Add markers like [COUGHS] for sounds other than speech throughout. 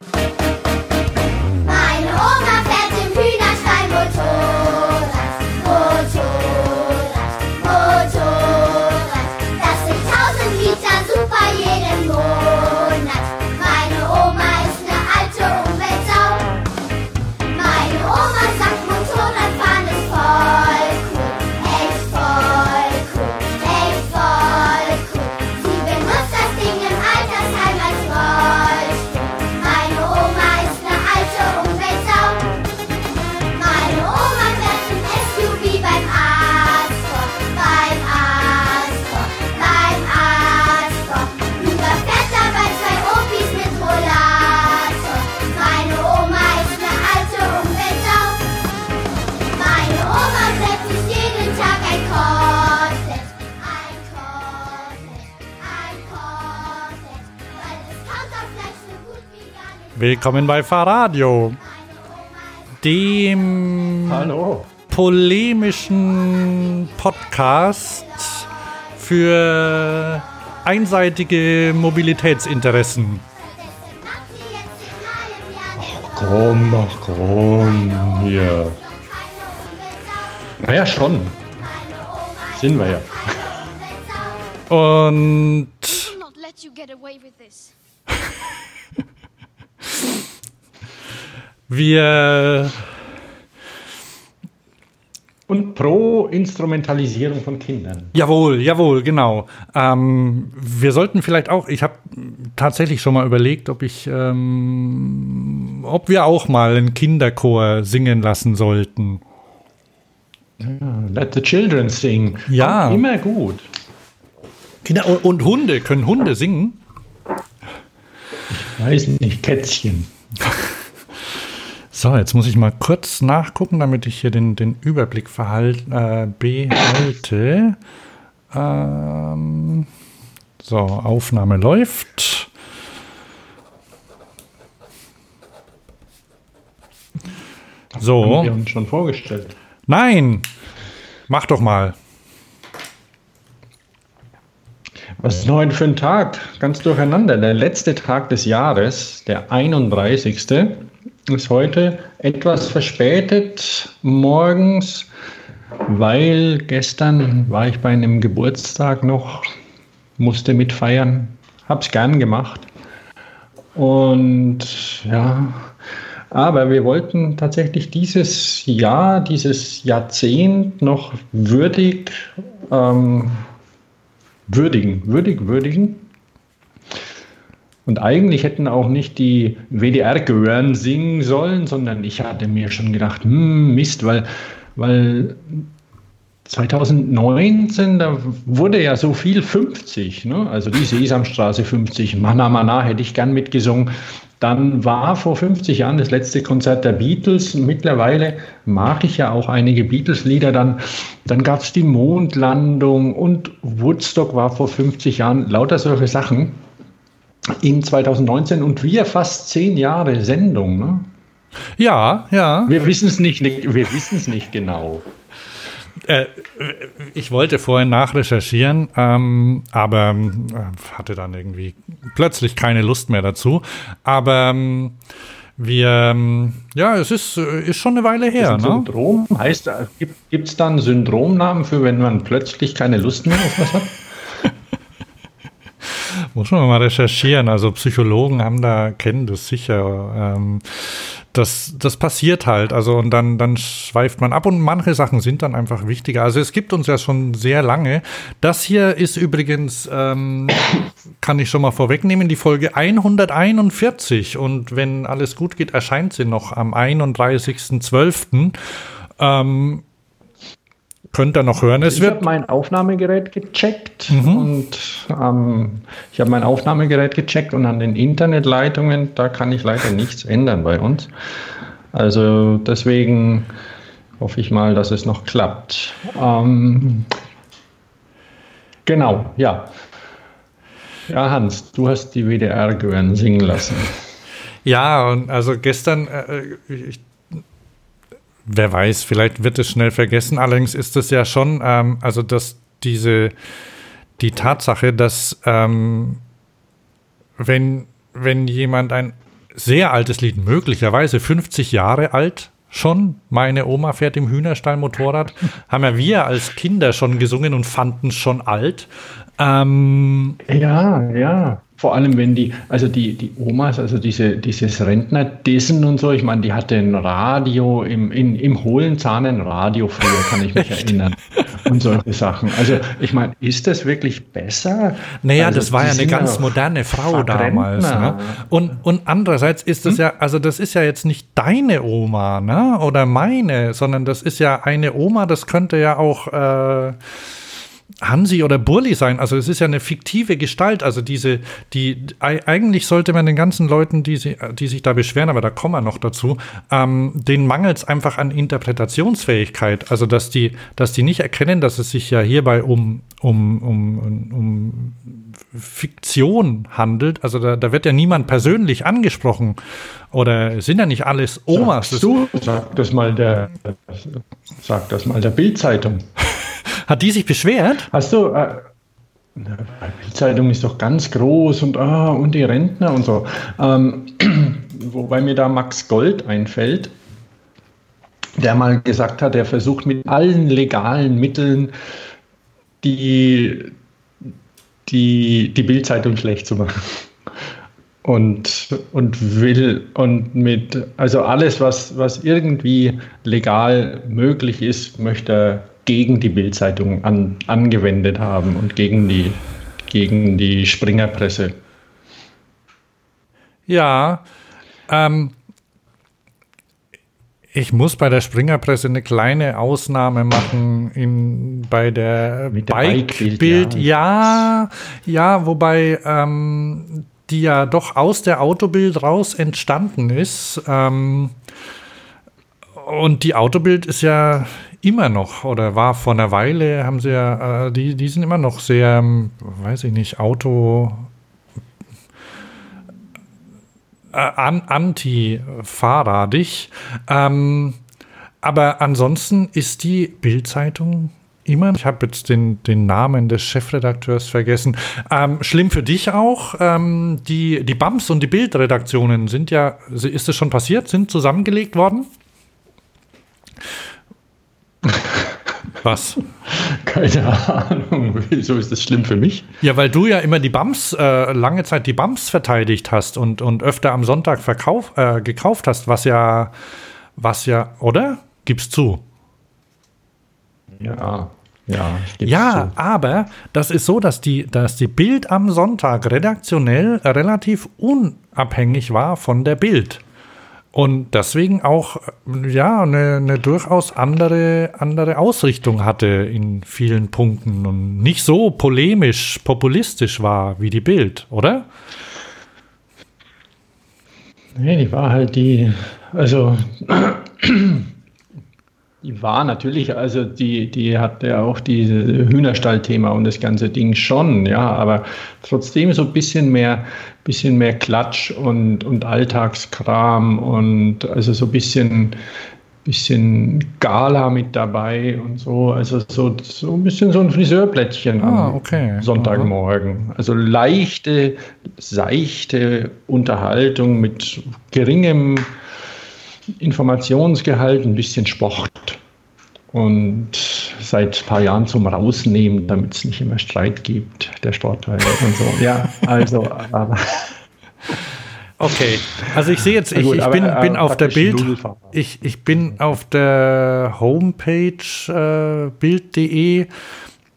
Meine Willkommen bei Fahrradio, dem Hallo. polemischen Podcast für einseitige Mobilitätsinteressen. Komm doch, komm hier. Naja, schon. Sind wir ja. Und [LAUGHS] wir Und pro Instrumentalisierung von Kindern. Jawohl, jawohl, genau. Ähm, wir sollten vielleicht auch, ich habe tatsächlich schon mal überlegt, ob ich, ähm, ob wir auch mal einen Kinderchor singen lassen sollten. Let the children sing. Ja. Kommt Immer gut. Kinder und, und Hunde, können Hunde singen? Weiß nicht, Kätzchen. So, jetzt muss ich mal kurz nachgucken, damit ich hier den, den Überblick verhalt, äh, behalte. Ähm, so, Aufnahme läuft. Haben So, wir uns schon vorgestellt. nein, mach doch mal. Was ist heute für ein Tag? Ganz durcheinander. Der letzte Tag des Jahres, der 31. ist heute etwas verspätet morgens, weil gestern war ich bei einem Geburtstag noch, musste mitfeiern, hab's gern gemacht. Und ja, aber wir wollten tatsächlich dieses Jahr, dieses Jahrzehnt noch würdig ähm, würdigen, würdig, würdigen. Und eigentlich hätten auch nicht die WDR-Gören singen sollen, sondern ich hatte mir schon gedacht, hm, Mist, weil, weil 2019, da wurde ja so viel 50, ne? also die Sesamstraße 50, Mana Mana hätte ich gern mitgesungen. Dann war vor 50 Jahren das letzte Konzert der Beatles. Mittlerweile mag ich ja auch einige Beatles-Lieder. Dann, dann gab es die Mondlandung und Woodstock war vor 50 Jahren. Lauter solche Sachen in 2019 und wir fast zehn Jahre Sendung. Ne? Ja, ja. Wir wissen es nicht, wir wissen es nicht genau. Äh, ich wollte vorhin nachrecherchieren, ähm, aber ähm, hatte dann irgendwie plötzlich keine Lust mehr dazu. Aber ähm, wir, ähm, ja, es ist, äh, ist schon eine Weile her. Ne? Syndrom heißt, gibt es da einen Syndromnamen für, wenn man plötzlich keine Lust mehr auf was hat? [LAUGHS] Muss man mal recherchieren. Also Psychologen haben da, kennen das sicher. Ähm, das, das passiert halt. Also und dann, dann schweift man ab und manche Sachen sind dann einfach wichtiger. Also es gibt uns ja schon sehr lange. Das hier ist übrigens, ähm, [COUGHS] kann ich schon mal vorwegnehmen, die Folge 141. Und wenn alles gut geht, erscheint sie noch am 31.12. Ähm, könnt ihr noch hören. Es Ich habe mein Aufnahmegerät gecheckt und ähm, ich habe mein Aufnahmegerät gecheckt und an den Internetleitungen, da kann ich leider nichts ändern bei uns. Also deswegen hoffe ich mal, dass es noch klappt. Ähm, genau, ja. Ja, Hans, du hast die WDR gehören singen lassen. Ja, und also gestern, äh, ich, wer weiß, vielleicht wird es schnell vergessen. Allerdings ist es ja schon, ähm, also dass diese, die Tatsache, dass ähm, wenn, wenn jemand ein sehr altes Lied, möglicherweise 50 Jahre alt schon. Meine Oma fährt im Hühnerstall Motorrad. [LAUGHS] Haben ja wir als Kinder schon gesungen und fanden es schon alt. Ähm, ja, ja. Vor allem, wenn die, also die, die Omas, also diese, dieses Rentnerdissen und so, ich meine, die hatte ein Radio, im, in, im hohlen Zahn ein Radio früher, kann ich mich [LAUGHS] erinnern. Und solche Sachen. Also, ich meine, ist das wirklich besser? Naja, also, das war ja eine ganz moderne Frau damals. Ne? Und, und andererseits ist das hm? ja, also das ist ja jetzt nicht deine Oma, ne? Oder meine, sondern das ist ja eine Oma, das könnte ja auch. Äh, Hansi oder Burli sein. Also es ist ja eine fiktive Gestalt. Also diese, die eigentlich sollte man den ganzen Leuten, die, sie, die sich da beschweren, aber da kommen wir noch dazu, ähm, denen mangelt es einfach an Interpretationsfähigkeit. Also dass die, dass die nicht erkennen, dass es sich ja hierbei um, um, um, um Fiktion handelt. Also da, da wird ja niemand persönlich angesprochen. Oder sind ja nicht alles Omas. Sag du, sag das mal der, sag das mal der Bildzeitung. Hat die sich beschwert? Hast du. Äh, die Zeitung ist doch ganz groß und, ah, und die Rentner und so. Ähm, [CLEARS THROAT] wobei mir da Max Gold einfällt, der mal gesagt hat, er versucht mit allen legalen Mitteln die, die, die Bildzeitung schlecht zu machen. Und, und will und mit, also alles, was, was irgendwie legal möglich ist, möchte er gegen die Bildzeitung an, angewendet haben und gegen die, gegen die Springerpresse. Ja, ähm, ich muss bei der Springerpresse eine kleine Ausnahme machen in, bei der, der Bike-Bild. ja. ja, ja, wobei ähm, die ja doch aus der Autobild raus entstanden ist. Ähm, und die Autobild ist ja immer noch oder war vor einer Weile, haben sie ja, äh, die, die sind immer noch sehr, ähm, weiß ich nicht, Auto. Äh, an, anti-fahrradig. Ähm, aber ansonsten ist die Bildzeitung immer. Ich habe jetzt den, den Namen des Chefredakteurs vergessen. Ähm, schlimm für dich auch. Ähm, die, die BAMS und die Bildredaktionen sind ja, ist es schon passiert, sind zusammengelegt worden? Was? Keine Ahnung. Wieso ist das schlimm für mich? Ja, weil du ja immer die Bums, äh, lange Zeit die Bums verteidigt hast und, und öfter am Sonntag verkauf, äh, gekauft hast, was ja, was ja, oder? Gib's zu. Ja. Ja, ja aber das ist so, dass die, dass die Bild am Sonntag redaktionell relativ unabhängig war von der Bild. Und deswegen auch ja eine, eine, durchaus andere, andere Ausrichtung hatte in vielen Punkten und nicht so polemisch, populistisch war wie die Bild, oder? Nee, die war halt die, also die war natürlich, also die, die hatte auch dieses Hühnerstall-Thema und das ganze Ding schon, ja, aber trotzdem so ein bisschen mehr, bisschen mehr Klatsch und, und Alltagskram und also so ein bisschen, bisschen Gala mit dabei und so, also so, so ein bisschen so ein Friseurblättchen ah, okay. am Sonntagmorgen. Also leichte, seichte Unterhaltung mit geringem Informationsgehalt, ein bisschen Sport. Und seit ein paar Jahren zum Rausnehmen, damit es nicht immer Streit gibt, der Sportteil und so. Ja, also. [LAUGHS] Aber Okay, also ich sehe jetzt, ich, ich bin, bin äh, auf der Bild, ich, ich bin auf der Homepage äh, bild.de,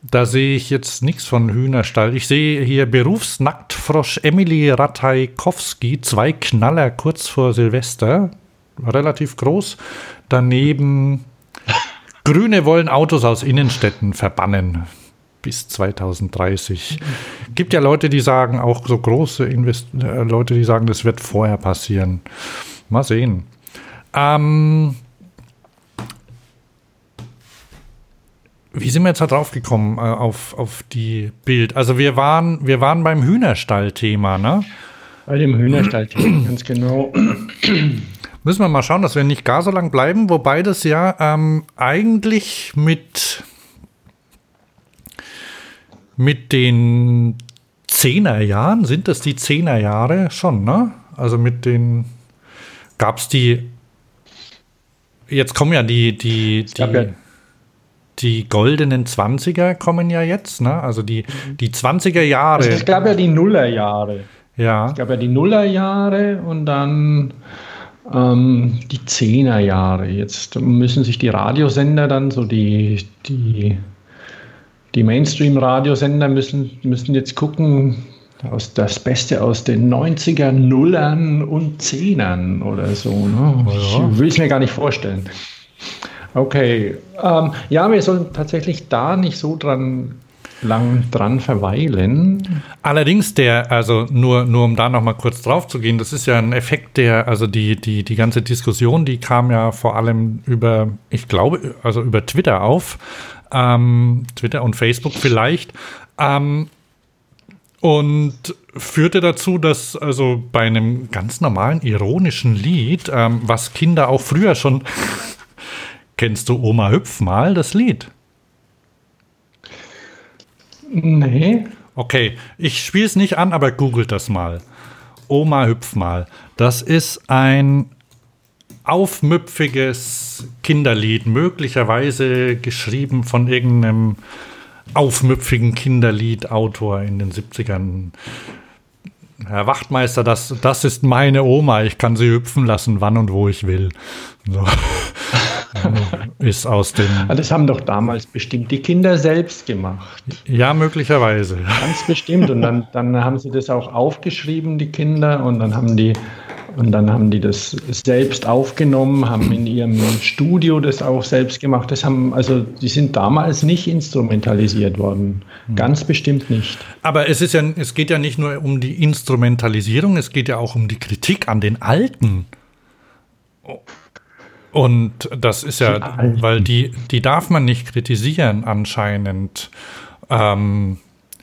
da sehe ich jetzt nichts von Hühnerstall. Ich sehe hier Berufsnacktfrosch Emily Ratajkowski, zwei Knaller kurz vor Silvester relativ groß. Daneben Grüne wollen Autos aus Innenstädten verbannen bis 2030. Gibt ja Leute, die sagen, auch so große Invest äh, Leute, die sagen, das wird vorher passieren. Mal sehen. Ähm, wie sind wir jetzt da drauf gekommen äh, auf, auf die Bild? Also wir waren, wir waren beim Hühnerstall-Thema, ne? Bei dem Hühnerstall-Thema, ganz genau. Müssen wir mal schauen, dass wir nicht gar so lang bleiben, wobei das ja ähm, eigentlich mit, mit den Zehnerjahren, sind das die Zehnerjahre schon, ne? Also mit den gab es die, jetzt kommen ja die, die, die, ja- die goldenen 20er kommen ja jetzt, ne? Also die, die 20er Jahre. Also es gab ja die Nullerjahre. ja. Es gab ja die Nullerjahre und dann ähm, die Zehnerjahre. Jetzt müssen sich die Radiosender dann so die, die, die Mainstream-Radiosender müssen, müssen jetzt gucken, aus das Beste aus den 90er, Nullern und Zehnern oder so. Ne? Ich will es mir gar nicht vorstellen. Okay. Ähm, ja, wir sollen tatsächlich da nicht so dran lang dran verweilen. Allerdings der, also nur, nur um da noch mal kurz drauf zu gehen, das ist ja ein Effekt, der, also die, die, die ganze Diskussion, die kam ja vor allem über, ich glaube, also über Twitter auf, ähm, Twitter und Facebook vielleicht, ähm, und führte dazu, dass also bei einem ganz normalen ironischen Lied, ähm, was Kinder auch früher schon, [LAUGHS] kennst du Oma Hüpf mal, das Lied? Nee. Okay, ich spiele es nicht an, aber googelt das mal. Oma hüpf mal. Das ist ein aufmüpfiges Kinderlied, möglicherweise geschrieben von irgendeinem aufmüpfigen Kinderliedautor in den 70ern. Herr Wachtmeister, das, das ist meine Oma. Ich kann sie hüpfen lassen, wann und wo ich will. So. [LAUGHS] ist aus dem. Das haben doch damals bestimmt die Kinder selbst gemacht. Ja, möglicherweise. Ganz bestimmt. Und dann, dann haben sie das auch aufgeschrieben, die Kinder, und dann haben die, und dann haben die das selbst aufgenommen, haben in ihrem Studio das auch selbst gemacht. Das haben, also die sind damals nicht instrumentalisiert worden. Ganz bestimmt nicht. Aber es ist ja, es geht ja nicht nur um die Instrumentalisierung, es geht ja auch um die Kritik an den Alten. Und das ist ja, weil die, die darf man nicht kritisieren anscheinend. Ähm,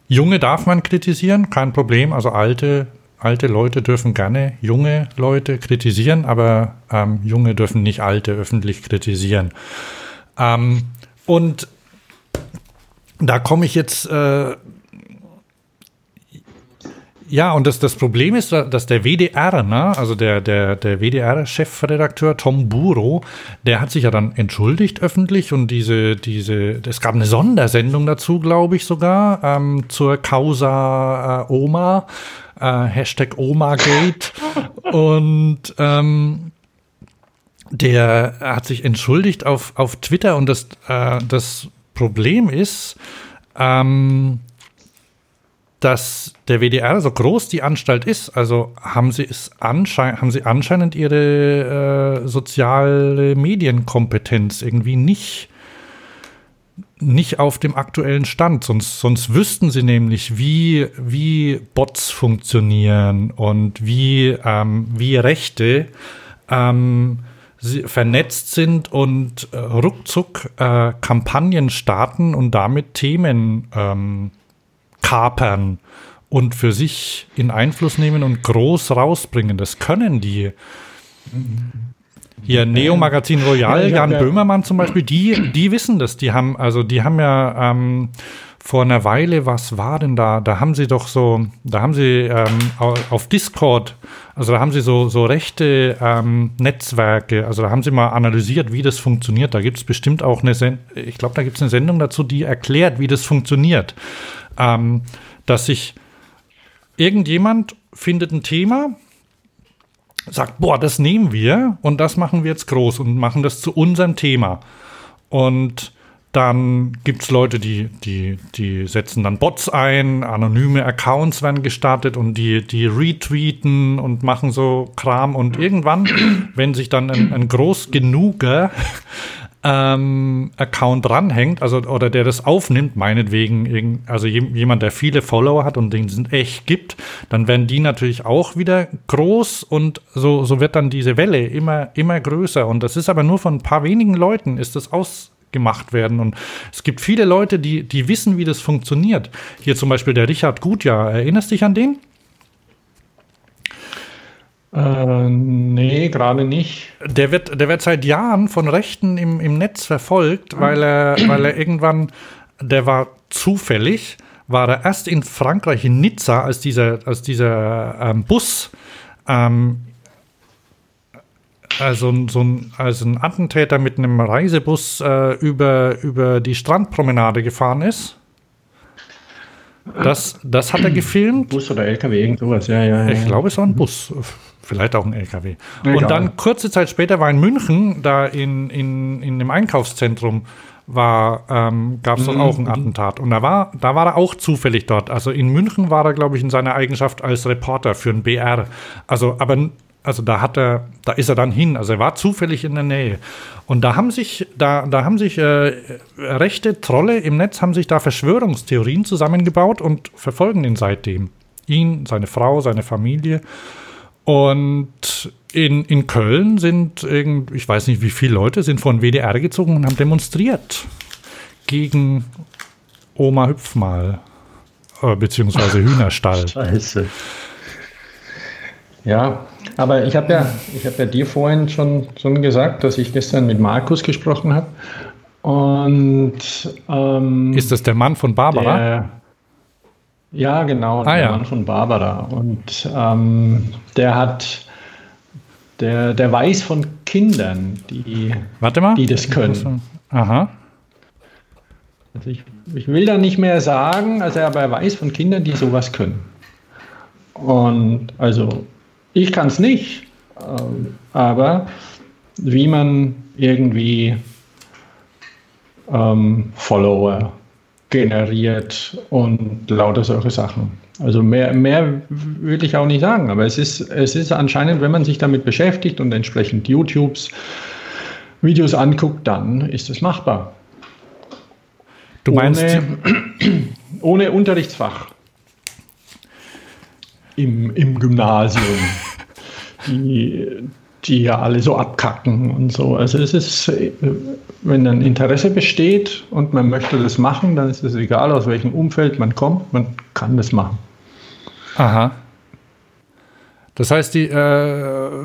Junge darf man kritisieren, kein Problem. Also alte, alte Leute dürfen gerne junge Leute kritisieren, aber ähm, Junge dürfen nicht alte öffentlich kritisieren. Ähm, und da komme ich jetzt äh, ja, und das, das Problem ist, dass der WDR, ne, also der, der, der WDR-Chefredakteur Tom Buro, der hat sich ja dann entschuldigt öffentlich und diese, diese, es gab eine Sondersendung dazu, glaube ich sogar, ähm, zur Causa äh, Oma, äh, Hashtag Omagate. [LAUGHS] und ähm, der hat sich entschuldigt auf, auf Twitter und das, äh, das Problem ist, ähm, dass der WDR, so groß die Anstalt ist, also haben sie es anschein haben sie anscheinend ihre äh, soziale Medienkompetenz irgendwie nicht nicht auf dem aktuellen Stand, sonst, sonst wüssten sie nämlich, wie, wie Bots funktionieren und wie, ähm, wie Rechte ähm, vernetzt sind und äh, ruckzuck äh, Kampagnen starten und damit Themen ähm, kapern und für sich in Einfluss nehmen und groß rausbringen. Das können die. Hier Neo Magazin Royal, [LAUGHS] Jan ja- Böhmermann zum Beispiel, die, die wissen das. Die haben, also die haben ja ähm, vor einer Weile, was war denn da? Da haben sie doch so, da haben sie ähm, au- auf Discord, also da haben sie so, so rechte ähm, Netzwerke, also da haben sie mal analysiert, wie das funktioniert. Da gibt es bestimmt auch eine, Sen ich glaube, da gibt es eine Sendung dazu, die erklärt, wie das funktioniert. Ähm, dass sich irgendjemand findet ein Thema, sagt, boah, das nehmen wir und das machen wir jetzt groß und machen das zu unserem Thema. Und dann gibt es Leute, die, die, die setzen dann Bots ein, anonyme Accounts werden gestartet und die, die retweeten und machen so Kram. Und irgendwann, wenn sich dann ein, ein groß genuger ähm, Account dranhängt, also oder der das aufnimmt, meinetwegen, also jem- jemand, der viele Follower hat und den sind echt gibt, dann werden die natürlich auch wieder groß und so, so wird dann diese Welle immer, immer größer. Und das ist aber nur von ein paar wenigen Leuten ist das ausgemacht werden. Und es gibt viele Leute, die, die wissen, wie das funktioniert. Hier zum Beispiel der Richard Gutjahr, erinnerst du dich an den? Äh, nee, gerade nicht. Der wird, der wird seit Jahren von Rechten im, im Netz verfolgt, weil er, weil er irgendwann, der war zufällig, war er erst in Frankreich, in Nizza, als dieser, als dieser ähm, Bus ähm, also, so ein, also ein Attentäter mit einem Reisebus äh, über, über die Strandpromenade gefahren ist. Das, das hat er gefilmt. Bus oder LKW, irgend sowas, ja, ja. ja. Ich glaube, es war ein Bus. Vielleicht auch ein LKW. Egal. Und dann kurze Zeit später war in München, da in, in, in dem Einkaufszentrum, war, ähm, gab es dort auch ein Attentat. Und da war, da war er auch zufällig dort. Also in München war er, glaube ich, in seiner Eigenschaft als Reporter für ein BR. Also, aber also da hat er, da ist er dann hin. Also er war zufällig in der Nähe. Und da haben sich, da, da haben sich äh, rechte Trolle im Netz haben sich da Verschwörungstheorien zusammengebaut und verfolgen ihn seitdem. Ihn, seine Frau, seine Familie. Und in, in Köln sind irgend, ich weiß nicht wie viele Leute, sind von WDR gezogen und haben demonstriert gegen Oma Hüpfmal, äh, beziehungsweise [LAUGHS] Hühnerstall. Scheiße. Ja, aber ich habe ja, ich hab ja dir vorhin schon, schon gesagt, dass ich gestern mit Markus gesprochen habe. Und ähm, Ist das der Mann von Barbara? der, ja, genau, Ah, der ja. Mann von Barbara. Und ähm, der hat, der, der weiß von Kindern, die, Warte mal. die das können. Aha. Also ich, ich will da nicht mehr sagen, also aber er weiß von Kindern, die sowas können. Und also ich kann es nicht, ähm, aber wie man irgendwie ähm, Follower generiert und lauter solche Sachen. Also mehr, mehr will ich auch nicht sagen, aber es ist, es ist anscheinend, wenn man sich damit beschäftigt und entsprechend YouTubes Videos anguckt, dann ist es machbar. Du meinst, ohne, [CLEARS THROAT] ohne Unterrichtsfach im, im Gymnasium, [LAUGHS] die, die ja alle so abkacken und so. Also es ist, wenn ein Interesse besteht und man möchte das machen, dann ist es egal, aus welchem Umfeld man kommt, man kann das machen. aha. Das heißt, die, äh,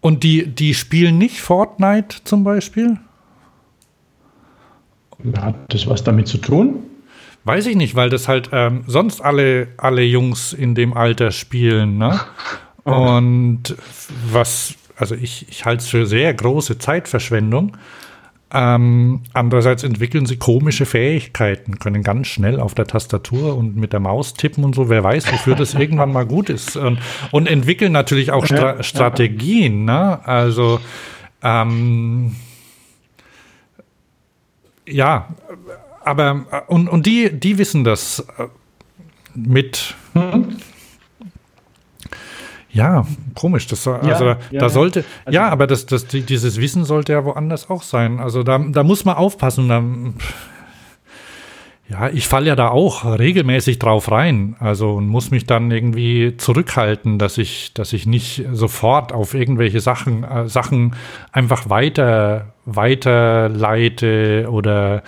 und die, die spielen nicht Fortnite zum Beispiel? Hat das was damit zu tun? Weiß ich nicht, weil das halt ähm, sonst alle, alle Jungs in dem Alter spielen, ne? [LAUGHS] Und was, also ich, ich halte es für sehr große Zeitverschwendung. Ähm, andererseits entwickeln sie komische Fähigkeiten, können ganz schnell auf der Tastatur und mit der Maus tippen und so. Wer weiß, wofür das irgendwann mal gut ist. Und, und entwickeln natürlich auch Stra Strategien. Ne? Also ähm, ja, aber und, und die, die wissen das äh, mit. Ja, komisch. Das, also Ja, da, ja, da sollte, Also- ja, aber das, das, die- dieses Wissen sollte ja woanders auch sein. Also da, da muss man aufpassen. Da, ja, ich falle ja da auch regelmäßig drauf rein. Also und muss mich dann irgendwie zurückhalten, dass ich, dass ich nicht sofort auf irgendwelche Sachen, äh, Sachen einfach weiter, weiterleite oder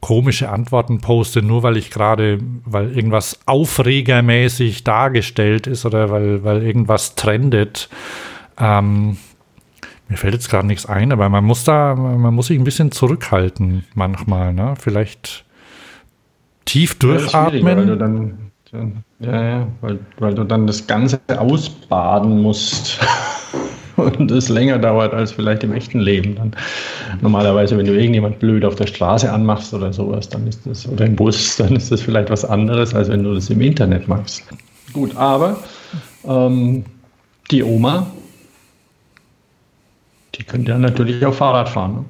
komische Antworten poste, nur weil ich gerade, weil irgendwas aufregermäßig dargestellt ist oder weil, weil irgendwas trendet. Ähm, mir fällt jetzt gerade nichts ein, aber man muss da, man muss sich ein bisschen zurückhalten manchmal, ne? Vielleicht tief durchatmen. ja, ja, weil, weil du dann das Ganze ausbaden musst [LAUGHS] und es länger dauert als vielleicht im echten Leben. Dann normalerweise, wenn du irgendjemand blöd auf der Straße anmachst oder sowas, dann ist das, oder im Bus, [LAUGHS] dann ist das vielleicht was anderes, als wenn du das im Internet machst. Gut, aber ähm, die Oma, die könnte ja natürlich auch Fahrrad fahren. Ne?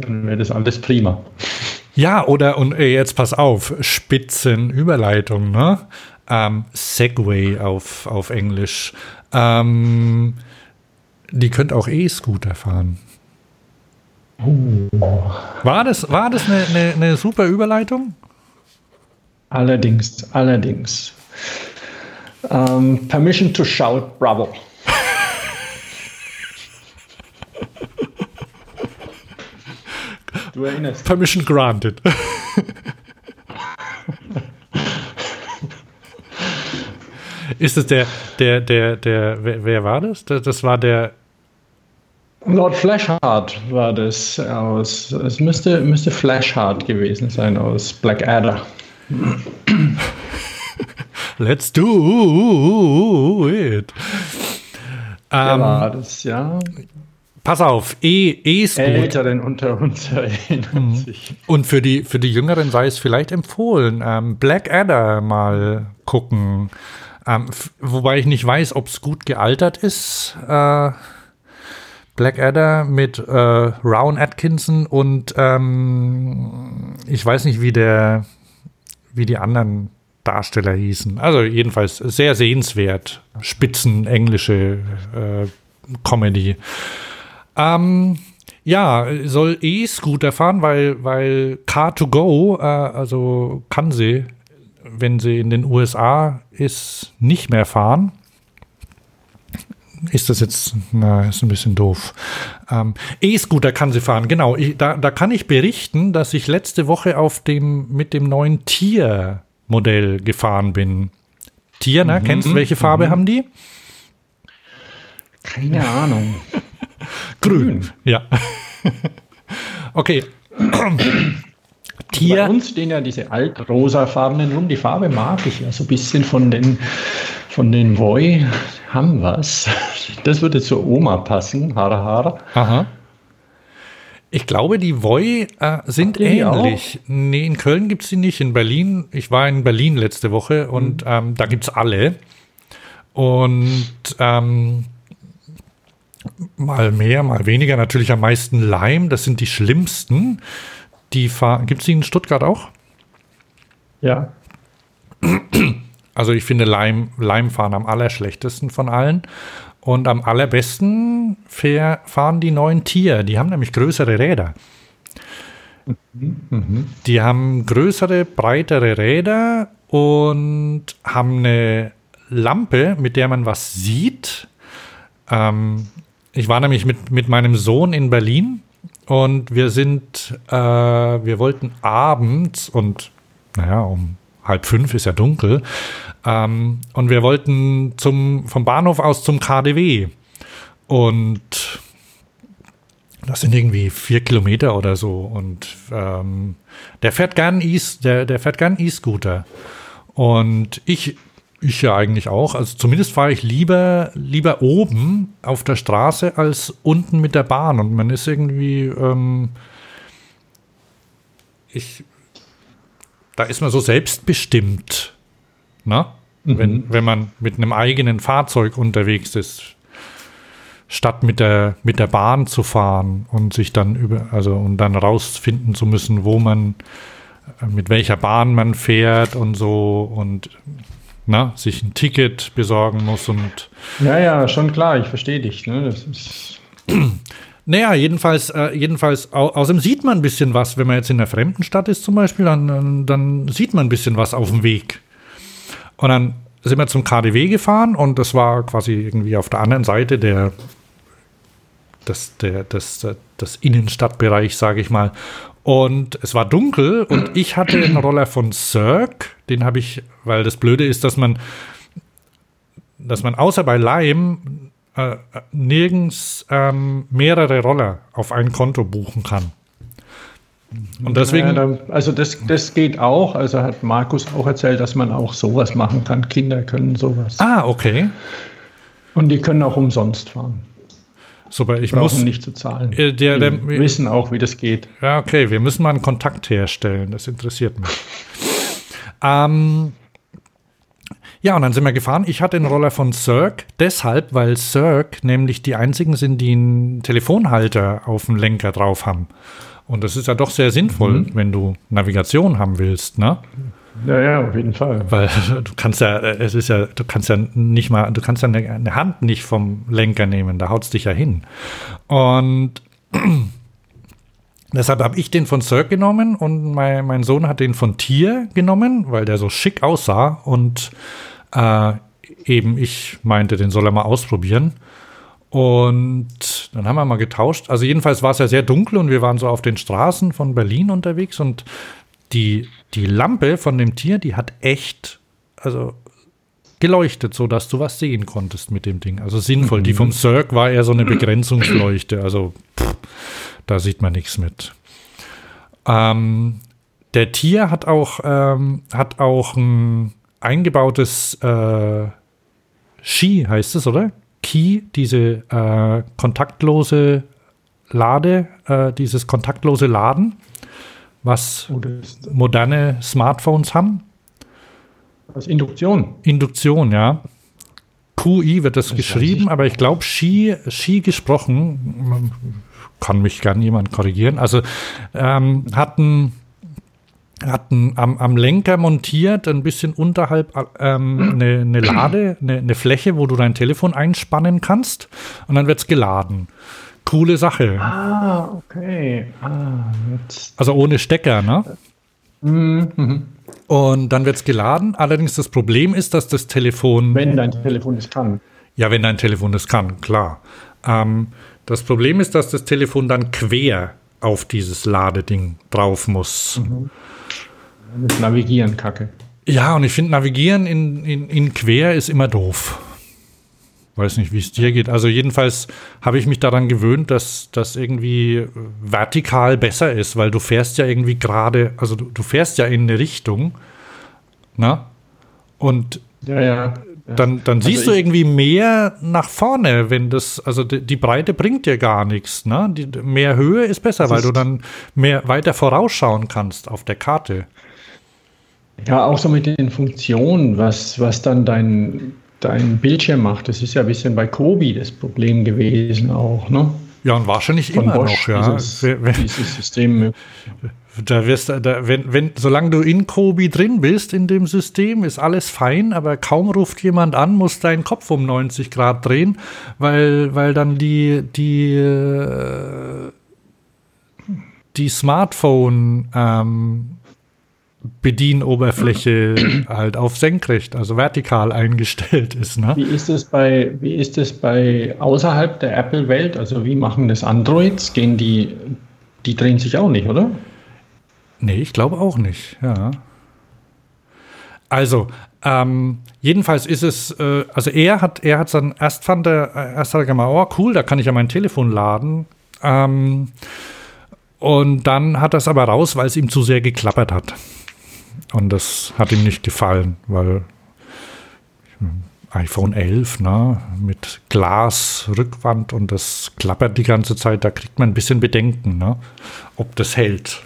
Dann wäre das alles prima. Ja, oder, und äh, jetzt pass auf, Spitzenüberleitung, ne? Ähm, Segway auf, auf Englisch. Ähm, die könnt auch E-Scooter fahren. War das, war das eine, eine, eine super Überleitung? Allerdings, allerdings. Ähm, permission to shout, bravo. Du erinnerst. Permission granted. Ist es der, der, der, der, wer, wer war das? das? Das war der, Lord Flashheart war das aus, es müsste, müsste Flashheart gewesen sein aus Blackadder. [LAUGHS] Let's do it. Ähm, war das, ja. pass auf, E, E-Scoot. Älteren unter uns erinnern sich. Und für die, für die Jüngeren sei es vielleicht empfohlen, ähm, Black Adder mal gucken. Ähm, wobei ich nicht weiß, ob es gut gealtert ist. Äh, Black Adder mit äh, Rowan Atkinson und ähm, ich weiß nicht, wie der, wie die anderen Darsteller hießen. Also jedenfalls sehr sehenswert. Spitzen englische äh, Comedy. Ähm, ja, soll E-Scooter fahren, weil, weil Car2Go, äh, also kann sie, wenn sie in den USA ist, nicht mehr fahren. Ist das jetzt, na, ist ein bisschen doof. Ähm, E-Scooter kann sie fahren, genau. Ich, da, da kann ich berichten, dass ich letzte Woche auf dem, mit dem neuen Tier-Modell gefahren bin. Tier, ne? Kennst du, welche Farbe haben die? Keine Ahnung. [LAUGHS] Grün. Ja. [LAUGHS] okay. Bei Tier. uns stehen ja diese altrosafarbenen rum. Die Farbe mag ich ja so ein bisschen von den, von den Voi. Haben was. Das würde zur Oma passen. Hara Hara. Aha. Ich glaube, die Voi äh, sind ähnlich. Nee, in Köln gibt es die nicht. In Berlin, ich war in Berlin letzte Woche und ähm, da gibt es alle. Und ähm, mal mehr, mal weniger. Natürlich am meisten Leim. Das sind die schlimmsten. Die Gibt es die in Stuttgart auch? Ja. [CLEARS THROAT] Also ich finde Leim, Leimfahren am allerschlechtesten von allen. Und am allerbesten fahren die neuen Tier. Die haben nämlich größere Räder. Die haben größere, breitere Räder und haben eine Lampe, mit der man was sieht. Ähm, ich war nämlich mit, mit meinem Sohn in Berlin und wir sind, äh, wir wollten abends und naja, um halb fünf ist ja dunkel, ähm, und wir wollten zum, vom Bahnhof aus zum KDW. Und das sind irgendwie vier Kilometer oder so. Und ähm, der fährt gern E, der, der gern E-Scooter. Und ich, ich ja eigentlich auch. Also zumindest fahre ich lieber, lieber oben auf der Straße als unten mit der Bahn. Und man ist irgendwie, ähm, ich, da ist man so selbstbestimmt. Ne? Wenn, wenn man mit einem eigenen Fahrzeug unterwegs ist, statt mit der, mit der Bahn zu fahren und sich dann über, also und dann rausfinden zu müssen, wo man, äh, mit welcher Bahn man fährt und so und na, sich ein Ticket besorgen muss und Ja, ja, schon klar, ich verstehe dich. Ne? Das ist, [CLEARS THROAT] Naja, jedenfalls, äh, jedenfalls, au außerdem sieht man ein bisschen was, wenn man jetzt in einer fremden Stadt ist zum Beispiel, dann, dann, dann sieht man ein bisschen was auf dem Weg. Und dann sind wir zum KDW gefahren und das war quasi irgendwie auf der anderen Seite der, des, der, des, des Innenstadtbereich, sage ich mal. Und es war dunkel und ich hatte einen Roller von Cirque, den habe ich, weil das Blöde ist, dass man, dass man außer bei Lime äh, nirgends ähm, mehrere Roller auf ein Konto buchen kann. Und deswegen, ja, also das, das geht auch. Also hat Markus auch erzählt, dass man auch sowas machen kann. Kinder können sowas. ah, okay. Und die können auch umsonst fahren. Super, ich Brauchen muss, nicht zu zahlen. Äh, der- der- die wissen auch, wie das geht. Ja, okay, wir müssen mal einen Kontakt herstellen. Das interessiert mich. ähm, ja, und dann sind wir gefahren. Ich hatte einen Roller von Cirque, deshalb, weil Cirque nämlich die einzigen sind, die einen Telefonhalter auf dem Lenker drauf haben. Und das ist ja doch sehr sinnvoll, wenn du Navigation haben willst, ne? Ja, ja, auf jeden Fall. Weil [LAUGHS] du kannst ja, es ist ja, du kannst ja nicht mal, du kannst ja eine, eine Hand nicht vom Lenker nehmen, da haut's dich ja hin. Und [CLEARS THROAT] deshalb habe ich den von Cirque genommen und mein, mein Sohn hat den von Tier genommen, weil der so schick aussah und äh, eben ich meinte, den soll er mal ausprobieren. Und dann haben wir mal getauscht. Also jedenfalls war es ja sehr dunkel und wir waren so auf den Straßen von Berlin unterwegs und die, die Lampe von dem Tier, die hat echt, also geleuchtet, so dass du was sehen konntest mit dem Ding. Also sinnvoll. Die vom Cirque war eher so eine Begrenzungsleuchte. Also pff, da sieht man nichts mit. Ähm, der Tier hat auch, ähm, hat auch ein eingebautes äh, Ski, heißt es, oder? Key, diese äh, kontaktlose Lade, äh, dieses kontaktlose Laden, was das moderne Smartphones haben. das ist Induktion. Induktion, ja. QI wird das, weiß geschrieben, aber ich glaube, Ski, Ski gesprochen, kann mich gern jemand korrigieren. Also ähm, hatten hatten am, am Lenker montiert, ein bisschen unterhalb ähm, eine, eine Lade, eine, eine Fläche, wo du dein Telefon einspannen kannst und dann wird es geladen. Coole Sache. Ah, okay. Ah, jetzt. Also ohne Stecker, ne? Mhm. Und dann wird es geladen. Allerdings das Problem ist, dass das Telefon Wenn dein Telefon es kann. Ja, wenn dein Telefon das kann, klar. Ähm, das Problem ist, dass das Telefon dann quer auf dieses Ladeding drauf muss. Das Navigieren kacke. Ja, und ich finde, Navigieren in, in, in quer ist immer doof. Weiß nicht, wie es dir geht. Also jedenfalls habe ich mich daran gewöhnt, dass das irgendwie vertikal besser ist, weil du fährst ja irgendwie gerade, also du, du fährst ja in eine Richtung, na? Und Ja, ja. Dann, dann siehst Also du ich- irgendwie mehr nach vorne, wenn das, also die, die Breite bringt dir gar nichts. Ne? Die, mehr Höhe ist besser, weil du dann mehr weiter vorausschauen kannst auf der Karte. Ja, auch so mit den Funktionen, was, was dann dein, dein Bildschirm macht. Das ist ja ein bisschen bei Kobi das Problem gewesen auch, ne? Ja, und wahrscheinlich immer Bosch, noch, ja. dieses, dieses System. Da wirst, da, wenn, wenn, solange du in Kobi drin bist, in dem System, ist alles fein, aber kaum ruft jemand an, muss dein Kopf um 90 Grad drehen, weil, weil dann die, die, äh, die Smartphone ähm, Bedienoberfläche halt auf senkrecht, also vertikal eingestellt ist. Ne? Wie ist es bei, wie ist es bei außerhalb der Apple-Welt? Also wie machen das Androids? Gehen die, die drehen sich auch nicht, oder? Nee, ich glaube auch nicht, ja. Also, ähm, jedenfalls ist es, äh, also er hat, er hat dann, erst fand er, äh, erst hat er gemeint, oh cool, da kann ich ja mein Telefon laden. Ähm, und dann hat er es aber raus, weil es ihm zu sehr geklappert hat. Und das hat ihm nicht gefallen, weil iPhone 11, ne, mit Glasrückwand und das klappert die ganze Zeit, da kriegt man ein bisschen Bedenken, ne, ob das hält.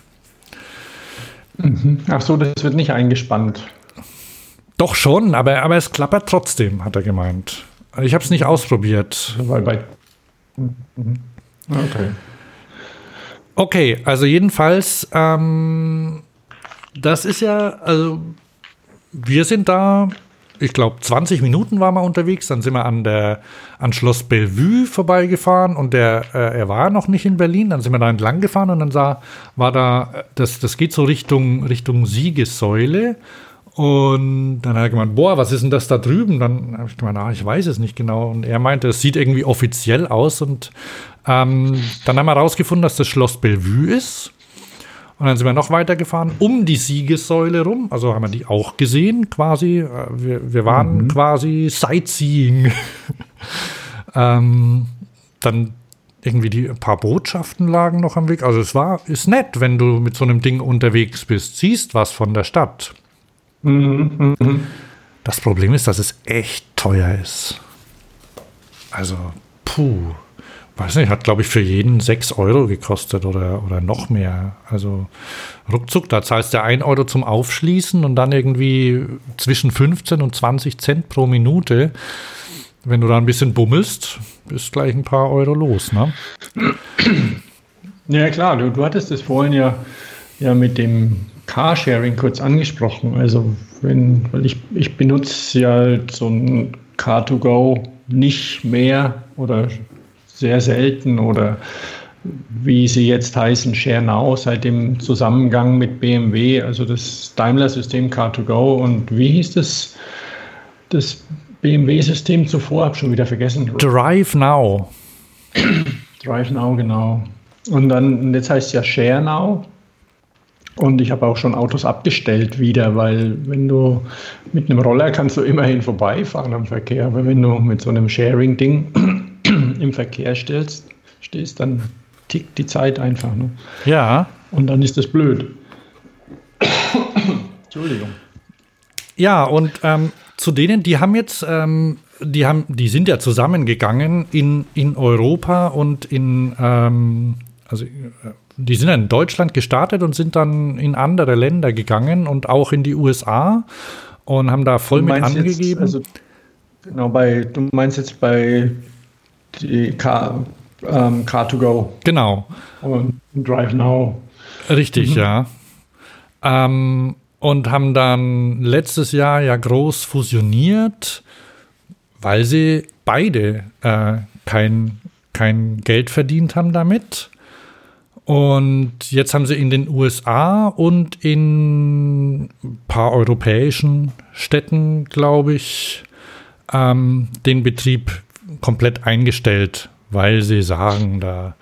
Ach so, das wird nicht eingespannt. Doch schon, aber, aber es klappert trotzdem, hat er gemeint. Ich habe es nicht ausprobiert. Weil bei. Mhm. Okay. Okay, also jedenfalls, ähm, das ist ja, also wir sind da, ich glaube 20 Minuten waren wir unterwegs, dann sind wir an der an Schloss Bellevue vorbeigefahren und der, äh, er war noch nicht in Berlin, dann sind wir da entlang gefahren und dann sah, war da, das, das geht so Richtung, Richtung Siegessäule und dann hat er gemeint, boah, was ist denn das da drüben? Dann habe ich gemeint, ah, ich weiß es nicht genau. Und er meinte, es sieht irgendwie offiziell aus. Und ähm, dann haben wir herausgefunden, dass das Schloss Bellevue ist. Und dann sind wir noch weitergefahren um die Siegessäule rum. Also haben wir die auch gesehen, quasi. Äh, Wir, wir waren quasi Sightseeing. [LAUGHS] ähm, dann irgendwie die ein paar Botschaften lagen noch am Weg. Also es war, ist nett, wenn du mit so einem Ding unterwegs bist, siehst was von der Stadt. Das Problem ist, dass es echt teuer ist. Also, puh. Weiß nicht, hat glaube ich für jeden 6 Euro gekostet oder, oder noch mehr. Also ruckzuck, da zahlst du 1 Euro zum Aufschließen und dann irgendwie zwischen 15 und 20 Cent pro Minute. Wenn du da ein bisschen bummelst, bist gleich ein paar Euro los, ne? Ja, klar, du, du hattest es vorhin ja, ja mit dem Carsharing kurz angesprochen. Also, wenn, weil ich, ich benutze ja so ein Car2Go nicht mehr oder sehr selten oder wie sie jetzt heißen, Share Now, seit dem Zusammengang mit BMW, also das Daimler-System Car2Go und wie hieß das, das BMW-System zuvor, habe schon wieder vergessen. Drive Now. Drive Now, genau. Und dann, jetzt heißt es ja Share Now. Und ich habe auch schon Autos abgestellt wieder, weil wenn du mit einem Roller kannst du immerhin vorbeifahren am Verkehr, aber wenn du mit so einem Sharing-Ding im Verkehr stehst, stehst, dann tickt die Zeit einfach. Ne? Ja. Und dann ist das blöd. Entschuldigung. Ja, und ähm, zu denen, die haben jetzt ähm, die haben, die sind ja zusammengegangen in, in Europa und in, ähm, also äh, die sind ja in Deutschland gestartet und sind dann in andere Länder gegangen und auch in die USA und haben da voll mit angegeben. Jetzt, also, genau, bei, du meinst jetzt bei die Car, ähm, Car2Go genau. und Drive Now. Richtig, ja. Ähm, und haben dann letztes Jahr ja groß fusioniert, weil sie beide äh, kein, kein Geld verdient haben damit. Und jetzt haben sie in den USA und in ein paar europäischen Städten, glaube ich, ähm, den Betrieb komplett eingestellt, weil sie sagen, da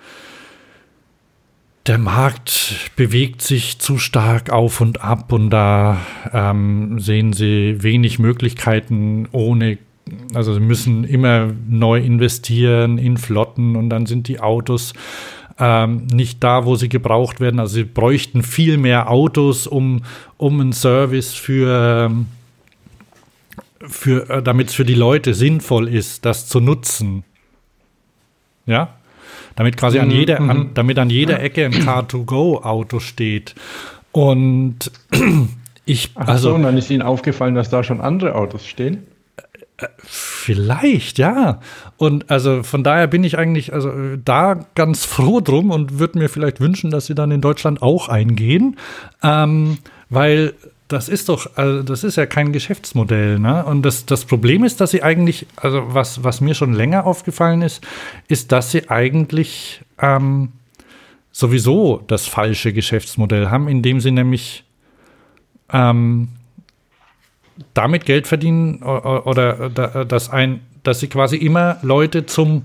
der Markt bewegt sich zu stark auf und ab und da ähm, sehen sie wenig Möglichkeiten ohne, also sie müssen immer neu investieren in Flotten und dann sind die Autos ähm, nicht da, wo sie gebraucht werden. Also sie bräuchten viel mehr Autos, um, um einen Service für, ähm, für äh, damit es für die Leute sinnvoll ist, das zu nutzen. Ja? Damit quasi an Mhm, jeder, an, mhm. damit an jeder Ecke ein Car-to-Go-Auto steht. Und [CLEARS THROAT] ich, Ach so, also und dann ist Ihnen aufgefallen, dass da schon andere Autos stehen. Vielleicht, ja. Und also von daher bin ich eigentlich also äh, da ganz froh drum und würde mir vielleicht wünschen, dass sie dann in Deutschland auch eingehen, ähm, weil das ist doch, also das ist ja kein Geschäftsmodell, ne? Und das, das Problem ist, dass sie eigentlich, also was, was mir schon länger aufgefallen ist, ist, dass sie eigentlich ähm, sowieso das falsche Geschäftsmodell haben, indem sie nämlich ähm, damit Geld verdienen oder da- dass ein, dass sie quasi immer Leute zum,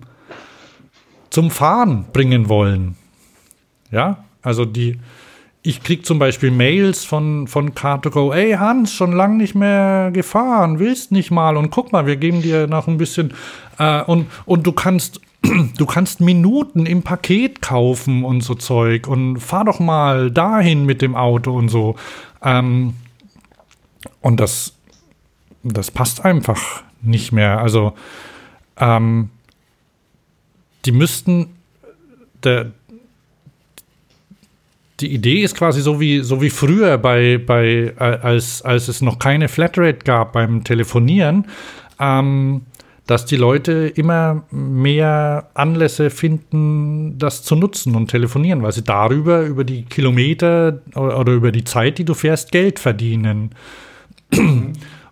zum Fahren bringen wollen. Ja, also die, ich krieg zum Beispiel Mails von, von Car2Go, ey Hans, schon lange nicht mehr gefahren, willst nicht mal und guck mal, wir geben dir noch ein bisschen äh, und, und du kannst [CLEARS THROAT] du kannst Minuten im Paket kaufen und so Zeug und fahr doch mal dahin mit dem Auto und so. Ähm, und das, das passt einfach nicht mehr. Also, ähm, die müssten, der, die Idee ist quasi so wie, so wie früher bei, bei, äh, als, als es noch keine Flatrate gab beim Telefonieren, ähm, dass die Leute immer mehr Anlässe finden, das zu nutzen und telefonieren, weil sie darüber, über die Kilometer oder, oder über die Zeit, die du fährst, Geld verdienen.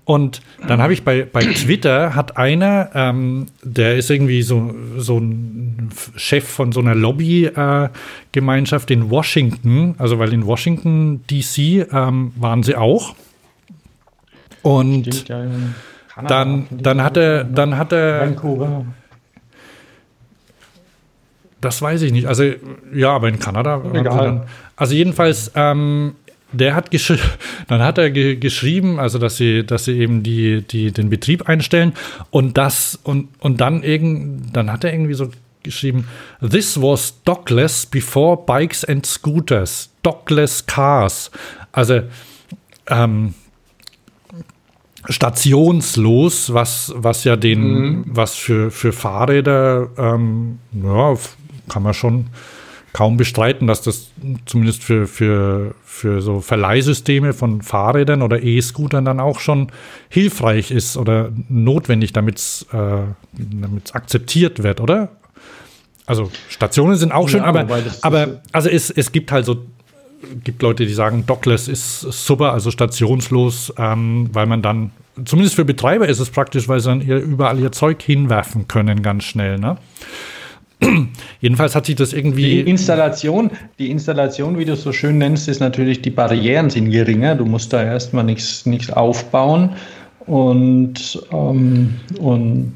Und dann habe ich bei, bei Twitter hat einer, ähm, der ist irgendwie so, so ein Chef von so einer Lobby-Gemeinschaft in Washington, also weil in Washington DC ähm, waren sie auch. Und Stimmt, ja, dann, dann hat er, dann hat er, Vancouver. das weiß ich nicht. Also ja, aber in Kanada. Egal. Dann, also jedenfalls, ähm, der hat [LAUGHS] dann hat er ge geschrieben, also dass sie, dass sie eben die, die, den Betrieb einstellen und das und, und dann irgend, dann hat er irgendwie so geschrieben, this was dockless before bikes and scooters, dockless cars. Also ähm, stationslos, was, was ja den, was für, für Fahrräder, ähm, ja, kann man schon kaum bestreiten, dass das zumindest für, für, für so Verleihsysteme von Fahrrädern oder E-Scootern dann auch schon hilfreich ist oder notwendig, damit es äh, akzeptiert wird, oder? Also Stationen sind auch schön, Ja, aber, aber also es, es gibt halt so gibt Leute, die sagen, Dockless ist super, also stationslos, ähm, weil man dann, zumindest für Betreiber ist es praktisch, weil sie dann ihr, überall ihr Zeug hinwerfen können, ganz schnell. Ne? [CLEARS THROAT] Jedenfalls hat sich das Die irgendwie. Installation, die Installation, wie du es so schön nennst, ist natürlich, die Barrieren sind geringer. Du musst da erstmal nichts nichts aufbauen. Und, ähm, und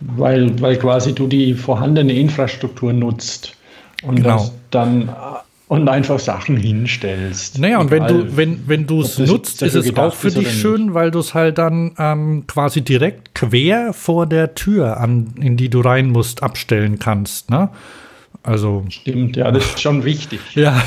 weil, weil quasi du die vorhandene Infrastruktur nutzt und Genau. das dann und einfach Sachen hinstellst. Naja, und wenn du, wenn, wenn du es nutzt, ist es auch für dich schön, weil du es halt dann ähm, quasi direkt quer vor der Tür, an, in die du rein musst, abstellen kannst. Ne? Also Stimmt, ja, das ist schon wichtig. [LAUGHS] ja,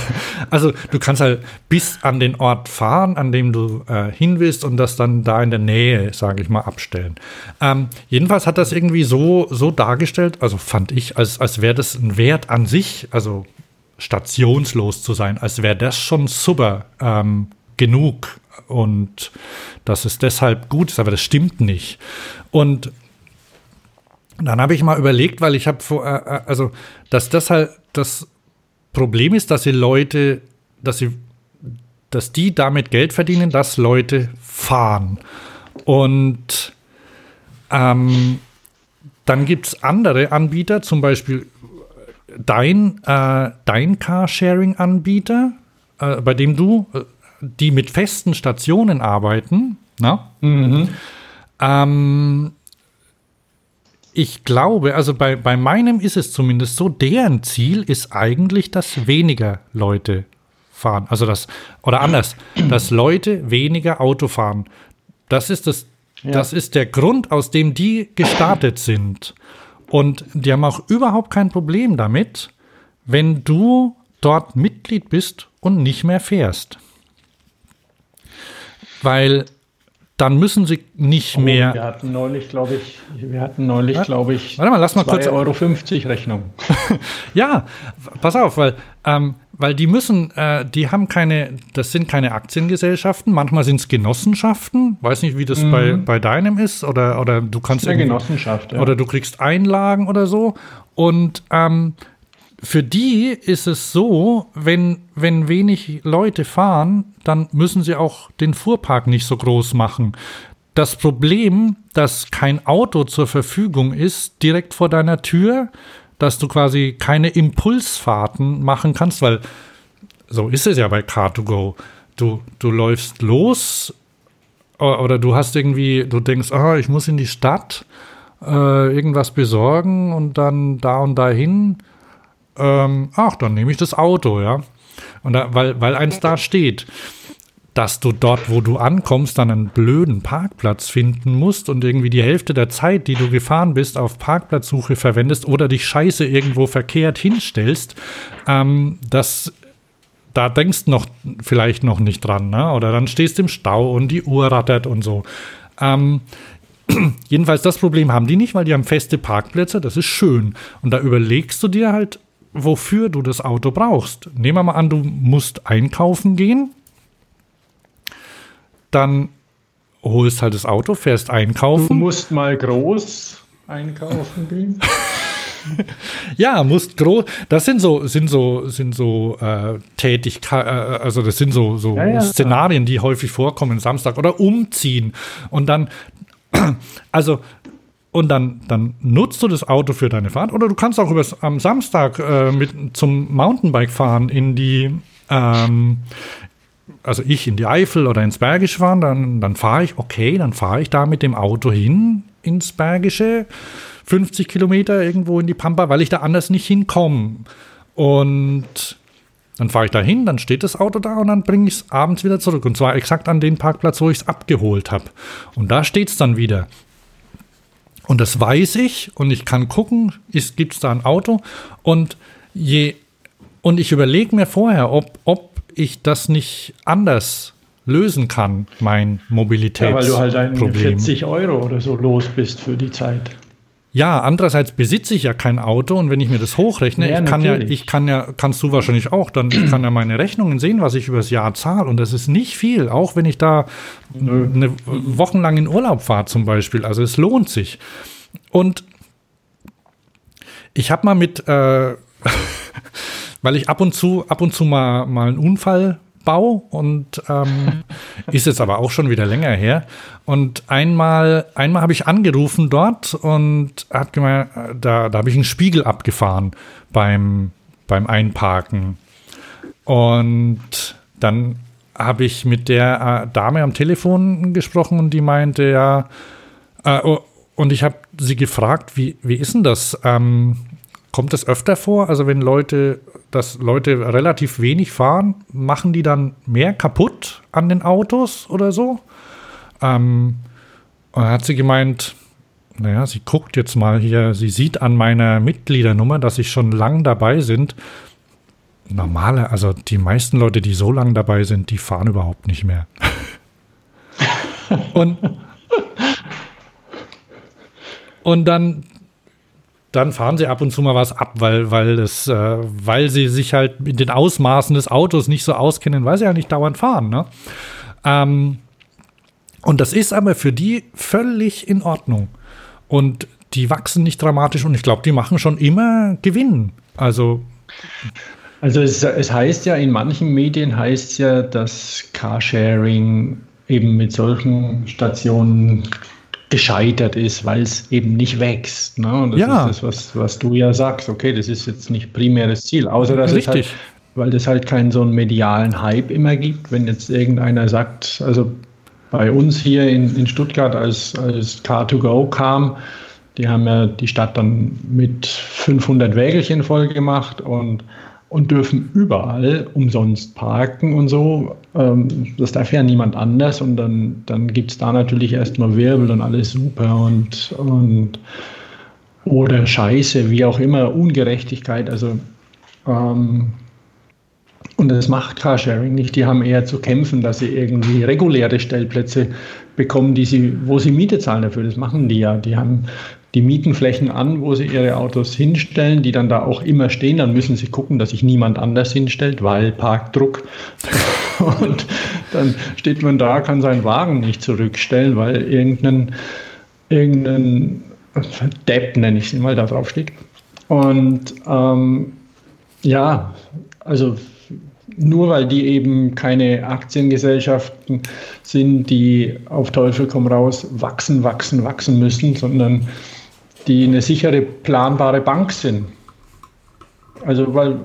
also du kannst halt bis an den Ort fahren, an dem du äh, hin willst und das dann da in der Nähe, sage ich mal, abstellen. Ähm, jedenfalls hat das irgendwie so, so dargestellt, also fand ich, als, als wäre das ein Wert an sich, also stationslos zu sein, als wäre das schon super ähm, genug und dass es deshalb gut ist, aber das stimmt nicht. Und dann habe ich mal überlegt, weil ich habe vor, äh, äh, also, dass das halt das Problem ist, dass die Leute, dass sie, dass die damit Geld verdienen, dass Leute fahren. Und ähm, dann gibt es andere Anbieter, zum Beispiel dein, äh, dein Carsharing-Anbieter, äh, bei dem du, äh, die mit festen Stationen arbeiten, na? Ähm, ich glaube, also bei, bei meinem ist es zumindest so, deren Ziel ist eigentlich, dass weniger Leute fahren. Also das, oder anders, dass Leute weniger Auto fahren. Das ist das, das ist der Grund, aus dem die gestartet sind. Und die haben auch überhaupt kein Problem damit, wenn du dort Mitglied bist und nicht mehr fährst. Weil dann müssen sie nicht Oh, mehr. Wir hatten neulich, glaube ich, wir hatten neulich, glaube ich, Warte mal, lass mal kurz- 2,50 Euro Rechnung. [LAUGHS] Ja, pass auf, weil, ähm, weil die müssen, äh, die haben keine, das sind keine Aktiengesellschaften, manchmal sind es Genossenschaften, weiß nicht, wie das bei, bei deinem ist, oder, oder du kannst Eine Genossenschaft. Ja. oder du kriegst Einlagen oder so. Und ähm, für die ist es so, wenn, wenn wenig Leute fahren, dann müssen sie auch den Fuhrpark nicht so groß machen. Das Problem, dass kein Auto zur Verfügung ist, direkt vor deiner Tür, dass du quasi keine Impulsfahrten machen kannst, weil so ist es ja bei Car2Go. Du, du läufst los oder du hast irgendwie, du denkst, ah, ich muss in die Stadt äh, irgendwas besorgen und dann da und dahin. Ähm, ach, dann nehme ich das Auto, ja. Und da, weil, weil eins da steht, dass du dort, wo du ankommst, dann einen blöden Parkplatz finden musst und irgendwie die Hälfte der Zeit, die du gefahren bist, auf Parkplatzsuche verwendest oder dich scheiße irgendwo verkehrt hinstellst, ähm, das da denkst noch vielleicht noch nicht dran, ne? Oder dann stehst du im Stau und die Uhr rattert und so. Ähm, [CLEARS THROAT] jedenfalls das Problem haben die nicht, weil die haben feste Parkplätze, das ist schön. Und da überlegst du dir halt, wofür du das Auto brauchst. Nehmen wir mal an, du musst einkaufen gehen, dann holst halt das Auto, fährst Du einkaufen. musst mal groß einkaufen gehen. [LAUGHS] Ja, musst groß. Das sind so, sind so, sind so äh, Tätigkeiten, äh, also das sind so, so Ja, ja. Szenarien, die häufig vorkommen, Samstag oder umziehen. Und dann, [CLEARS THROAT] also, und dann, dann nutzt du das Auto für deine Fahrt oder du kannst auch übers, am Samstag äh, mit, zum Mountainbike fahren in die, ähm, also ich in die Eifel oder ins Bergische fahren, dann, dann fahre ich, okay, dann fahre ich da mit dem Auto hin ins Bergische, 50 Kilometer irgendwo in die Pampa, weil ich da anders nicht hinkomme. Und dann fahre ich da hin, dann steht das Auto da und dann bringe ich es abends wieder zurück. Und zwar exakt an den Parkplatz, wo ich es abgeholt habe. Und da steht es dann wieder. Und das weiß ich und ich kann gucken, gibt es da ein Auto und je und ich überlege mir vorher, ob, ob ich das nicht anders lösen kann, mein Ja, weil du halt ein Mobilitätsproblem. 40 Euro oder so los bist für die Zeit. Ja, andererseits besitze ich ja kein Auto und wenn ich mir das hochrechne, Ja, ich kann ja, natürlich. ich kann ja, kannst du wahrscheinlich auch, dann ich kann ja meine Rechnungen sehen, was ich übers Jahr zahle und das ist nicht viel, auch wenn ich da eine wochenlang in Urlaub fahre zum Beispiel. Also es lohnt sich. Und ich habe mal mit, äh, [LAUGHS] weil ich ab und zu, ab und zu mal, mal einen Unfall baue und ähm, [LAUGHS] ist jetzt aber auch schon wieder länger her. Und einmal, einmal habe ich angerufen dort und hat gemeint, da, da habe ich einen Spiegel abgefahren beim, beim Einparken. Und dann habe ich mit der äh, Dame am Telefon gesprochen und die meinte ja, äh, oh, und ich habe sie gefragt, wie, wie ist denn das? Ähm, kommt das öfter vor? Also wenn Leute, dass Leute relativ wenig fahren, machen die dann mehr kaputt an den Autos oder so? Ähm, und dann hat sie gemeint, naja, sie guckt jetzt mal hier, sie sieht an meiner Mitgliedernummer, dass ich schon lang dabei sind. Normale, also die meisten Leute, die so lang dabei sind, die fahren überhaupt nicht mehr. [LAUGHS] und, und dann, dann fahren sie ab und zu mal was ab, weil, weil, das, äh, weil sie sich halt mit den Ausmaßen des Autos nicht so auskennen, weil sie ja nicht dauernd fahren. Ne? Ähm, und das ist aber für die völlig in Ordnung. Und die wachsen nicht dramatisch und ich glaube, die machen schon immer Gewinn. Also. Also es, es heißt ja, in manchen Medien heißt es ja, dass Carsharing eben mit solchen Stationen gescheitert ist, weil es eben nicht wächst. Ne? Und das Ja. ist das, was, was du ja sagst. Okay, das ist jetzt nicht primäres Ziel, außer dass es halt, Richtig. weil das halt keinen so einen medialen Hype immer gibt. Wenn jetzt irgendeiner sagt, also bei uns hier in, in Stuttgart, als, als Car2Go kam, die haben ja die Stadt dann mit 500 Wägelchen voll gemacht und, und dürfen überall umsonst parken und so. Ähm, das darf ja niemand anders und dann, dann gibt es da natürlich erstmal Wirbel und alles super und, und oder Scheiße, wie auch immer, Ungerechtigkeit. Also ähm, und das macht Carsharing nicht. Die haben eher zu kämpfen, dass sie irgendwie reguläre Stellplätze bekommen, die sie, wo sie Miete zahlen dafür. Das machen die ja. Die haben die mieten Flächen an, wo sie ihre Autos hinstellen, die dann da auch immer stehen. Dann müssen sie gucken, dass sich niemand anders hinstellt, weil Parkdruck. [LAUGHS] Und dann steht man da, kann seinen Wagen nicht zurückstellen, weil irgendein, irgendein Depp, nenne ich es mal, da drauf steht. Und ähm, ja, also nur weil die eben keine Aktiengesellschaften sind, die auf Teufel komm raus wachsen, wachsen, wachsen müssen, sondern die eine sichere, planbare Bank sind. Also weil,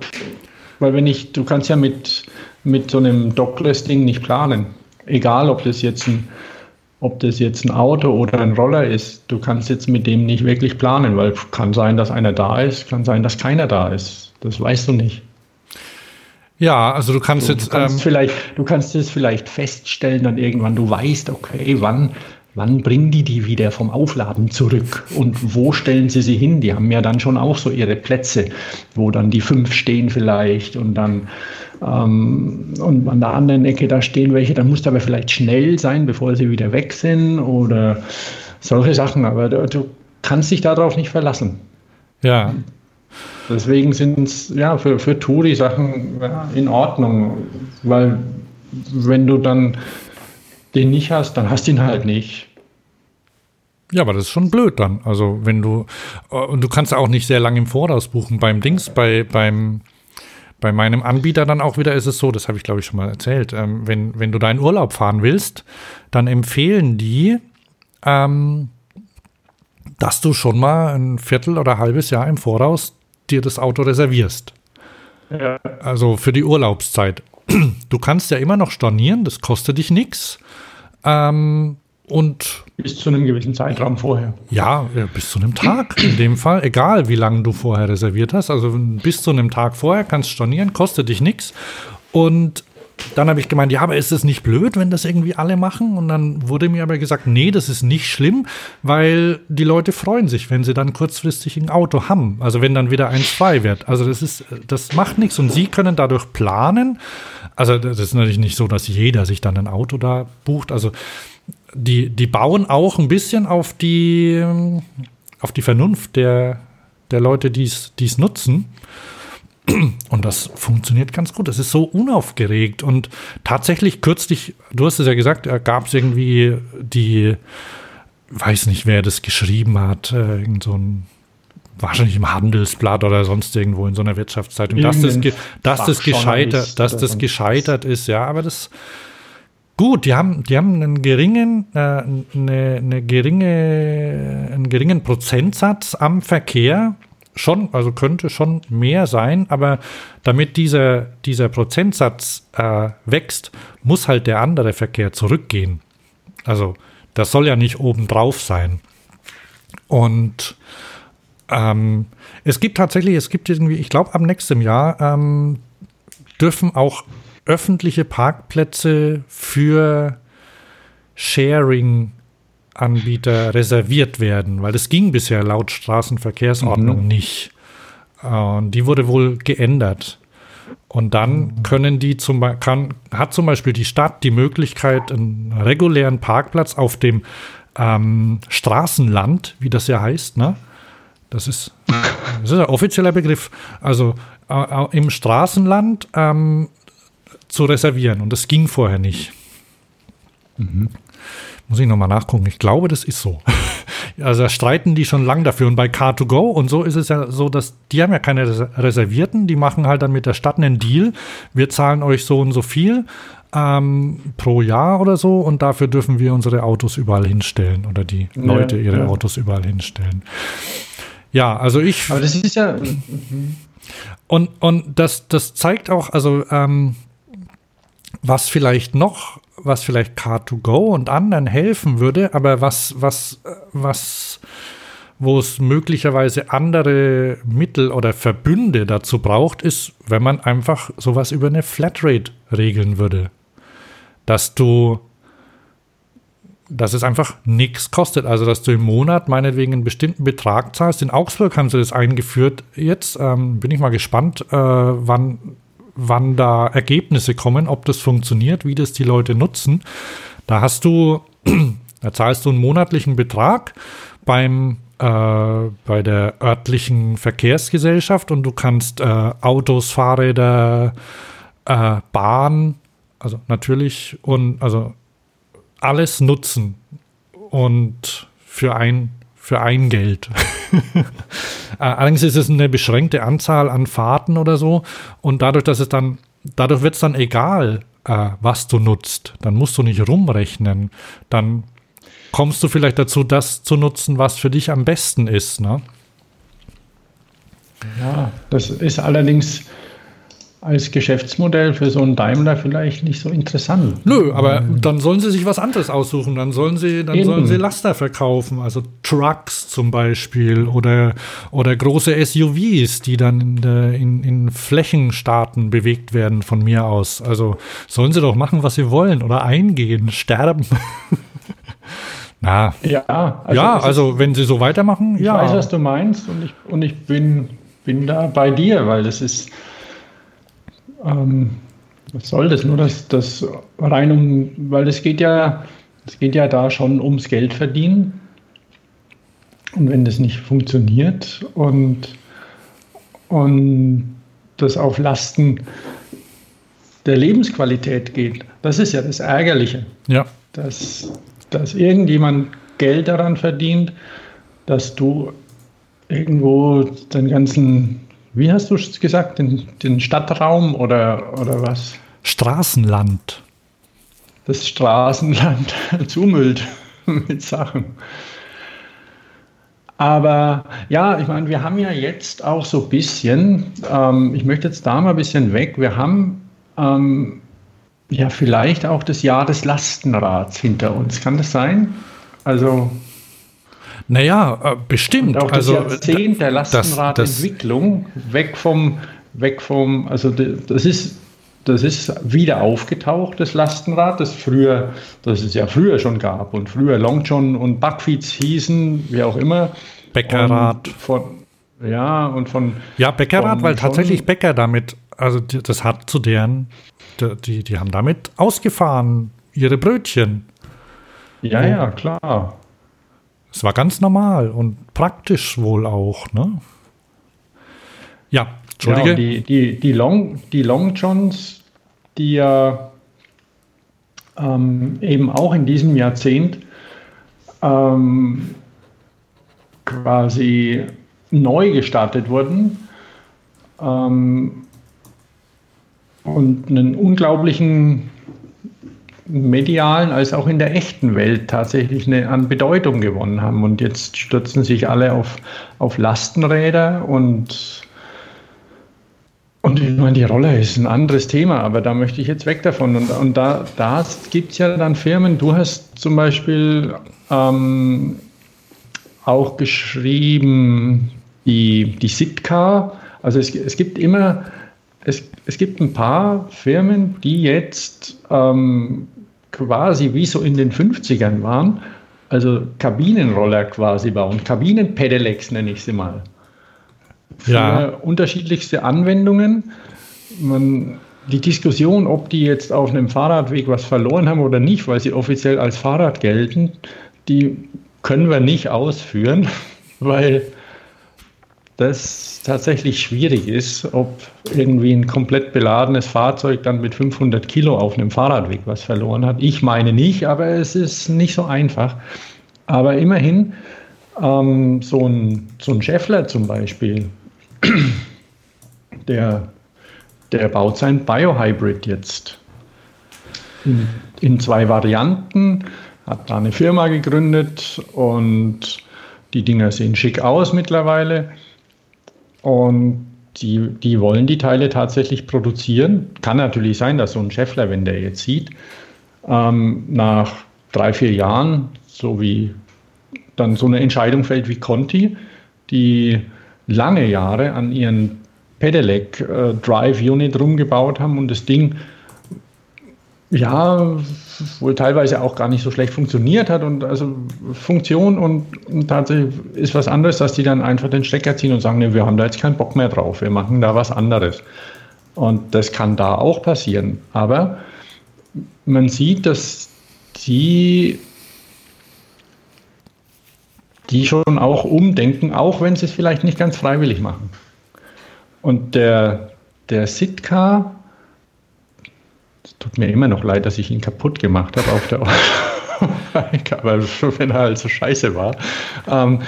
weil wenn ich, du kannst ja mit, mit so einem Dockless-Ding nicht planen. Egal, ob das jetzt ein ob das jetzt ein Auto oder ein Roller ist, du kannst jetzt mit dem nicht wirklich planen, weil kann sein, dass einer da ist, kann sein, dass keiner da ist. Das weißt du nicht. Ja, also du kannst Du jetzt. kannst, Ähm, vielleicht, du kannst es vielleicht feststellen, dann irgendwann, du weißt, okay, wann, wann bringen die die wieder vom Aufladen zurück und wo stellen sie sie hin? Die haben ja dann schon auch so ihre Plätze, wo dann die fünf stehen vielleicht und dann ähm, und an der anderen Ecke da stehen welche, dann musst du aber vielleicht schnell sein, bevor sie wieder weg sind oder solche Sachen, aber du, du kannst dich darauf nicht verlassen. ja. Deswegen sind es ja für, für Touri-Sachen ja, in Ordnung, weil wenn du dann den nicht hast, dann hast du ihn halt nicht. Ja, aber das ist schon blöd dann. Also wenn du äh, und du kannst auch nicht sehr lange im Voraus buchen. Beim Dings, bei beim bei meinem Anbieter dann auch wieder ist es so, das habe ich glaube ich schon mal erzählt. Ähm, wenn wenn du deinen Urlaub fahren willst, dann empfehlen die, ähm, dass du schon mal ein Viertel oder halbes Jahr im Voraus dir das Auto reservierst. Ja. Also für die Urlaubszeit. [CLEARS THROAT] Du kannst ja immer noch stornieren, das kostet dich nichts. Ähm, und Bis zu einem gewissen Zeitraum vorher. ja, bis zu einem Tag in dem Fall, egal wie lange du vorher reserviert hast. Also bis zu einem Tag vorher kannst stornieren, kostet dich nichts. Und dann habe ich gemeint, ja, aber ist es nicht blöd, wenn das irgendwie alle machen? Und dann wurde mir aber gesagt, nee, das ist nicht schlimm, weil die Leute freuen sich, wenn sie dann kurzfristig ein Auto haben. Also wenn dann wieder eins frei wird. Also das ist, das macht nichts und sie können dadurch planen. Also das ist natürlich nicht so, dass jeder sich dann ein Auto da bucht. Also die, die bauen auch ein bisschen auf die, auf die Vernunft der, der Leute, die es nutzen. Und das funktioniert ganz gut. Es ist so unaufgeregt. Und tatsächlich kürzlich, du hast es ja gesagt, gab es irgendwie die, weiß nicht, wer das geschrieben hat, äh, irgend so ein wahrscheinlich im Handelsblatt oder sonst irgendwo in so einer Wirtschaftszeitung, dass das, dass das gescheitert, dass das gescheitert ist, ja, aber das gut, die haben, die haben einen geringen, äh, eine, eine geringe, einen geringen Prozentsatz am Verkehr. Schon, also könnte schon mehr sein, aber damit dieser, dieser Prozentsatz äh, wächst, muss halt der andere Verkehr zurückgehen. Also das soll ja nicht obendrauf sein. Und ähm, es gibt tatsächlich, es gibt irgendwie, ich glaube, ab nächstem Jahr ähm, dürfen auch öffentliche Parkplätze für Sharing Netzanbieter reserviert werden, weil das ging bisher laut Straßenverkehrsordnung Mhm. nicht. Und die wurde wohl geändert. Und dann können die zum kann, hat zum Beispiel die Stadt die Möglichkeit, einen regulären Parkplatz auf dem ähm, Straßenland, wie das ja heißt, ne? Das ist, das ist ein offizieller Begriff. Also äh, äh, im Straßenland ähm, zu reservieren. Und das ging vorher nicht. Muss ich nochmal nachgucken. Ich glaube, das ist so. [LAUGHS] Also da streiten die schon lang dafür. Und bei Car2Go und so ist es ja so, dass die haben ja keine Res- Reservierten. Die machen halt dann mit der Stadt einen Deal. Wir zahlen euch so und so viel ähm, pro Jahr oder so. Und dafür dürfen wir unsere Autos überall hinstellen. Oder die Ja, Leute ihre ja. Autos überall hinstellen. Ja, also ich Aber das ist ja, und, und das, das zeigt auch, also ähm, was vielleicht noch, was vielleicht Car2Go und anderen helfen würde, aber was, was, äh, was, wo es möglicherweise andere Mittel oder Verbünde dazu braucht, ist, wenn man einfach sowas über eine Flatrate regeln würde. Dass du dass es einfach nichts kostet. Also, dass du im Monat meinetwegen einen bestimmten Betrag zahlst. In Augsburg haben sie das eingeführt. Jetzt ähm, bin ich mal gespannt, äh, wann, wann da Ergebnisse kommen, ob das funktioniert, wie das die Leute nutzen. Da hast du, [CLEARS THROAT] da zahlst du einen monatlichen Betrag beim äh, bei der örtlichen Verkehrsgesellschaft und du kannst äh, Autos, Fahrräder, äh, Bahn, also natürlich und also alles nutzen und für ein, für ein Geld. [LAUGHS] Äh, Allerdings ist es eine beschränkte Anzahl an Fahrten oder so und dadurch, dass es dann, dadurch wird es dann egal, äh, was du nutzt. Dann musst du nicht rumrechnen. Dann kommst du vielleicht dazu, das zu nutzen, was für dich am besten ist. Ne? ja, das ist allerdings als Geschäftsmodell für so einen Daimler vielleicht nicht so interessant. Nö, aber dann sollen sie sich was anderes aussuchen. Dann sollen sie, dann Eben. sollen sie Laster verkaufen, also Trucks zum Beispiel oder, oder große SUVs, die dann in, in, in Flächenstaaten bewegt werden von mir aus. Also sollen sie doch machen, was sie wollen oder eingehen, sterben. [LAUGHS] Na, Ja, ja, es ist- also wenn sie so weitermachen, Ich ja. weiß, was du meinst und ich, und ich bin, bin da bei dir, weil das ist, ähm, was soll das? Nur das, das rein um, weil es geht ja, es geht ja da schon ums Geld verdienen. Und wenn das nicht funktioniert und, und das auf Lasten der Lebensqualität geht, das ist ja das Ärgerliche ja. dass, dass irgendjemand Geld daran verdient, dass du irgendwo den ganzen, wie hast du es gesagt, den, den Stadtraum oder, oder was, Straßenland. das Straßenland [LAUGHS] zumüllt [LAUGHS] mit Sachen. Aber ja, ich meine, wir haben ja jetzt auch so ein bisschen, ähm, ich möchte jetzt da mal ein bisschen weg, wir haben ähm, ja vielleicht auch das Jahr des Lastenrads hinter uns. Kann das sein? Also Naja, äh, bestimmt. auch das also, Jahrzehnt der Lastenradentwicklung weg vom, weg vom, also das ist, das ist wieder aufgetaucht, das Lastenrad, das früher, das es ja früher schon gab und früher Long John und Buckfeeds hießen, wie auch immer. Bäckerrad. Und von, ja, und von. Ja, Bäckerrad, von- weil von- tatsächlich Bäcker damit, also das hat zu deren, die, die haben damit ausgefahren, ihre Brötchen. Ja, ja, klar. Es war ganz normal und praktisch wohl auch, ne? Ja, Ja, Entschuldige. die, die, die, Long, die Long Johns, die ja ähm, eben auch in diesem Jahrzehnt ähm, quasi neu gestartet wurden ähm, und einen unglaublichen medialen als auch in der echten Welt tatsächlich eine, an Bedeutung gewonnen haben. Und jetzt stürzen sich alle auf, auf Lastenräder und und ich meine, die Rolle ist ein anderes Thema, aber da möchte ich jetzt weg davon. Und, und da, da gibt es ja dann Firmen, du hast zum Beispiel ähm, auch geschrieben, die, die Sitka, also es, es gibt immer, es, es gibt ein paar Firmen, die jetzt ähm, quasi wie so in den 50ern waren, also Kabinenroller quasi bauen. Kabinenpedelecs nenne ich sie mal. Für Ja. unterschiedlichste Anwendungen. Man, die Diskussion, ob die jetzt auf einem Fahrradweg was verloren haben oder nicht, weil sie offiziell als Fahrrad gelten, die können wir nicht ausführen, [LAUGHS] weil das tatsächlich schwierig ist, ob irgendwie ein komplett beladenes Fahrzeug dann mit 500 Kilo auf einem Fahrradweg was verloren hat. Ich meine nicht, aber es ist nicht so einfach. Aber immerhin, ähm, so, ein, so ein Scheffler zum Beispiel, [CLEARS THROAT] der, der baut sein Biohybrid jetzt in, in zwei Varianten, hat da eine Firma gegründet und die Dinger sehen schick aus mittlerweile. Und die, die wollen die Teile tatsächlich produzieren. Kann natürlich sein, dass so ein Scheffler, wenn der jetzt sieht, ähm, nach drei, vier Jahren, so wie dann so eine Entscheidung fällt wie Conti, die lange Jahre an ihren Pedelec äh, Drive Unit rumgebaut haben und das Ding ja wohl teilweise auch gar nicht so schlecht funktioniert hat und also Funktion und, tatsächlich ist was anderes, dass die dann einfach den Stecker ziehen und sagen, nee, wir haben da jetzt keinen Bock mehr drauf, wir machen da was anderes. Und das kann da auch passieren. Aber man sieht, dass die die schon auch umdenken, auch wenn sie es vielleicht nicht ganz freiwillig machen. Und der, der Sitka, tut mir immer noch leid, dass ich ihn kaputt gemacht habe auf der aber schon [LAUGHS] wenn er halt so scheiße war. Ähm,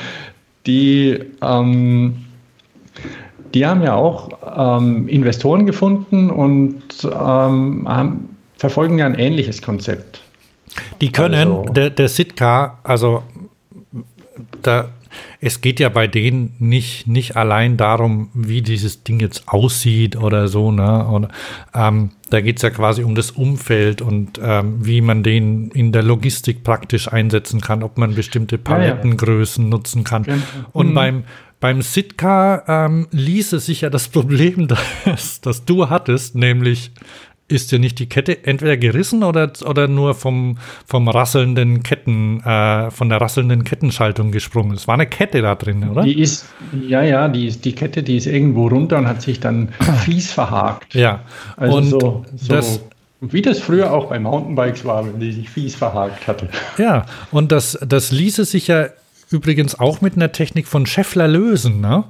die, ähm, die haben ja auch ähm, Investoren gefunden und ähm, haben, verfolgen ja ein ähnliches Konzept. Die können, Also- der, der Sitka, also da, es geht ja bei denen nicht, nicht allein darum, wie dieses Ding jetzt aussieht oder so, ne? Und, ähm, da geht es ja quasi um das Umfeld und ähm, wie man den in der Logistik praktisch einsetzen kann, ob man bestimmte ja. Palettengrößen nutzen kann. Genau. Und Mhm. beim, beim Sitka ähm, ließe sich ja das [LAUGHS] Problem, das, das du hattest, nämlich ist dir nicht die Kette entweder gerissen oder, oder nur vom, vom rasselnden Ketten, äh, von der rasselnden Kettenschaltung gesprungen? Es war eine Kette da drin, oder? Die ist, ja, ja, die, ist, die Kette, die ist irgendwo runter und hat sich dann [CLEARS THROAT] fies verhakt. ja. Also und so, so das, wie das früher auch bei Mountainbikes war, wenn die sich fies verhakt hatte. ja, und das, das ließe sich ja übrigens auch mit einer Technik von Scheffler lösen, ne?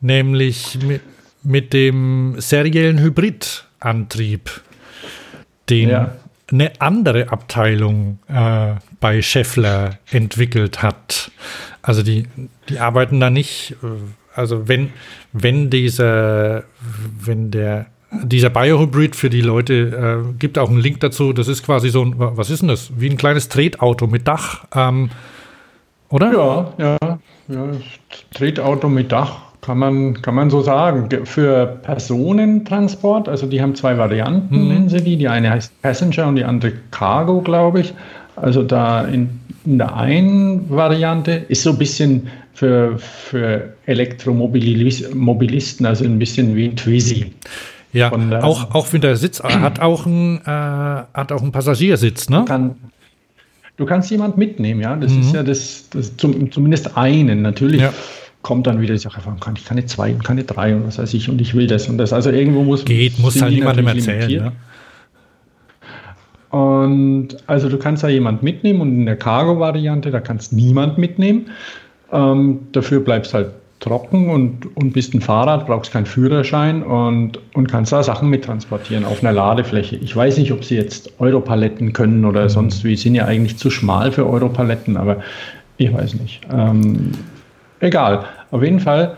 Nämlich mit, mit dem seriellen Hybridantrieb, den Ja. eine andere Abteilung äh, bei Scheffler entwickelt hat. Also die, die arbeiten da nicht, äh, also wenn, wenn dieser, wenn der dieser Biohybrid für die Leute äh, gibt auch einen Link dazu. Das ist quasi so ein, wa- was ist denn das? Wie ein kleines Tretauto mit Dach, ähm, oder? Ja, ja, ja. Tretauto mit Dach kann man, kann man so sagen. Ge- Für Personentransport, also die haben zwei Varianten, nennen sie die. Die eine heißt Passenger und die andere Cargo, glaube ich. Also da in, in der einen Variante ist so ein bisschen für, für Elektromobilisten, also ein bisschen wie ein Twizy. Ja, auch, auch wenn der Sitz [CLEARS THROAT] hat auch einen, äh, hat auch einen Passagiersitz, ne? kann, du kannst jemand mitnehmen, ja. Das ist ja das, das zum, zumindest einen. Natürlich Ja. Kommt dann wieder die Sache, warum kann ich keine zwei und keine drei und was weiß ich und ich will das und das. Also irgendwo muss Geht, muss halt niemandem erzählen. Ne? Und also du kannst da jemand mitnehmen und in der Cargo-Variante, da kannst niemand mitnehmen. Ähm, dafür bleibst halt trocken und, und bist ein Fahrrad, brauchst keinen Führerschein und, und kannst da Sachen mittransportieren auf einer Ladefläche. Ich weiß nicht, ob sie jetzt Europaletten können oder sonst wie, sind ja eigentlich zu schmal für Europaletten, aber ich weiß nicht. Ähm, egal. Auf jeden Fall,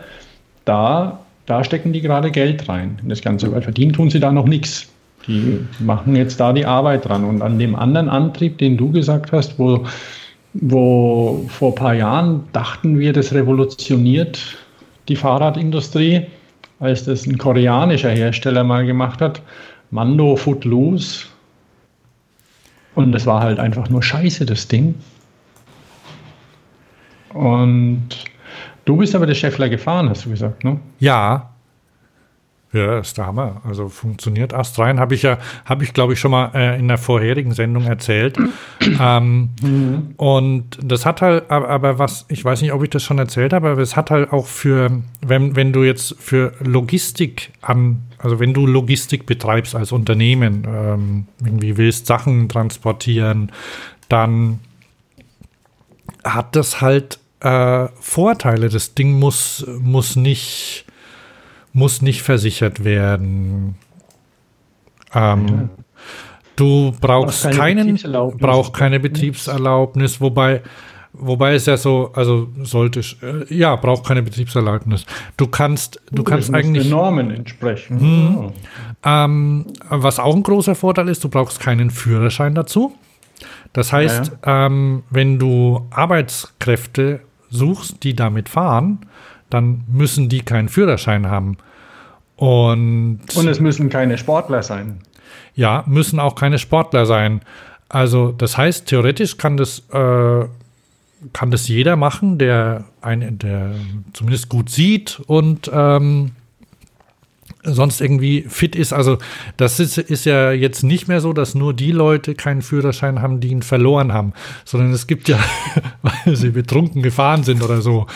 da, da stecken die gerade Geld rein in das Ganze, weil verdienen tun sie da noch nichts. Die machen jetzt da die Arbeit dran. Und an dem anderen Antrieb, den du gesagt hast, wo, wo vor ein paar Jahren dachten wir, das revolutioniert die Fahrradindustrie, als das ein koreanischer Hersteller mal gemacht hat, Mando Footloose. Und das war halt einfach nur scheiße, das Ding. Und du bist aber der Scheffler gefahren, hast du gesagt, ne? Ja, Ja, ist der Hammer. Also funktioniert astrein. Habe ich ja, habe ich glaube ich schon mal äh, in der vorherigen Sendung erzählt. [CLEARS THROAT] ähm, mhm. Und das hat halt, aber, was, ich weiß nicht, ob ich das schon erzählt habe, aber es hat halt auch für, wenn, wenn du jetzt für Logistik an, also wenn du Logistik betreibst als Unternehmen, ähm, irgendwie willst Sachen transportieren, dann hat das halt äh, Vorteile. Das Ding muss, muss nicht muss nicht versichert werden. Ähm, ja. Du brauchst keine keinen, braucht keine Betriebserlaubnis, wobei, wobei es ja so, also sollte, äh, ja, braucht keine Betriebserlaubnis. Du kannst, du Gut, kannst eigentlich den Normen entsprechen. Mh, ähm, was auch ein großer Vorteil ist, du brauchst keinen Führerschein dazu. Das heißt, ja. Ähm, wenn du Arbeitskräfte suchst, die damit fahren, dann müssen die keinen Führerschein haben. Und, und es müssen keine Sportler sein. Ja, müssen auch keine Sportler sein. Also das heißt, theoretisch kann das, äh, kann das jeder machen, der, ein, der zumindest gut sieht und ähm, sonst irgendwie fit ist. Also das ist, ist ja jetzt nicht mehr so, dass nur die Leute keinen Führerschein haben, die ihn verloren haben, sondern es gibt ja, [LAUGHS] weil sie betrunken gefahren sind oder so.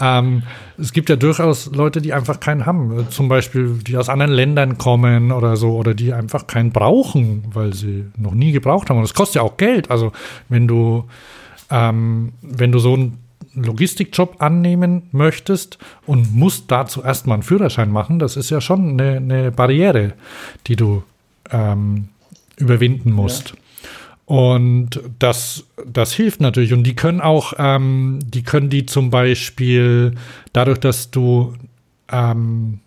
Ähm, es gibt ja durchaus Leute, die einfach keinen haben. Zum Beispiel, die aus anderen Ländern kommen oder so, oder die einfach keinen brauchen, weil sie noch nie gebraucht haben. Und es kostet ja auch Geld. Also wenn du ähm, wenn du so ein Logistikjob annehmen möchtest und musst dazu erstmal einen Führerschein machen, das ist ja schon eine, eine Barriere, die du ähm, überwinden musst. Ja. Und das, das hilft natürlich. Und die können auch, ähm, die können die zum Beispiel dadurch, dass du ähm,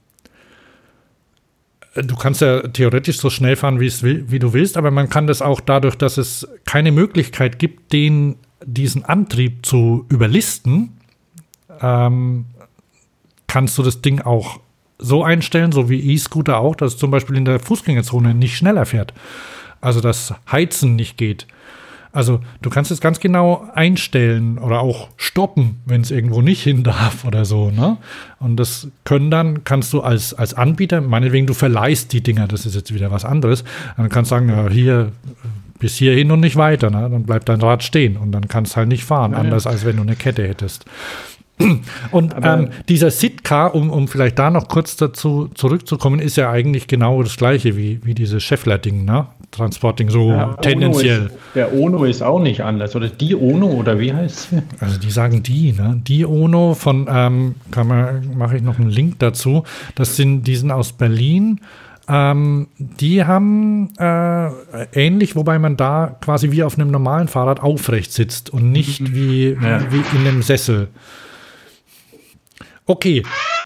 Du kannst ja theoretisch so schnell fahren, wie, es will, wie du willst, aber man kann das auch dadurch, dass es keine Möglichkeit gibt, den diesen Antrieb zu überlisten, ähm, kannst du das Ding auch so einstellen, so wie E-Scooter auch, dass es zum Beispiel in der Fußgängerzone nicht schneller fährt. Also das Heizen nicht geht. Also du kannst es ganz genau einstellen oder auch stoppen, wenn es irgendwo nicht hin darf oder so. Ne? Und das können dann, kannst du als, als Anbieter, meinetwegen du verleihst die Dinger, das ist jetzt wieder was anderes, dann kannst du sagen, ja, hier bis hierhin und nicht weiter. Ne? Dann bleibt dein Rad stehen und dann kannst du halt nicht fahren, ja, anders ja. als wenn du eine Kette hättest. [CLEARS THROAT] Und ähm, dieser Sitka, um, um vielleicht da noch kurz dazu zurückzukommen, ist ja eigentlich genau das gleiche wie, wie dieses Scheffler-Ding, ne? Transporting, so ja, tendenziell. Ono ist, der Ono ist auch nicht anders, oder die Ono, oder wie heißt sie? Also die sagen die, ne? Die Ono von, ähm, kann man, mache ich noch einen Link dazu. Das sind, die sind aus Berlin ähm, die haben äh, ähnlich, wobei man da quasi wie auf einem normalen Fahrrad aufrecht sitzt und nicht mhm. wie, ja. wie in einem Sessel. Okay,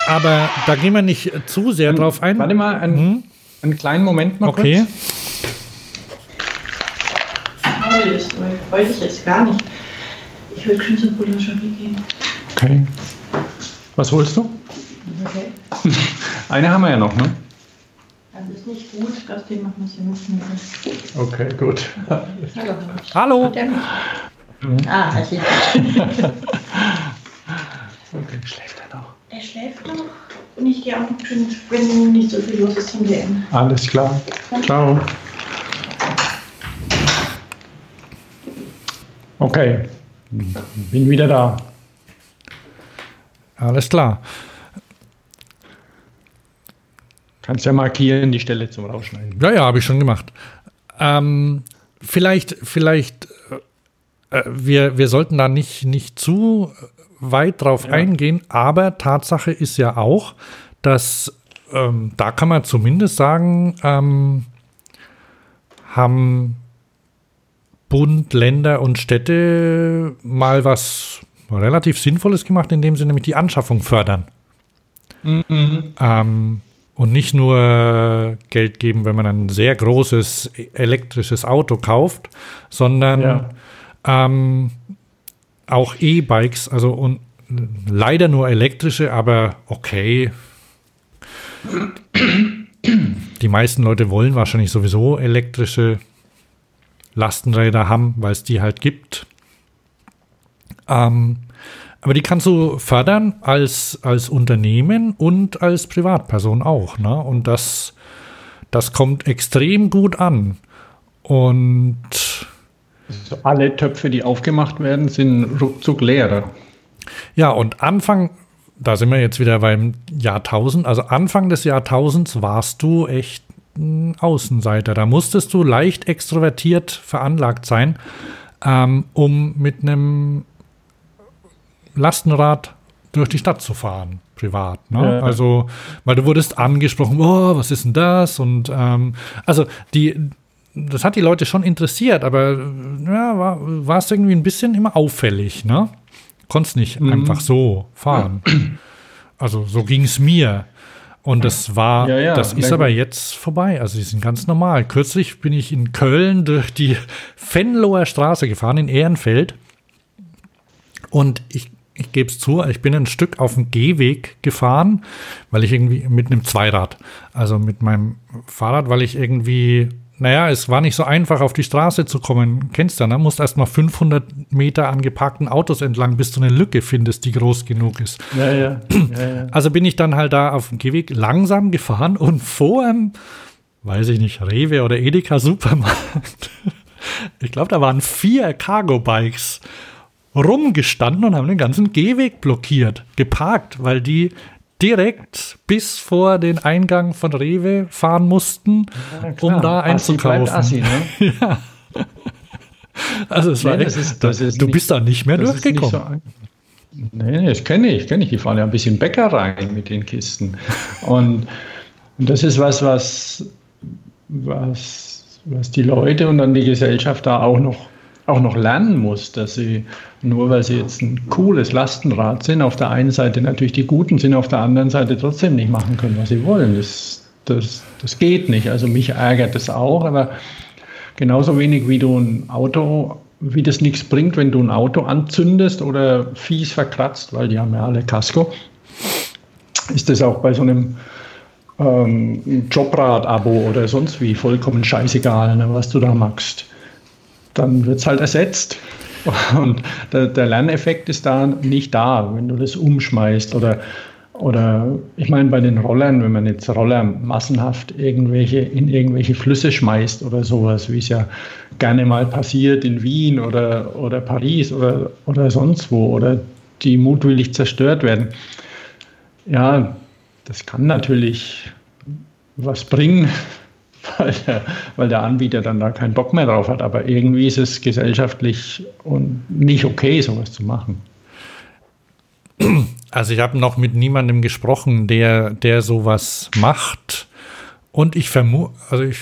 aber da gehen wir nicht zu sehr drauf ein. Warte mal, einen, hm? einen kleinen Moment mal okay. kurz. Das wollte ich jetzt gar nicht. Ich will schon zum Boulangerie gehen. Okay. Was holst du? Okay. [LAUGHS] Eine haben wir ja noch, ne? Das ist nicht gut, das Thema machen wir nicht mehr. Okay, gut. Hallo. Hallo. Mhm. Ah, also. okay, schläft er noch? Er schläft noch. Und ich gehe auch noch schön, wenn nicht so viel los ist, hingehen. Alles klar. Ciao. Okay, bin wieder da. Alles klar. Kannst ja markieren, die Stelle zum Rausschneiden. Ja, ja, habe ich schon gemacht. Ähm, vielleicht, vielleicht, äh, äh, wir, wir sollten da nicht, nicht zu weit drauf ja. eingehen, aber Tatsache ist ja auch, dass ähm, da kann man zumindest sagen, ähm, haben Bund, Länder und Städte mal was relativ Sinnvolles gemacht, indem sie nämlich die Anschaffung fördern. Mhm. Ähm, und nicht nur Geld geben, wenn man ein sehr großes elektrisches Auto kauft, sondern ja. ähm, auch E-Bikes, also und leider nur elektrische, aber okay. Die meisten Leute wollen wahrscheinlich sowieso elektrische Lastenräder haben, weil es die halt gibt. Ähm, Aber die kannst du fördern als, als Unternehmen und als Privatperson auch. Ne? Und das, das kommt extrem gut an. Und also alle Töpfe, die aufgemacht werden, sind ruckzuck leer. Ja, und Anfang, da sind wir jetzt wieder beim Jahrtausend, also Anfang des Jahrtausends warst du echt ein Außenseiter. Da musstest du leicht extrovertiert veranlagt sein, ähm, um mit einem Lastenrad durch die Stadt zu fahren, privat. Ne? Ja. Also, weil du wurdest angesprochen, oh, was ist denn das? Und ähm, also die, das hat die Leute schon interessiert, aber ja, war es irgendwie ein bisschen immer auffällig, ne? Konntest nicht mhm. einfach so fahren. Ja. Also so ging es mir. Und das war, ja, ja, das ist aber jetzt vorbei. Also die sind ganz normal. Kürzlich bin ich in Köln durch die Venloer Straße gefahren, in Ehrenfeld. Und ich ich gebe es zu, ich bin ein Stück auf dem Gehweg gefahren, weil ich irgendwie mit einem Zweirad, also mit meinem Fahrrad, weil ich irgendwie, naja, es war nicht so einfach, auf die Straße zu kommen. Kennst du, ne? Musst erst mal 500 Meter an geparkten Autos entlang, bis du eine Lücke findest, die groß genug ist. Ja, ja. ja, ja. Also bin ich dann halt da auf dem Gehweg langsam gefahren und vor einem, weiß ich nicht, Rewe oder Edeka Supermarkt. [LAUGHS] Ich glaube, da waren vier Cargo-Bikes rumgestanden und haben den ganzen Gehweg blockiert, geparkt, weil die direkt bis vor den Eingang von Rewe fahren mussten, ja, um da einzukaufen. Assi, ne? [LAUGHS] ja. Also es nee, war echt, ist, das ist du nicht, bist da nicht mehr durchgekommen. Nicht so, nee, das kenne ich, kenne ich. Die fahren ja ein bisschen Bäckerei mit den Kisten. Und, und das ist was, was, was, was die Leute und dann die Gesellschaft da auch noch auch noch lernen muss, dass sie, nur weil sie jetzt ein cooles Lastenrad sind, auf der einen Seite natürlich die Guten sind, auf der anderen Seite trotzdem nicht machen können, was sie wollen. Das, das, das geht nicht. Also mich ärgert das auch, aber genauso wenig wie du ein Auto, wie das nichts bringt, wenn du ein Auto anzündest oder fies verkratzt, weil die haben ja alle Casco, ist das auch bei so einem ähm, Jobrad-Abo oder sonst wie vollkommen scheißegal, ne, was du da machst dann wird es halt ersetzt. [LAUGHS] Und der, der, Lerneffekt ist da nicht da, wenn du das umschmeißt oder oder ich meine bei den Rollern, wenn man jetzt Roller massenhaft irgendwelche in irgendwelche Flüsse schmeißt oder sowas, wie es ja gerne mal passiert in Wien oder, oder Paris oder, oder sonst wo oder die mutwillig zerstört werden. Ja, das kann natürlich was bringen, weil der, weil der Anbieter dann da keinen Bock mehr drauf hat. Aber irgendwie ist es gesellschaftlich und nicht okay, sowas zu machen. Also ich habe noch mit niemandem gesprochen, der, der sowas macht. Und ich vermute, also ich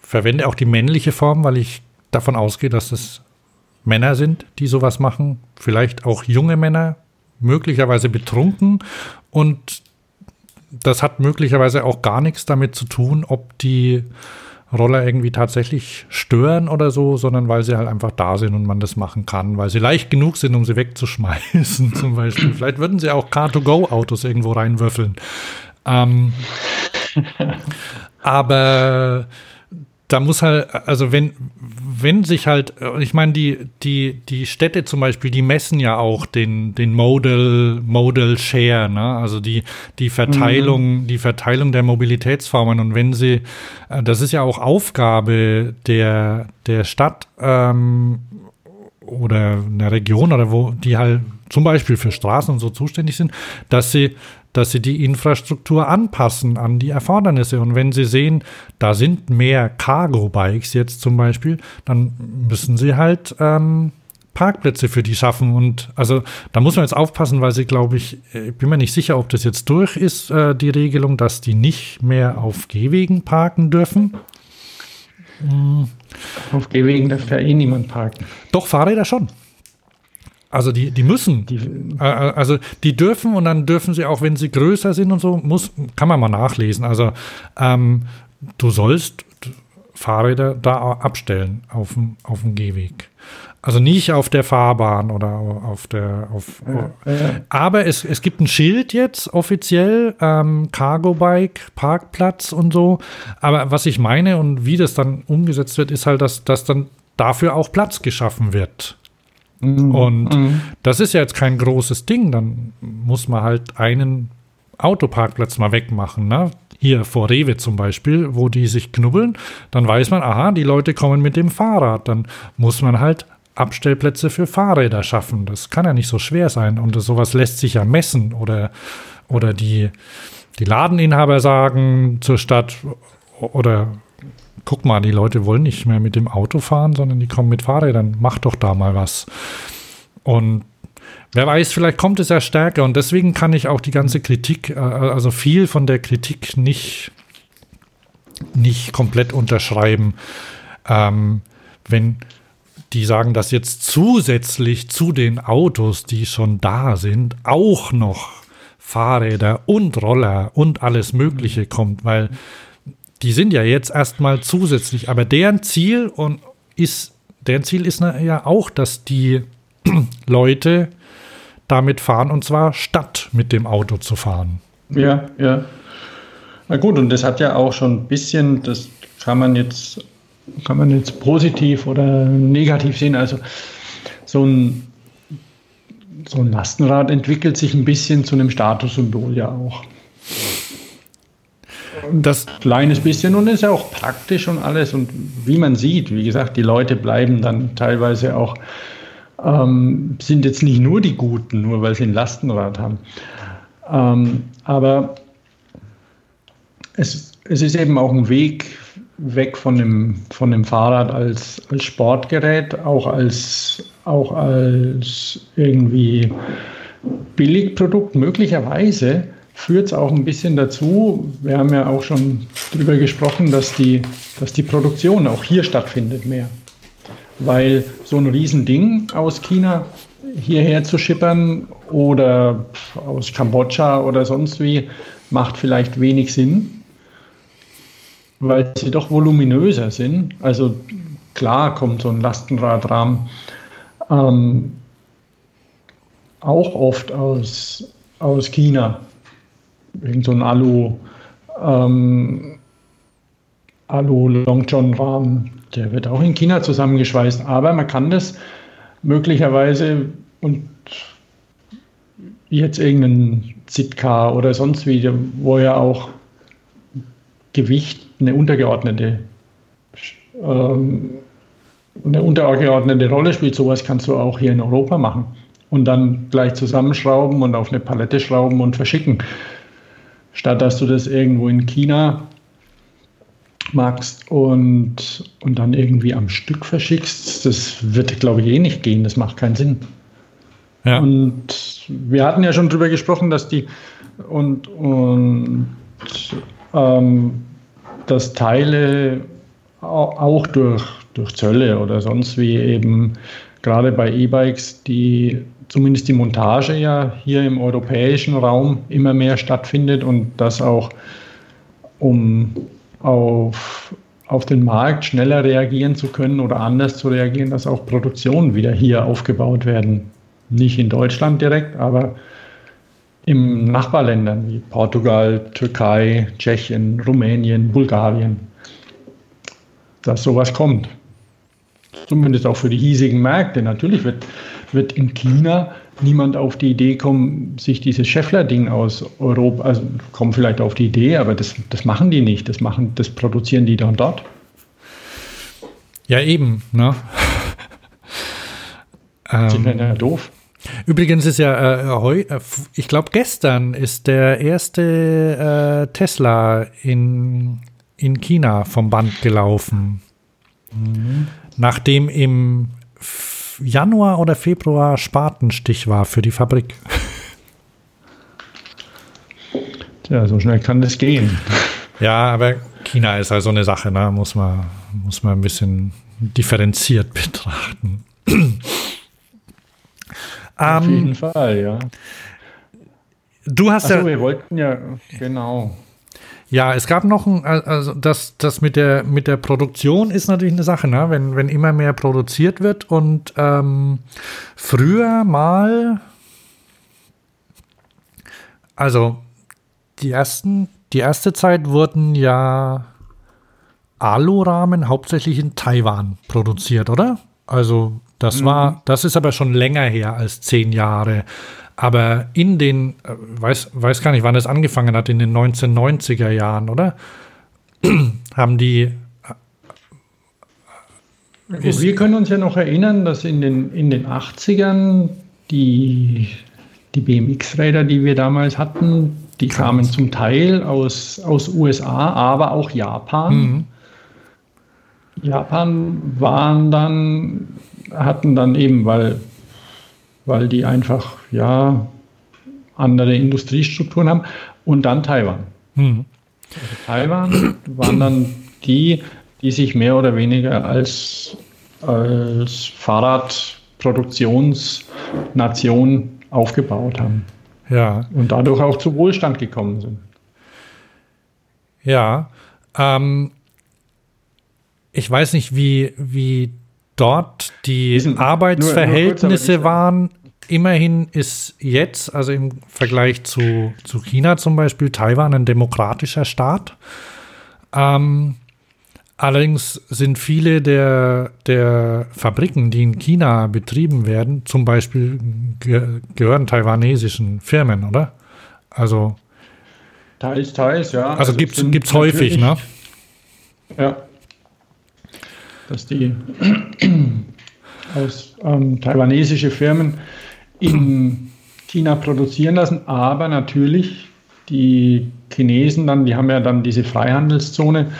verwende auch die männliche Form, weil ich davon ausgehe, dass es Männer sind, die sowas machen. Vielleicht auch junge Männer, möglicherweise betrunken. Und das hat möglicherweise auch gar nichts damit zu tun, ob die Roller irgendwie tatsächlich stören oder so, sondern weil sie halt einfach da sind und man das machen kann, weil sie leicht genug sind, um sie wegzuschmeißen, [LAUGHS] zum Beispiel. Vielleicht würden sie auch Car-to-Go-Autos irgendwo reinwürfeln. Ähm, aber da muss halt, also wenn, wenn sich halt, ich meine, die, die, die Städte zum Beispiel, die messen ja auch den, den Modal, Modal Share, ne? also die, die Verteilung, mhm. die Verteilung der Mobilitätsformen. Und wenn sie, äh, das ist ja auch Aufgabe der, der Stadt ähm, oder einer Region oder wo, die halt zum Beispiel für Straßen und so zuständig sind, dass sie dass sie die Infrastruktur anpassen an die Erfordernisse. Und wenn sie sehen, da sind mehr Cargo-Bikes jetzt zum Beispiel, dann müssen sie halt ähm, Parkplätze für die schaffen. Und also da muss man jetzt aufpassen, weil sie, glaube ich, ich bin mir nicht sicher, ob das jetzt durch ist, äh, die Regelung, dass die nicht mehr auf Gehwegen parken dürfen. Auf Gehwegen darf ja eh niemand parken. Doch, Fahrräder schon. Also die, die müssen, die, also die dürfen und dann dürfen sie auch, wenn sie größer sind und so, muss, kann man mal nachlesen. Also ähm, du sollst Fahrräder da abstellen auf dem, auf dem Gehweg. Also nicht auf der Fahrbahn oder auf der. Auf, ja, ja. Aber es, es gibt ein Schild jetzt offiziell, ähm, Cargo Bike, Parkplatz und so. Aber was ich meine und wie das dann umgesetzt wird, ist halt, dass, dass dann dafür auch Platz geschaffen wird. Und das ist ja jetzt kein großes Ding. Dann muss man halt einen Autoparkplatz mal wegmachen. Ne? Hier vor Rewe zum Beispiel, wo die sich knubbeln. Dann weiß man, aha, die Leute kommen mit dem Fahrrad. Dann muss man halt Abstellplätze für Fahrräder schaffen. Das kann ja nicht so schwer sein. Und sowas lässt sich ja messen. Oder, oder die, die Ladeninhaber sagen zur Stadt oder guck mal, die Leute wollen nicht mehr mit dem Auto fahren, sondern die kommen mit Fahrrädern. Mach doch da mal was. Und wer weiß, vielleicht kommt es ja stärker. Und deswegen kann ich auch die ganze Kritik, äh, also viel von der Kritik nicht, nicht komplett unterschreiben. Ähm, wenn die sagen, dass jetzt zusätzlich zu den Autos, die schon da sind, auch noch Fahrräder und Roller und alles Mögliche kommt, weil die sind ja jetzt erstmal zusätzlich, aber deren Ziel und ist, deren Ziel ist ja auch, dass die [CLEARS THROAT] Leute damit fahren und zwar statt mit dem Auto zu fahren. Ja, ja. Na gut, und das hat ja auch schon ein bisschen, das kann man jetzt, kann man jetzt positiv oder negativ sehen. Also so ein, so ein Lastenrad entwickelt sich ein bisschen zu einem Statussymbol ja auch. Das kleines bisschen und ist ja auch praktisch und alles. Und wie man sieht, wie gesagt, die Leute bleiben dann teilweise auch, ähm, sind jetzt nicht nur die Guten, nur weil sie ein Lastenrad haben. Ähm, aber es, es ist eben auch ein Weg weg von dem, von dem Fahrrad als, als Sportgerät, auch als, auch als irgendwie Billigprodukt möglicherweise führt es auch ein bisschen dazu, wir haben ja auch schon darüber gesprochen, dass die, dass die Produktion auch hier stattfindet mehr. Weil so ein Riesending aus China hierher zu schippern oder aus Kambodscha oder sonst wie macht vielleicht wenig Sinn, weil sie doch voluminöser sind. Also klar kommt so ein Lastenradrahmen ähm, auch oft aus, aus China irgend so ein Alu, ähm, Alu Long John Rahmen, der wird auch in China zusammengeschweißt. Aber man kann das möglicherweise und jetzt irgendein Zitka oder sonst wie, wo ja auch Gewicht eine untergeordnete ähm, eine untergeordnete Rolle spielt. Sowas kannst du auch hier in Europa machen und dann gleich zusammenschrauben und auf eine Palette schrauben und verschicken statt dass du das irgendwo in China magst und, und dann irgendwie am Stück verschickst, das wird, glaube ich, eh nicht gehen. Das macht keinen Sinn. Ja. Und wir hatten ja schon darüber gesprochen, dass die und, und ähm, dass Teile auch durch, durch Zölle oder sonst wie eben gerade bei E-Bikes, die zumindest die Montage ja hier im europäischen Raum immer mehr stattfindet und das auch, um auf, auf den Markt schneller reagieren zu können oder anders zu reagieren, dass auch Produktionen wieder hier aufgebaut werden. Nicht in Deutschland direkt, aber in Nachbarländern wie Portugal, Türkei, Tschechien, Rumänien, Bulgarien, dass sowas kommt. Zumindest auch für die hiesigen Märkte. Natürlich wird wird in China niemand auf die Idee kommen, sich dieses Scheffler-Ding aus Europa, also kommen vielleicht auf die Idee, aber das, das machen die nicht. Das, machen, das produzieren die dann dort. Ja, eben. Ne? [LAUGHS] Sind ähm, ja doof. Übrigens ist ja, äh, heu, äh, ich glaube, gestern ist der erste äh, Tesla in, in China vom Band gelaufen. Mhm. Nachdem im Januar oder Februar Spatenstich war für die Fabrik. Tja, so schnell kann das gehen. Ja, aber China ist also eine Sache, ne? muss, man, muss man ein bisschen differenziert betrachten. Auf um, jeden Fall, ja. Du hast Achso, ja. wir wollten ja, genau. Ja, es gab noch ein, also das, das mit der, mit der Produktion ist natürlich eine Sache, ne? wenn, wenn immer mehr produziert wird und ähm, früher mal, also die ersten, die erste Zeit wurden ja Alurahmen hauptsächlich in Taiwan produziert, oder? Also das war, das ist aber schon länger her als zehn Jahre. Aber in den, äh, weiß, weiß gar nicht, wann es angefangen hat, in den 1990er Jahren, oder? [CLEARS THROAT] Haben die, Also wir können uns ja noch erinnern, dass in den, in den 80ern die, die BMX-Räder, die wir damals hatten, die kamen zum Teil aus, aus USA, aber auch Japan. Mhm. Japan waren dann, hatten dann eben, weil, weil die einfach ja andere Industriestrukturen haben und dann Taiwan. hm, Also Taiwan waren dann die, die sich mehr oder weniger als, als Fahrradproduktionsnation aufgebaut haben ja, und dadurch auch zu Wohlstand gekommen sind. ja. Ähm, ich weiß nicht, wie, wie dort die Diesen- nur- nur kurz, Arbeitsverhältnisse waren. Immerhin ist jetzt, also im Vergleich zu, zu China zum Beispiel, Taiwan ein demokratischer Staat. Ähm, allerdings sind viele der, der Fabriken, die in China betrieben werden, zum Beispiel ge gehören taiwanesischen Firmen, oder? Also, Teils, teils, ja. also, es gibt's sind gibt's häufig, ne? Ja. Dass die aus ähm, taiwanesische Firmen in China produzieren lassen, aber natürlich die Chinesen dann, die haben ja dann diese Freihandelszone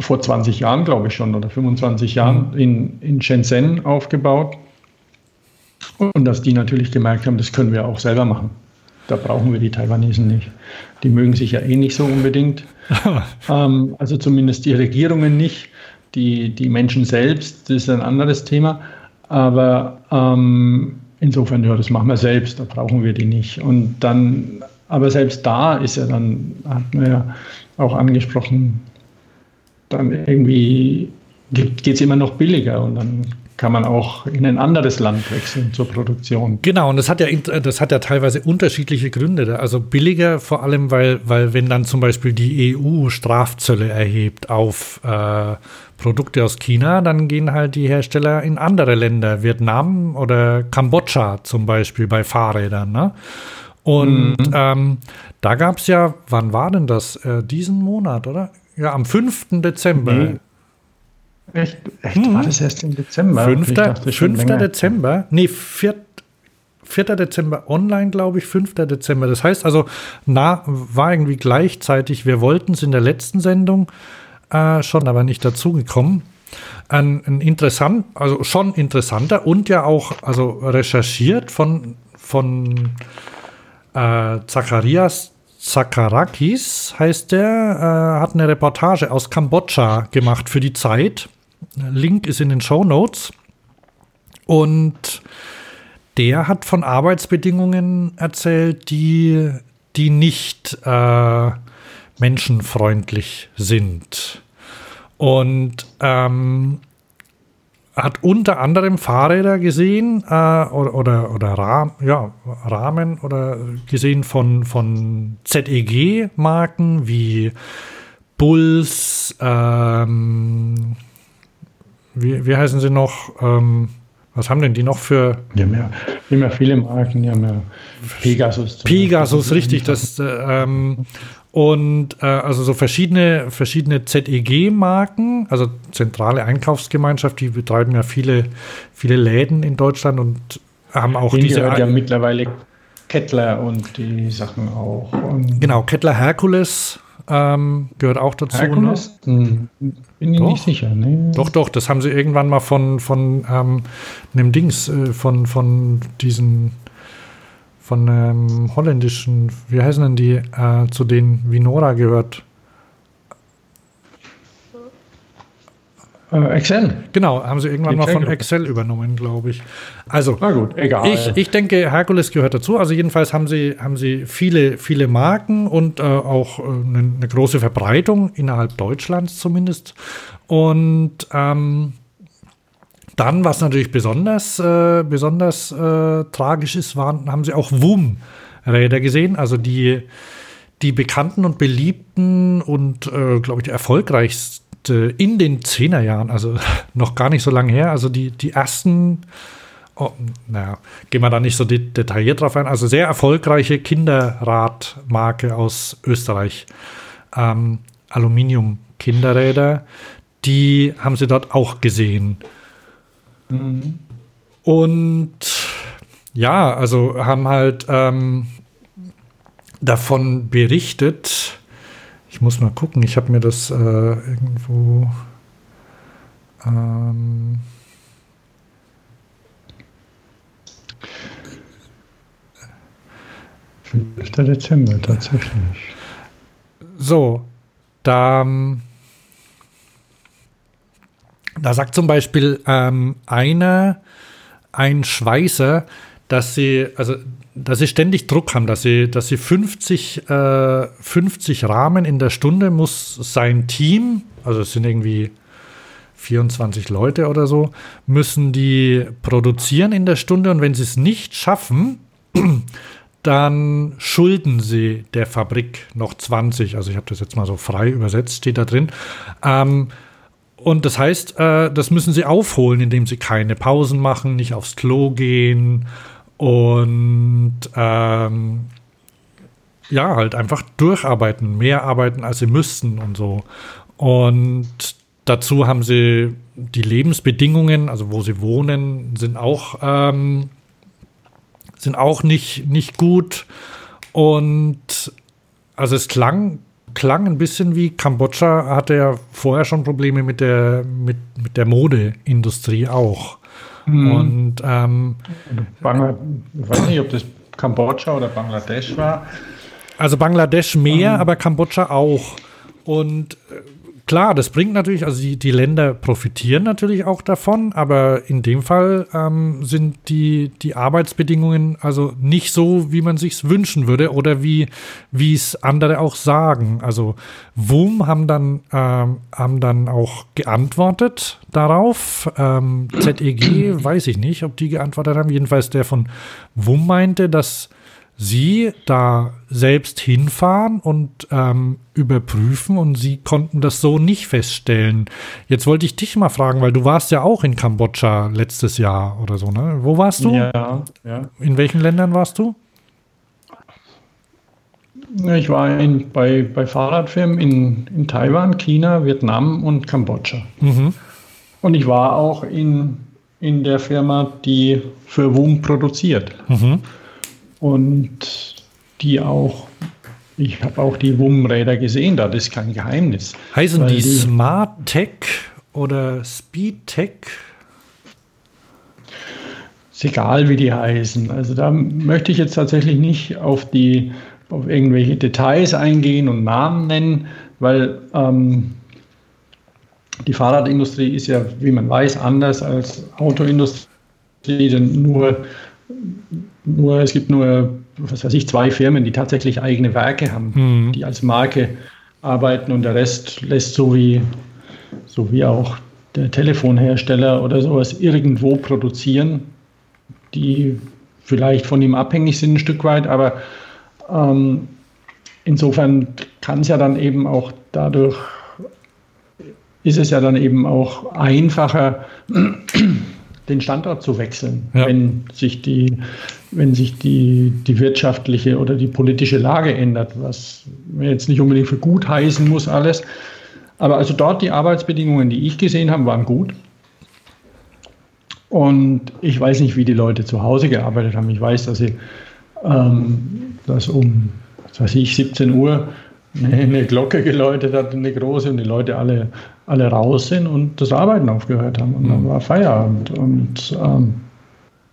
vor 20 Jahren, glaube ich schon, oder 25 Jahren in, in Shenzhen aufgebaut. Und dass die natürlich gemerkt haben, das können wir auch selber machen. Da brauchen wir die Taiwanesen nicht. Die mögen sich ja eh nicht so unbedingt. [LAUGHS] ähm, also zumindest die Regierungen nicht. Die, die Menschen selbst, das ist ein anderes Thema. Aber ähm, insofern, ja, das machen wir selbst, da brauchen wir die nicht. Und dann, aber selbst da ist ja dann, hat man ja auch angesprochen, dann irgendwie geht es immer noch billiger und dann kann man auch in ein anderes Land wechseln zur Produktion. Genau, und das hat ja, das hat ja teilweise unterschiedliche Gründe. Also billiger vor allem, weil, weil wenn dann zum Beispiel die EU Strafzölle erhebt auf äh, Produkte aus China, dann gehen halt die Hersteller in andere Länder, Vietnam oder Kambodscha zum Beispiel bei Fahrrädern. Ne? Und ähm, da gab es ja, wann war denn das? Äh, diesen Monat, oder? Ja, am 5. Dezember. Nee. Echt? Echt? War das erst im Dezember? Ich 5. dachte schon 5. länger. Dezember, nee, 4. 4. Dezember online, glaube ich, 5. Dezember. Das heißt also, na, war irgendwie gleichzeitig. Wir wollten es in der letzten Sendung äh, schon, aber nicht dazugekommen. Ein, ein interessant, also schon interessanter und ja auch also recherchiert von, von äh, Zacharias Zakarakis heißt der, äh, hat eine Reportage aus Kambodscha gemacht für die Zeit. Link ist in den Show Notes. Und der hat von Arbeitsbedingungen erzählt, die, die nicht äh, menschenfreundlich sind. Und ähm, hat unter anderem Fahrräder gesehen äh, oder, oder, oder Rahm, ja, Rahmen oder gesehen von, von ZEG-Marken wie Bulls, ähm, wie, wie heißen sie noch? Ähm, was haben denn die noch für Die haben ja immer viele Marken, ja Pegasus. Pegasus, Beispiel. richtig. Das, äh, ähm, und äh, also so verschiedene, verschiedene ZEG-Marken, also zentrale Einkaufsgemeinschaft, die betreiben ja viele, viele Läden in Deutschland und haben auch Den diese. gehört ja mittlerweile Kettler und die Sachen auch. Genau, Kettler Herkules ähm, gehört auch dazu. Ne? Herkules? Hm, bin ich Doch. nicht sicher. Nee. Doch, doch, das haben sie irgendwann mal von, von ähm, einem Dings, äh, von, von diesen, von einem holländischen, wie heißen denn die, äh, zu denen Vinora gehört? Excel. Genau, haben sie irgendwann Die mal von. Excel übernommen, glaube ich. Also, Na gut, egal. ich, ich denke, Herkules gehört dazu. Also jedenfalls haben sie, haben sie viele, viele Marken und äh, auch äh, eine, eine große Verbreitung innerhalb Deutschlands zumindest. Und ähm, dann, was natürlich besonders, äh, besonders äh, tragisch ist, waren, haben sie auch WUM-Räder gesehen, also die, die bekannten und beliebten und, äh, glaube ich, die erfolgreichsten äh, in den Zehnerjahren, also [LAUGHS] noch gar nicht so lange her, also die, die ersten, oh, naja, gehen wir da nicht so de detailliert drauf ein, also sehr erfolgreiche Kinderradmarke aus Österreich. Ähm, Aluminium-Kinderräder, die haben sie dort auch gesehen. Mhm. Und ja, also haben halt ähm, davon berichtet. Ich muss mal gucken, ich habe mir das äh, irgendwo. Ähm, 5. Dezember tatsächlich. So, da, ähm, da sagt zum Beispiel ähm, einer, ein Schweißer, dass sie, also dass sie ständig Druck haben, dass sie, dass sie 50, äh, 50 Rahmen in der Stunde muss sein Team, also es sind irgendwie 24 Leute oder so, müssen die produzieren in der Stunde und wenn sie es nicht schaffen, [CLEARS THROAT] dann schulden sie der Fabrik noch 20. Also ich habe das jetzt mal so frei übersetzt, steht da drin. Ähm, und das heißt, äh, das müssen sie aufholen, indem sie keine Pausen machen, nicht aufs Klo gehen und ähm, ja, halt einfach durcharbeiten, mehr arbeiten, als sie müssten und so. Und dazu haben sie die Lebensbedingungen, also wo sie wohnen, sind auch, ähm, sind auch nicht, nicht gut. Und also es klang, klang ein bisschen wie Kambodscha hatte ja vorher schon Probleme mit der, mit, mit der Modeindustrie auch. Mhm. Und ähm, Bangla ich weiß nicht, ob das Kambodscha oder Bangladesch war. Also Bangladesch mehr, mhm. aber Kambodscha auch. Und äh, klar, das bringt natürlich, also die, die Länder profitieren natürlich auch davon, aber in dem Fall ähm, sind die, die Arbeitsbedingungen also nicht so, wie man sich wünschen würde oder wie es andere auch sagen. Also WUM haben dann, ähm, haben dann auch geantwortet darauf. Ähm, ZEG weiß ich nicht, ob die geantwortet haben. Jedenfalls der von WUM meinte, dass sie da selbst hinfahren und ähm, überprüfen und sie konnten das so nicht feststellen. Jetzt wollte ich dich mal fragen, weil du warst ja auch in Kambodscha letztes Jahr oder so, ne? Wo warst du? Ja, ja. In welchen Ländern warst du? Ich war in, bei, bei Fahrradfirmen in, in Taiwan, China, Vietnam und Kambodscha. Mhm. Und ich war auch in, in der Firma, die für WUM produziert. Mhm und die auch, ich habe auch die WUM-Räder gesehen, das ist kein Geheimnis. Heißen die, die Smart Tech oder Speed Tech? Ist egal, wie die heißen. Also da möchte ich jetzt tatsächlich nicht auf die auf irgendwelche Details eingehen und Namen nennen, weil ähm, die Fahrradindustrie ist ja, wie man weiß, anders als Autoindustrie, denn nur nur, es gibt nur, was weiß ich, zwei Firmen, die tatsächlich eigene Werke haben, mhm. die als Marke arbeiten und der Rest lässt so wie, so wie auch der Telefonhersteller oder sowas irgendwo produzieren, die vielleicht von ihm abhängig sind ein Stück weit, aber ähm, insofern kann es ja dann eben auch dadurch, ist es ja dann eben auch einfacher, den Standort zu wechseln, ja. wenn sich die, wenn sich die, die wirtschaftliche oder die politische Lage ändert, was mir jetzt nicht unbedingt für gut heißen muss alles. Aber also dort die Arbeitsbedingungen, die ich gesehen habe, waren gut. Und ich weiß nicht, wie die Leute zu Hause gearbeitet haben. Ich weiß, dass sie ähm, dass um, was weiß ich, 17 Uhr eine Glocke geläutet hat, eine große, und die Leute alle, alle raus sind und das Arbeiten aufgehört haben. Und dann mhm. war Feierabend. Und, ähm,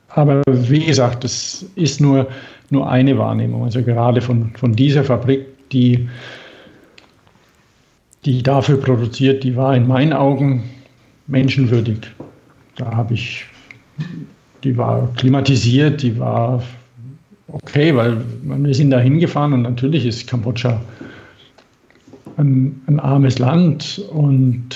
aber wie gesagt, das ist nur, nur eine Wahrnehmung. Also gerade von, von dieser Fabrik, die, die dafür produziert, die war in meinen Augen menschenwürdig. Da habe ich, die war klimatisiert, die war okay, weil wir sind da hingefahren und natürlich ist Kambodscha ein, ein armes Land und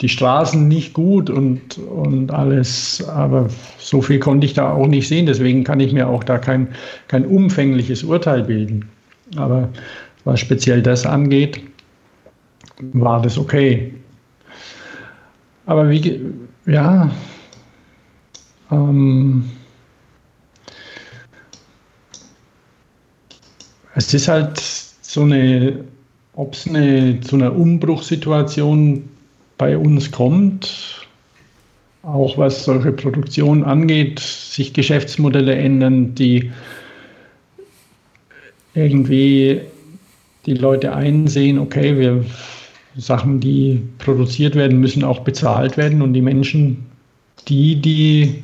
die Straßen nicht gut und, und alles, aber so viel konnte ich da auch nicht sehen, deswegen kann ich mir auch da kein, kein umfängliches Urteil bilden. Aber was speziell das angeht, war das okay. aber wie, ja, ähm, es ist halt so eine, ob es eine, zu einer Umbruchssituation bei uns kommt, auch was solche Produktion angeht, sich Geschäftsmodelle ändern, die irgendwie die Leute einsehen, okay, wir Sachen, die produziert werden, müssen auch bezahlt werden und die Menschen, die die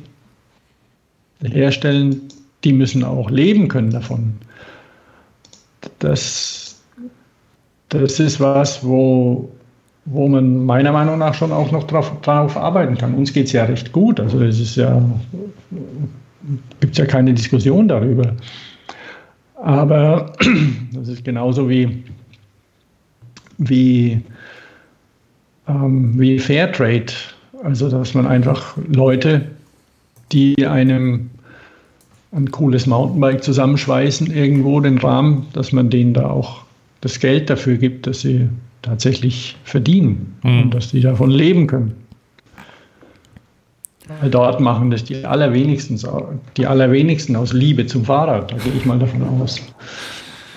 herstellen, die müssen auch leben können davon. Das, das ist was, wo, wo man meiner Meinung nach schon auch noch drauf, drauf arbeiten kann. Uns geht es ja recht gut, also es ist ja, gibt ja keine Diskussion darüber. Aber [CLEARS THROAT] das ist genauso wie, wie, ähm, wie Fairtrade. Also, dass man einfach Leute, die einem ein cooles Mountainbike zusammenschweißen, irgendwo den Rahmen, dass man denen da auch das Geld dafür gibt, dass sie tatsächlich verdienen mhm. und dass sie davon leben können. Weil dort machen das die allerwenigsten, die allerwenigsten aus Liebe zum Fahrrad, da gehe ich mal davon aus.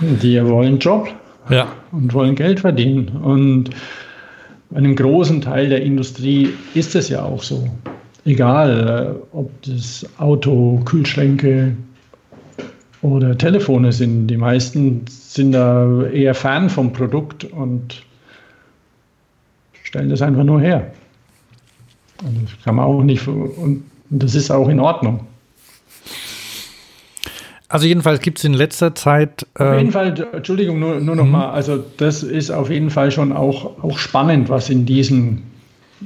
Die wollen Job ja. und wollen Geld verdienen. Und bei einem großen Teil der Industrie ist es ja auch so. Egal, äh, ob das Auto, Kühlschränke oder Telefone sind. Die meisten sind da eher Fan vom Produkt und stellen das einfach nur her. Und das kann man auch nicht, und das ist auch in Ordnung. Also jedenfalls gibt es in letzter Zeit. Äh auf jeden ähm, Fall, Entschuldigung, nur, nur noch mhm. also das ist auf jeden Fall schon auch, auch spannend, was in diesem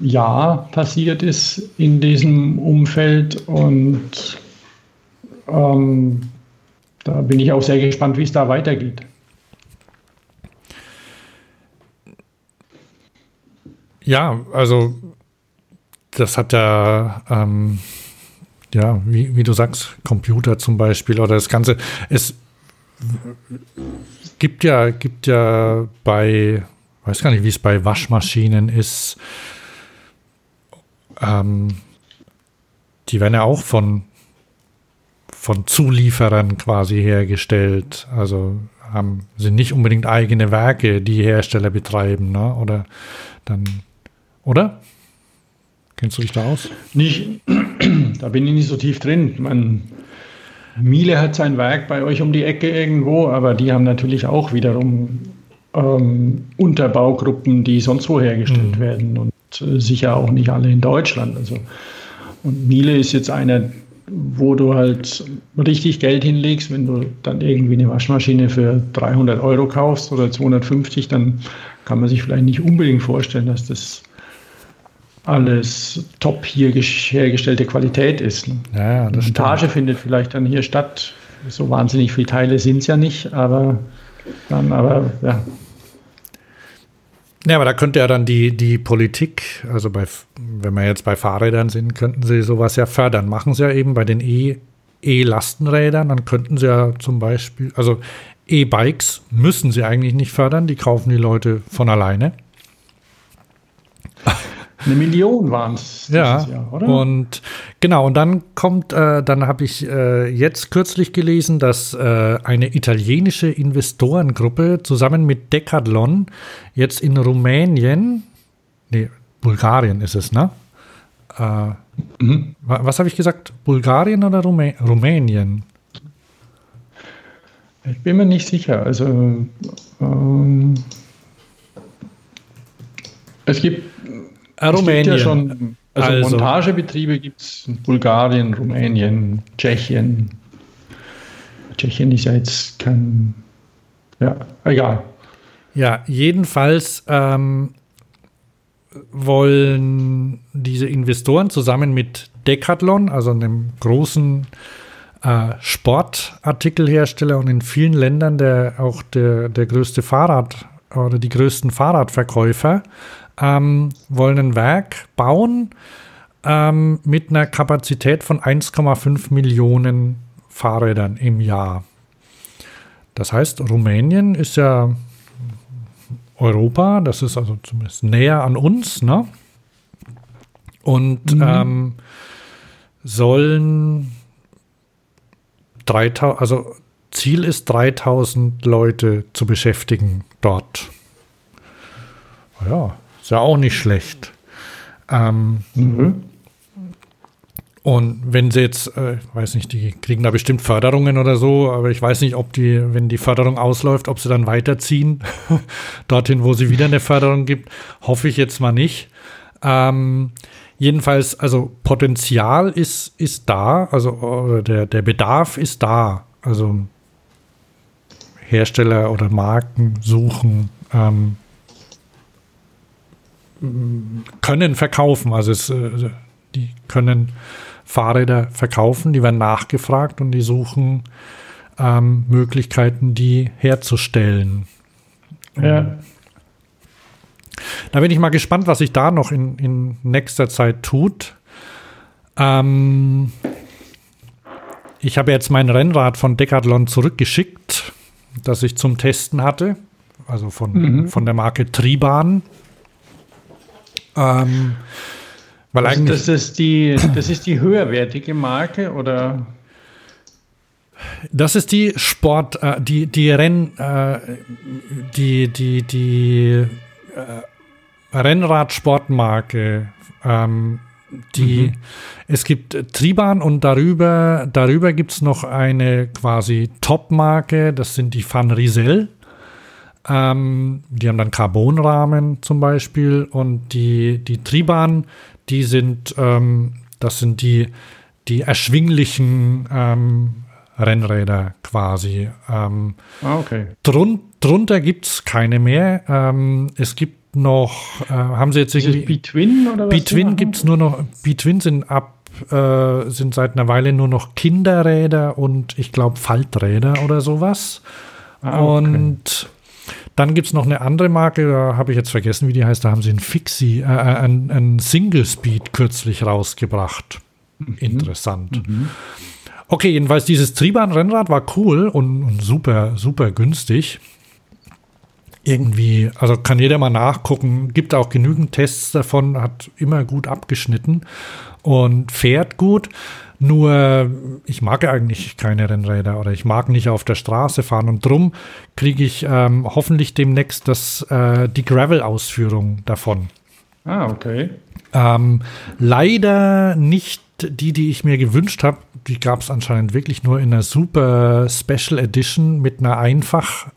Jahr passiert ist in diesem Umfeld und ähm, da bin ich auch sehr gespannt, wie es da weitergeht. Ja, also das hat ja ähm, ja, wie, wie du sagst, Computer zum Beispiel oder das Ganze. Es gibt ja, gibt ja bei, weiß gar nicht, wie es bei Waschmaschinen ist. Ähm, die werden ja auch von, von Zulieferern quasi hergestellt. Also haben, sind nicht unbedingt eigene Werke, die Hersteller betreiben, ne? Oder dann, oder? Kennst du dich da aus? Nicht, [CLEARS THROAT] da bin ich nicht so tief drin. Man, Miele hat sein Werk bei euch um die Ecke irgendwo, aber die haben natürlich auch wiederum ähm, Unterbaugruppen, die sonst wo hergestellt mhm. werden und äh, sicher auch nicht alle in Deutschland. Also, und Miele ist jetzt einer, wo du halt richtig Geld hinlegst, wenn du dann irgendwie eine Waschmaschine für 300 Euro kaufst oder 250, dann kann man sich vielleicht nicht unbedingt vorstellen, dass das alles top hier hergestellte Qualität ist. Ne? Ja, das Montage stimmt. findet vielleicht dann hier statt. So wahnsinnig viele Teile sind es ja nicht, aber dann, aber ja. Ja, aber da könnte ja dann die, die Politik, also bei, wenn wir jetzt bei Fahrrädern sind, könnten sie sowas ja fördern. Machen sie ja eben bei den E- E-Lastenrädern, dann könnten sie ja zum Beispiel, also E-Bikes müssen sie eigentlich nicht fördern, die kaufen die Leute von alleine. Eine Million waren es ja, Jahr, oder? Und genau, und dann kommt, äh, dann habe ich äh, jetzt kürzlich gelesen, dass äh, eine italienische Investorengruppe zusammen mit Decathlon jetzt in Rumänien, nee, Bulgarien ist es, ne? Äh, mhm. Was habe ich gesagt? Bulgarien oder Rumä Rumänien? Ich bin mir nicht sicher. Also ähm, es gibt Rumänien. Ja schon, also, also, Montagebetriebe gibt es in Bulgarien, Rumänien, Tschechien. Tschechien ist ja jetzt kein. Ja, egal. Ja, jedenfalls ähm, wollen diese Investoren zusammen mit Decathlon, also einem großen äh, Sportartikelhersteller und in vielen Ländern der auch der, der größte Fahrrad oder die größten Fahrradverkäufer, ähm, wollen ein Werk bauen ähm, mit einer Kapazität von 1,5 Millionen Fahrrädern im Jahr. Das heißt, Rumänien ist ja Europa, das ist also zumindest näher an uns, ne? und ähm, sollen 3000, also Ziel ist 3000 Leute zu beschäftigen dort. Ja, ist ja auch nicht schlecht. Ähm, Und wenn sie jetzt, äh, ich weiß nicht, die kriegen da bestimmt Förderungen oder so, aber ich weiß nicht, ob die, wenn die Förderung ausläuft, ob sie dann weiterziehen, [LAUGHS] dorthin, wo sie wieder eine Förderung gibt, hoffe ich jetzt mal nicht. Ähm, jedenfalls, also Potenzial ist, ist da, also der, der Bedarf ist da. Also Hersteller oder Marken suchen, ähm, können verkaufen. Also es, äh, die können Fahrräder verkaufen, die werden nachgefragt und die suchen ähm, Möglichkeiten, die herzustellen. Ja. Da bin ich mal gespannt, was sich da noch in, in nächster Zeit tut. Ähm, ich habe jetzt mein Rennrad von Decathlon zurückgeschickt, das ich zum Testen hatte. Also von, von der Marke Triban. Ähm, weil Also eigentlich. das, ist die, das ist die höherwertige Marke oder? Das ist die Sport, äh, die, die Renn, äh, die, die, die äh, Rennradsportmarke, ähm, die, es gibt Triban und darüber, darüber gibt es noch eine quasi Top-Marke, das sind die Van Riesel. Ähm, die haben dann Carbonrahmen zum Beispiel und die, die Triban, die sind, ähm, das sind die, die erschwinglichen ähm, Rennräder quasi. Ähm, Ah, okay. drun drunter gibt es keine mehr. Ähm, es gibt noch, äh, haben sie jetzt irgendwie. B-Twin oder was? B-Twin machen? gibt es nur noch, B-Twin sind ab, äh, sind seit einer Weile nur noch Kinderräder und ich glaube Falträder oder sowas. Ah, okay. Und dann gibt es noch eine andere Marke, da habe ich jetzt vergessen, wie die heißt. Da haben sie einen Fixie, äh, ein, ein Single Speed kürzlich rausgebracht. Mhm. Interessant. Okay, jedenfalls dieses Triban-Rennrad war cool und, und super, super günstig. Irgendwie, also kann jeder mal nachgucken, gibt auch genügend Tests davon, hat immer gut abgeschnitten und fährt gut. Nur ich mag eigentlich keine Rennräder oder ich mag nicht auf der Straße fahren und drum kriege ich ähm, hoffentlich demnächst das, äh, die Gravel-Ausführung davon. Ah, okay. Ähm, leider nicht die, die ich mir gewünscht habe. Die gab es anscheinend wirklich nur in einer super Special Edition mit einer Einfach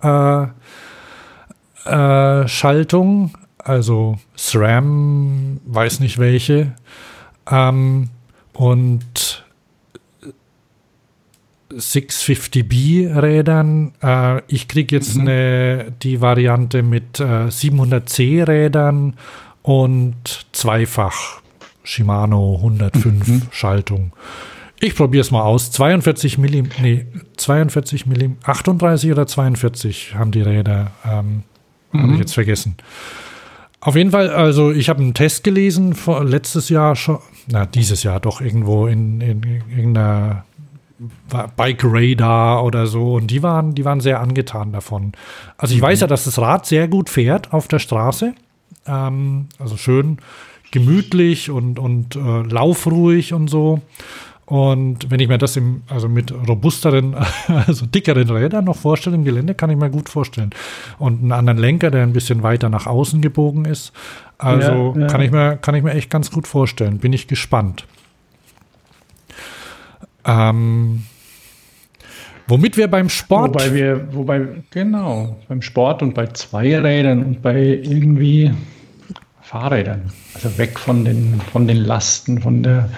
äh, äh, Schaltung. Also SRAM, weiß nicht welche. Ähm, und 650B Rädern. Äh, ich kriege jetzt eine, die Variante mit äh, 700C Rädern und zweifach Shimano 105 Schaltung. Ich probiere es mal aus. 42 Millim, nee, 42 Millim, 38 oder 42 haben die Räder. Ähm, Habe ich jetzt vergessen. Auf jeden Fall, also ich habe einen Test gelesen vor letztes Jahr schon, na dieses Jahr doch irgendwo in, in, in irgendeiner Bike Radar oder so und die waren, die waren sehr angetan davon. Also ich weiß ja, dass das Rad sehr gut fährt auf der Straße. Ähm, also schön gemütlich und, und äh, laufruhig und so. Und wenn ich mir das im, also mit robusteren, [LAUGHS] also dickeren Rädern noch vorstelle im Gelände, kann ich mir gut vorstellen. Und einen anderen Lenker, der ein bisschen weiter nach außen gebogen ist. Also Ja, ja. Kann, ich mir, kann ich mir echt ganz gut vorstellen. Bin ich gespannt. Ähm, womit wir beim Sport. Wobei wir, wobei, genau, beim Sport und bei Zweirädern und bei irgendwie Fahrrädern. Also weg von den, von den Lasten, von der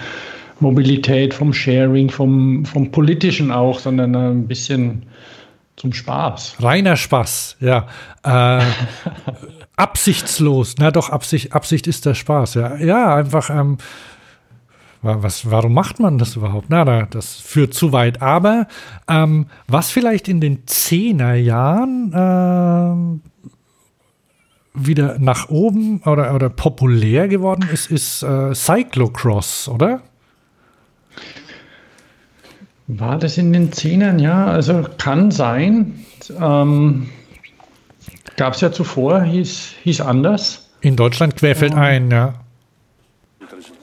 Mobilität, vom Sharing, vom, vom Politischen auch, sondern ein bisschen zum Spaß. Reiner Spaß, ja. Äh, [LAUGHS] absichtslos, na doch, Absicht, Absicht ist der Spaß, ja. Ja, einfach, ähm, was, warum macht man das überhaupt? Na, das führt zu weit. Aber ähm, was vielleicht in den Zehnerjahren ähm, wieder nach oben oder, oder populär geworden ist, ist äh, Cyclocross, oder? War das in den Zehnern? Ja, also kann sein. Ähm, Gab es ja zuvor, hieß, hieß anders. In Deutschland querfeld ein, ja.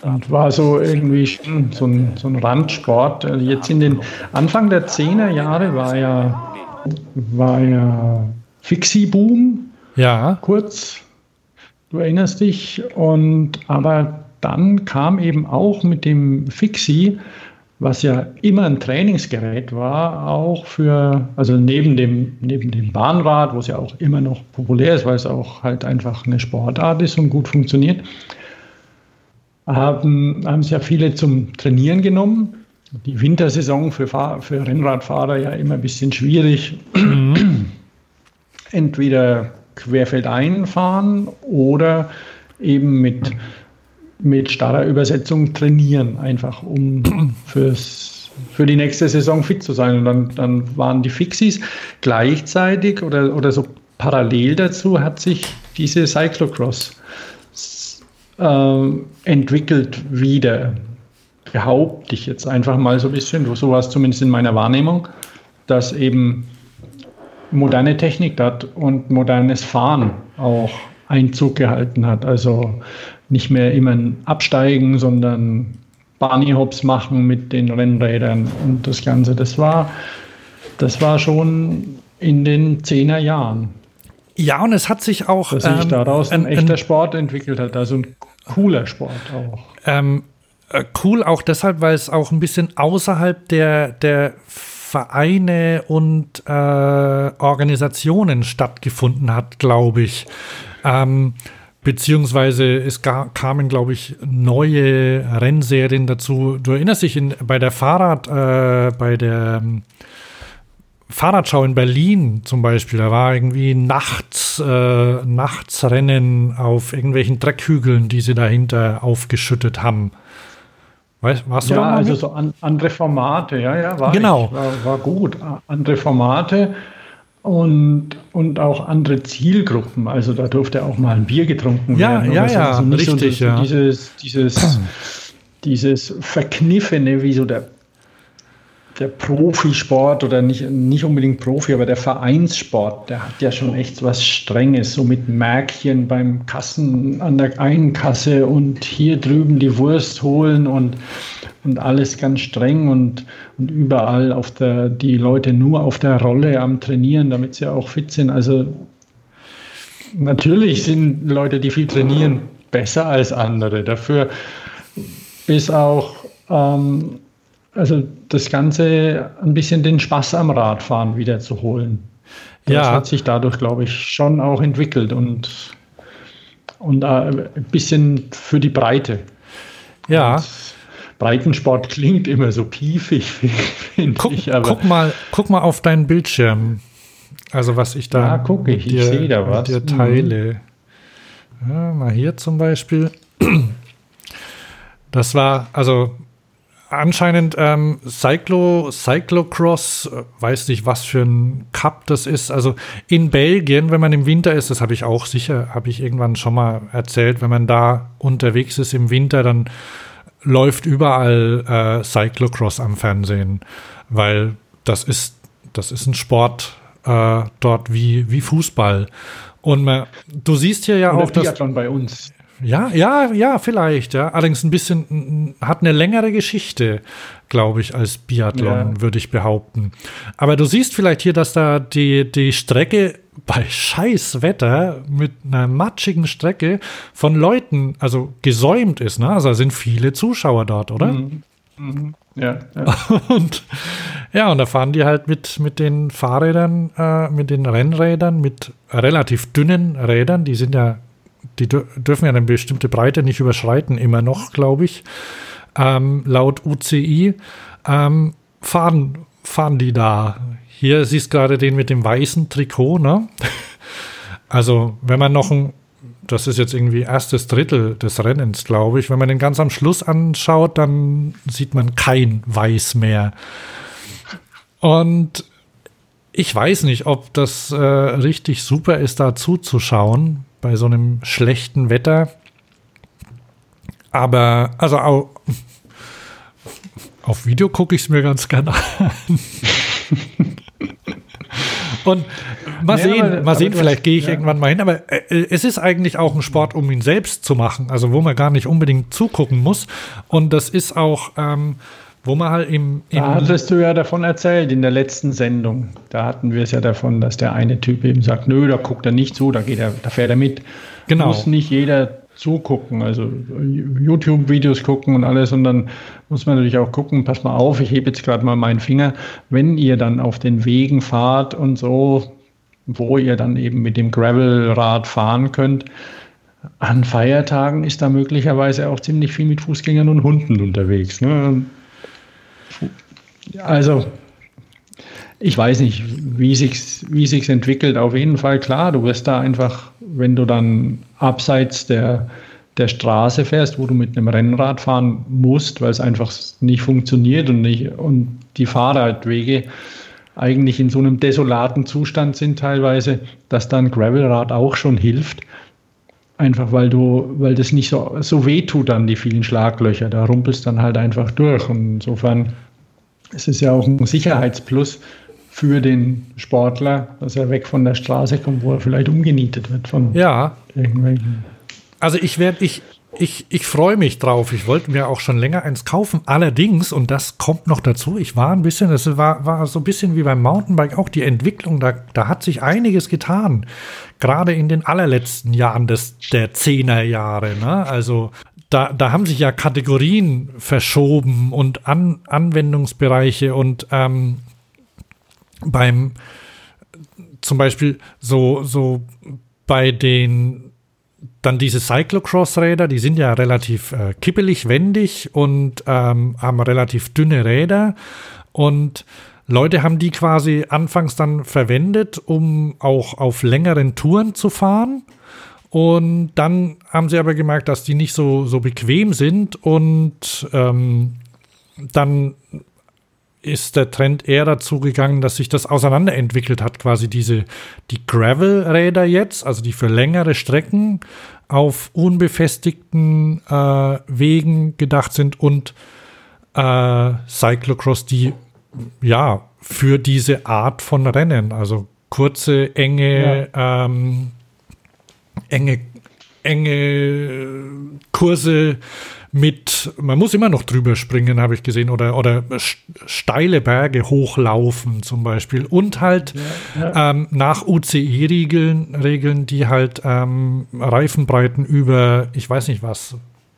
Und war so irgendwie schon so ein, so ein Randsport. Also jetzt in den Anfang der 10er Jahre war ja, war ja Fixie-Boom. Ja. Kurz. Du erinnerst dich. Und aber dann kam eben auch mit dem Fixie, was ja immer ein Trainingsgerät war, auch für, also neben dem, neben dem Bahnrad, wo es ja auch immer noch populär ist, weil es auch halt einfach eine Sportart ist und gut funktioniert, haben, haben es ja viele zum Trainieren genommen. Die Wintersaison für, Fahr für Rennradfahrer ja immer ein bisschen schwierig. [CLEARS THROAT] Entweder querfeldein fahren oder eben mit, mit starrer Übersetzung trainieren, einfach um [CLEARS THROAT] fürs, für die nächste Saison fit zu sein. Und dann, dann waren die Fixies gleichzeitig oder, oder so parallel dazu hat sich diese Cyclocross äh, entwickelt wieder. Behaupte ich jetzt einfach mal so ein bisschen, so war es zumindest in meiner Wahrnehmung, dass eben moderne Technik dort und modernes Fahren auch Einzug gehalten hat. Also nicht mehr immer ein Absteigen, sondern Bunny-Hops machen mit den Rennrädern und das Ganze. Das war, das war schon in den 10er Jahren. Ja, und es hat sich auch. Dass sich ähm, daraus ein, ein echter Sport entwickelt hat, also ein cooler Sport auch. Ähm, äh, cool auch deshalb, weil es auch ein bisschen außerhalb der, der Vereine und äh, Organisationen stattgefunden hat, glaube ich. Ähm, beziehungsweise es kamen, glaube ich, neue Rennserien dazu. Du erinnerst dich in, bei der Fahrrad, äh, bei der ähm, Fahrradschau in Berlin zum Beispiel, da war irgendwie nachts, äh, Nachtsrennen auf irgendwelchen Dreckhügeln, die sie dahinter aufgeschüttet haben. Weißt, warst du ja, also so an, andere Formate, ja, ja, war, genau. Ich, war, war gut. Andere Formate und, und auch andere Zielgruppen. Also da durfte auch mal ein Bier getrunken ja, werden. Ja, ja, ja, also richtig. So, ja. Dieses, dieses, dieses Verkniffene, wie so der der Profisport oder nicht, nicht unbedingt Profi, aber der Vereinssport, der hat ja schon echt was Strenges, so mit Märkchen beim Kassen an der einen Kasse und hier drüben die Wurst holen und, und alles ganz streng und, und überall auf der, die Leute nur auf der Rolle am Trainieren, damit sie auch fit sind. Also natürlich sind Leute, die viel trainieren, besser als andere. Dafür ist auch ähm, also das Ganze ein bisschen den Spaß am Radfahren wiederzuholen. Das ja. hat sich dadurch, glaube ich, schon auch entwickelt und, und äh, ein bisschen für die Breite. Ja. Und Breitensport klingt immer so piefig, [LAUGHS] finde ich. Aber guck, mal, guck mal auf deinen Bildschirm. Also was ich da ja, guck ich, dir, ich sehe da was. dir teile. Ja, mal hier zum Beispiel. Das war, also anscheinend ähm, Cyclo, Cyclocross, äh, weiß nicht, was für ein Cup das ist. Also in Belgien, wenn man im Winter ist, das habe ich auch sicher, habe ich irgendwann schon mal erzählt, wenn man da unterwegs ist im Winter, dann läuft überall äh, Cyclocross am Fernsehen, weil das ist, das ist ein Sport äh, dort wie, wie Fußball. Und man, du siehst hier ja Oder auch das. bei uns. Ja, ja, ja, vielleicht, ja. Allerdings ein bisschen, hat eine längere Geschichte, glaube ich, als Biathlon, ja. würde ich behaupten. Aber du siehst vielleicht hier, dass da die, die Strecke bei scheiß Wetter mit einer matschigen Strecke von Leuten, also gesäumt ist, ne? Also sind viele Zuschauer dort, oder? Mhm. Mhm. Ja, ja. [LAUGHS] Und ja, und da fahren die halt mit, mit den Fahrrädern, äh, mit den Rennrädern, mit relativ dünnen Rädern, die sind ja die dürfen ja eine bestimmte Breite nicht überschreiten, immer noch, glaube ich. Ähm, laut UCI ähm, fahren, fahren die da. Hier siehst du gerade den mit dem weißen Trikot, ne? [LAUGHS] Also, wenn man noch ein, das ist jetzt irgendwie erstes Drittel des Rennens, glaube ich, wenn man den ganz am Schluss anschaut, dann sieht man kein Weiß mehr. Und ich weiß nicht, ob das äh, richtig super ist, da zuzuschauen, bei so einem schlechten Wetter. Aber, also auch, auf Video gucke ich es mir ganz gerne an. [LAUGHS] Und mal Ja, sehen, aber- mal sehen, vielleicht gehe ich ja. irgendwann mal hin, aber äh, es ist eigentlich auch ein Sport, um ihn selbst zu machen, also wo man gar nicht unbedingt zugucken muss. Und das ist auch, ähm, wo man halt im, im Da hattest du ja davon erzählt in der letzten Sendung. Da hatten wir es ja davon, dass der eine Typ eben sagt, nö, da guckt er nicht zu, da geht er, da fährt er mit. Genau. Muss nicht jeder zugucken, also YouTube-Videos gucken und alles, und dann muss man natürlich auch gucken, pass mal auf, ich hebe jetzt gerade mal meinen Finger, wenn ihr dann auf den Wegen fahrt und so, wo ihr dann eben mit dem Gravelrad fahren könnt, an Feiertagen ist da möglicherweise auch ziemlich viel mit Fußgängern und Hunden unterwegs. Ne? Also, ich weiß nicht, wie sich's, wie sich's entwickelt. Auf jeden Fall klar, du wirst da einfach, wenn du dann abseits der, der Straße fährst, wo du mit einem Rennrad fahren musst, weil es einfach nicht funktioniert und nicht und die Fahrradwege eigentlich in so einem desolaten Zustand sind teilweise, dass dann Gravelrad auch schon hilft. Einfach weil du, weil das nicht so, so weh tut an die vielen Schlaglöcher. Da rumpelst dann halt einfach durch. Und insofern es ist ja auch ein Sicherheitsplus für den Sportler, dass er weg von der Straße kommt, wo er vielleicht umgenietet wird von ja, irgendwelchen. Also ich werde, ich, ich, ich freue mich drauf. Ich wollte mir auch schon länger eins kaufen. Allerdings, und das kommt noch dazu, ich war ein bisschen, das war, war so ein bisschen wie beim Mountainbike auch die Entwicklung, da, da hat sich einiges getan. Gerade in den allerletzten Jahren des, der Zehnerjahre. Ne? Also da, da haben sich ja Kategorien verschoben und An, Anwendungsbereiche und ähm, beim zum Beispiel so, so bei den dann diese Cyclocross-Räder, die sind ja relativ äh, kippelig, wendig und ähm, haben relativ dünne Räder. Und Leute haben die quasi anfangs dann verwendet, um auch auf längeren Touren zu fahren. Und dann haben sie aber gemerkt, dass die nicht so, so bequem sind. Und ähm, dann ist der Trend eher dazu gegangen, dass sich das auseinanderentwickelt hat, quasi diese die Gravel-Räder jetzt, also die für längere Strecken auf unbefestigten äh, Wegen gedacht sind und äh, Cyclocross, die ja für diese Art von Rennen, also kurze, enge, ähm, enge, enge Kurse mit, man muss immer noch drüber springen, habe ich gesehen, oder, oder steile Berge hochlaufen zum Beispiel. Und halt Ähm, nach UCI-Regeln, Regeln, die halt ähm, Reifenbreiten über, ich weiß nicht was,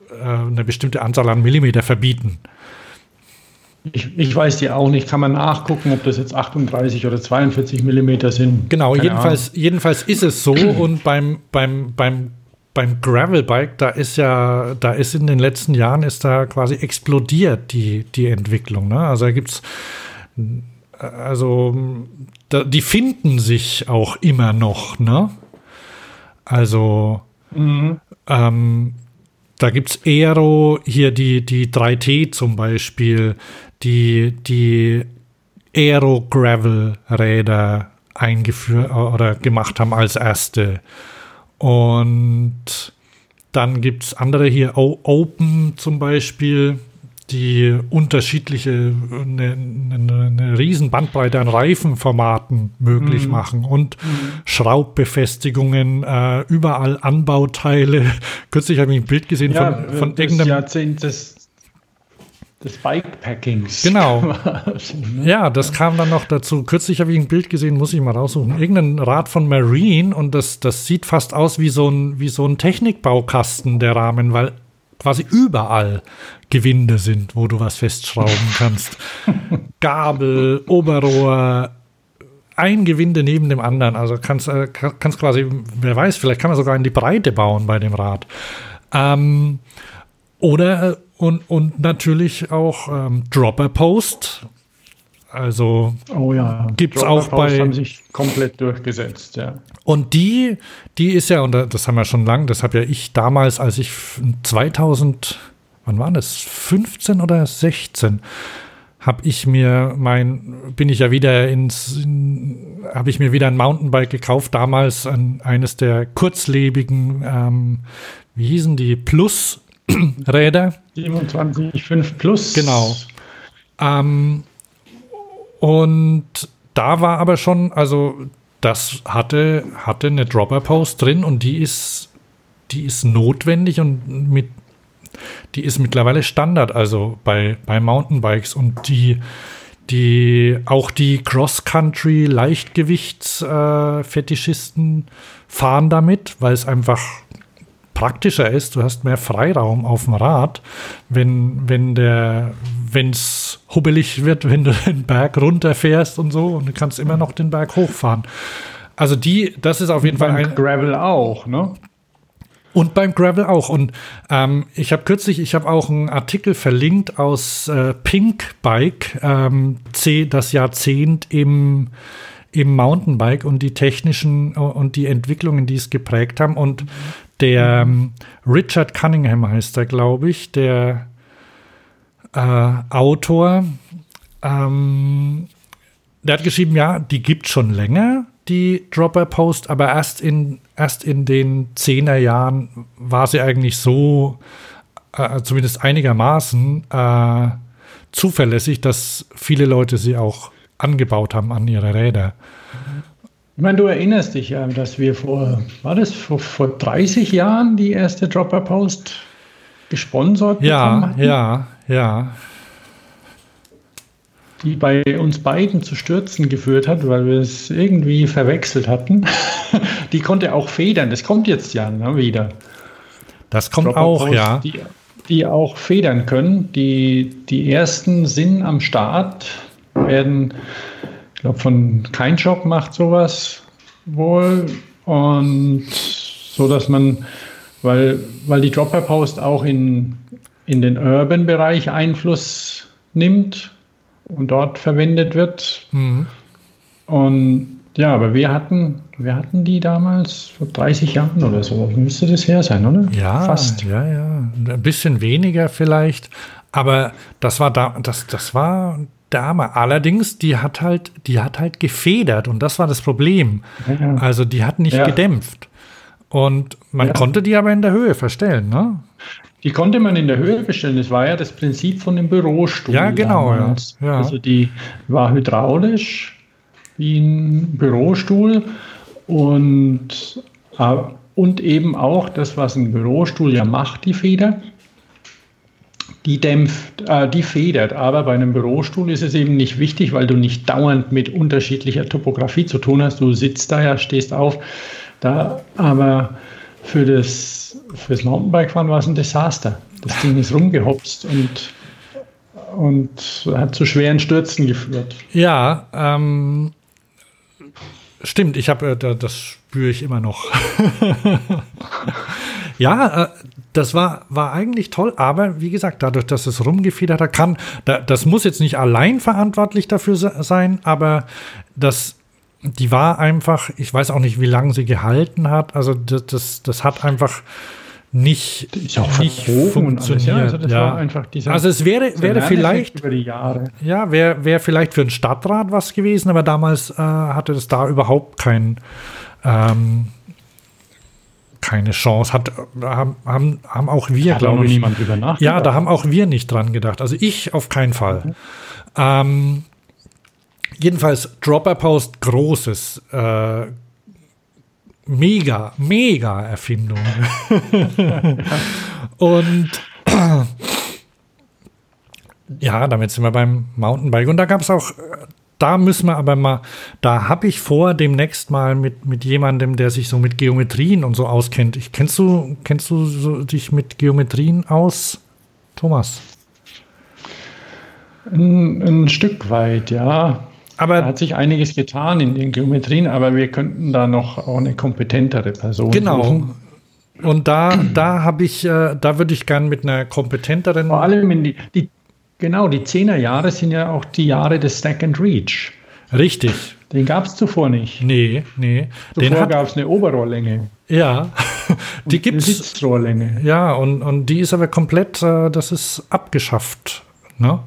äh, eine bestimmte Anzahl an Millimeter verbieten. Ich, ich weiß die auch nicht, kann man nachgucken, ob das jetzt 38 oder 42 Millimeter sind. Genau, Keine jedenfalls, jedenfalls ist es so und beim, beim, beim, beim Gravelbike, da ist ja, da ist in den letzten Jahren ist da quasi explodiert die, die Entwicklung. Ne? Also da gibt's also da, die finden sich auch immer noch, ne? Also ähm, da gibt es Aero, hier die, die 3T zum Beispiel, die, die Aero Gravel Räder eingeführt oder gemacht haben als erste. Und dann gibt es andere hier, Open zum Beispiel, die unterschiedliche, eine, eine, eine riesen Bandbreite an Reifenformaten möglich Mhm. machen und Schraubbefestigungen, äh, überall Anbauteile. [LAUGHS] Kürzlich habe ich ein Bild gesehen Ja, von, von das irgendeinem Jahrzehnt des, des Bikepackings. Genau. [LAUGHS] ne? Ja, das kam dann noch dazu. Kürzlich habe ich ein Bild gesehen, muss ich mal raussuchen. Irgendein Rad von Marine und das, das sieht fast aus wie so, ein, wie so ein Technikbaukasten, der Rahmen, weil quasi überall Gewinde sind, wo du was festschrauben [LAUGHS] kannst. Gabel, Oberrohr, ein Gewinde neben dem anderen. Also kannst, äh, kann- kannst quasi, wer weiß, vielleicht kann man sogar in die Breite bauen bei dem Rad. Ähm, oder äh, und, und natürlich auch ähm, Dropper Post. Also, Oh ja. Gibt's Dropper auch bei- haben sich komplett durchgesetzt, ja. und die, die ist ja, und das haben wir schon lang, das habe ja ich damals, als ich f- 2000, wann war das, 15 oder 16, habe ich mir mein, bin ich ja wieder ins, in, habe ich mir wieder ein Mountainbike gekauft, damals ein, eines der kurzlebigen, ähm, wie hießen die, [CLEARS THROAT] Plus-Räder. 27,5 plus. Genau. Ähm, und da war aber schon, also das hatte, hatte eine Dropper-Post drin und die ist, die ist notwendig und mit, die ist mittlerweile Standard, also bei, bei Mountainbikes und die, die auch die Cross-Country-Leichtgewichts-Fetischisten äh, fahren damit, weil es einfach praktischer ist. Du hast mehr Freiraum auf dem Rad, wenn, wenn der, wenn es hubbelig wird, [LAUGHS] wenn du den Berg runterfährst und so und du kannst immer noch den Berg hochfahren. Also die, das ist auf jeden Fall ein Gravel auch, ne? Und beim Gravel auch. Und ähm, ich habe kürzlich, ich habe auch einen Artikel verlinkt aus äh, Pink Bike, ähm, C, das Jahrzehnt im, im Mountainbike und die technischen und die Entwicklungen, die es geprägt haben. Und der ähm, Richard Cunningham heißt er, glaube ich, der äh, Autor, ähm, der hat geschrieben, ja, die gibt schon länger, die Dropper Post, aber erst in, erst in den Zehner Jahren war sie eigentlich so, äh, zumindest einigermaßen, äh, zuverlässig, dass viele Leute sie auch angebaut haben an ihre Räder. Ich meine, du erinnerst dich ja, dass wir vor, war das vor, vor 30 Jahren die erste Dropper Post gesponsert ja, Ja, ja. Die bei uns beiden zu Stürzen geführt hat, weil wir es irgendwie verwechselt hatten. [LAUGHS] die konnte auch federn. Das kommt jetzt ja ne, wieder. Das kommt Dropper auch, Post, ja. Die, die auch federn können. Die, die ersten sind am Start, werden, ich glaube, von Kein Shop macht sowas wohl. Und so, dass man, weil, weil die Dropper Post auch in in den Urban-Bereich Einfluss nimmt und dort verwendet wird. Mhm. Und ja, aber wir hatten, wir hatten die damals vor 30 Jahren oder so. Müsste das her sein, oder? Ja, fast. Ja, ja. Ein bisschen weniger vielleicht. Aber das war da, das, das war Dame. Allerdings, die hat halt, die hat halt gefedert und das war das Problem. Ja. Also die hat nicht ja. gedämpft. Und man ja. konnte die aber in der Höhe verstellen, ne? Die konnte man in der Höhe bestellen. Das war ja das Prinzip von dem Bürostuhl. Ja, genau. Ja. Ja. Also die war hydraulisch wie ein Bürostuhl und, äh, und eben auch das, was ein Bürostuhl ja macht, die Feder. Die dämpft, äh, die federt. Aber bei einem Bürostuhl ist es eben nicht wichtig, weil du nicht dauernd mit unterschiedlicher Topografie zu tun hast. Du sitzt da ja, stehst auf. Da, aber für das, Mountainbike-Fahren war es ein Desaster. Das Ding ist rumgehopst und, und hat zu schweren Stürzen geführt. Ja, ähm, stimmt, ich habe, äh, das spüre ich immer noch. [LAUGHS] ja, äh, das war, war eigentlich toll, aber wie gesagt, dadurch, dass es rumgefedert hat, kann, da, das muss jetzt nicht allein verantwortlich dafür sein, aber das die war einfach, ich weiß auch nicht, wie lange sie gehalten hat. Also das, das, das hat einfach nicht, nicht funktioniert. Ja, also, ja. also, es wäre, wäre vielleicht über die Jahre. Ja, wäre wär vielleicht für einen Stadtrat was gewesen, aber damals äh, hatte das da überhaupt kein, ähm, keine Chance. Hat, haben, haben, haben auch wir, glaube ich. Niemand drüber nachgedacht. Ja, da haben auch wir nicht dran gedacht. Also ich auf keinen Fall. Mhm. Ähm, jedenfalls Dropper Post großes, äh, mega, mega Erfindung. [LAUGHS] Und ja, damit sind wir beim Mountainbike. Und da gab es auch, da müssen wir aber mal, da habe ich vor, demnächst mal mit, mit jemandem, der sich so mit Geometrien und so auskennt. Ich, kennst du, kennst du so, dich mit Geometrien aus, Thomas? Ein, ein Stück weit, ja. Aber da hat sich einiges getan in den Geometrien, aber wir könnten da noch auch eine kompetentere Person genau. suchen. Und da, da habe ich, äh, da würde ich gern mit einer kompetenteren. Vor allem in die, die genau, die Zehnerjahre sind ja auch die Jahre des Stack and Reach. Richtig. Den gab es zuvor nicht. Nee, nee. Zuvor gab es eine Oberrohrlänge. Ja, [LAUGHS] die gibt es. Sitzrohrlänge. Ja, und, und die ist aber komplett, äh, das ist abgeschafft. Ne?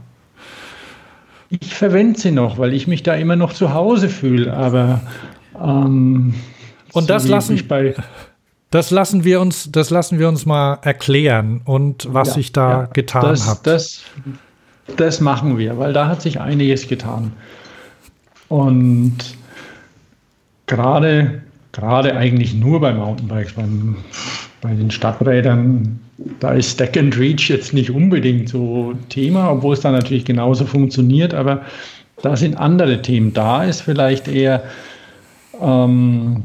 Ich verwende sie noch, weil ich mich da immer noch zu Hause fühle, aber ähm, und das lassen das lassen wir uns, das lassen wir uns mal erklären und was ja, sich da ja, getan hat. Das, das machen wir, weil da hat sich einiges getan. Und gerade, gerade eigentlich nur bei Mountainbikes, beim, bei den Stadträdern, da ist Stack and Reach jetzt nicht unbedingt so Thema, obwohl es da natürlich genauso funktioniert, aber da sind andere Themen. Da ist vielleicht eher ähm,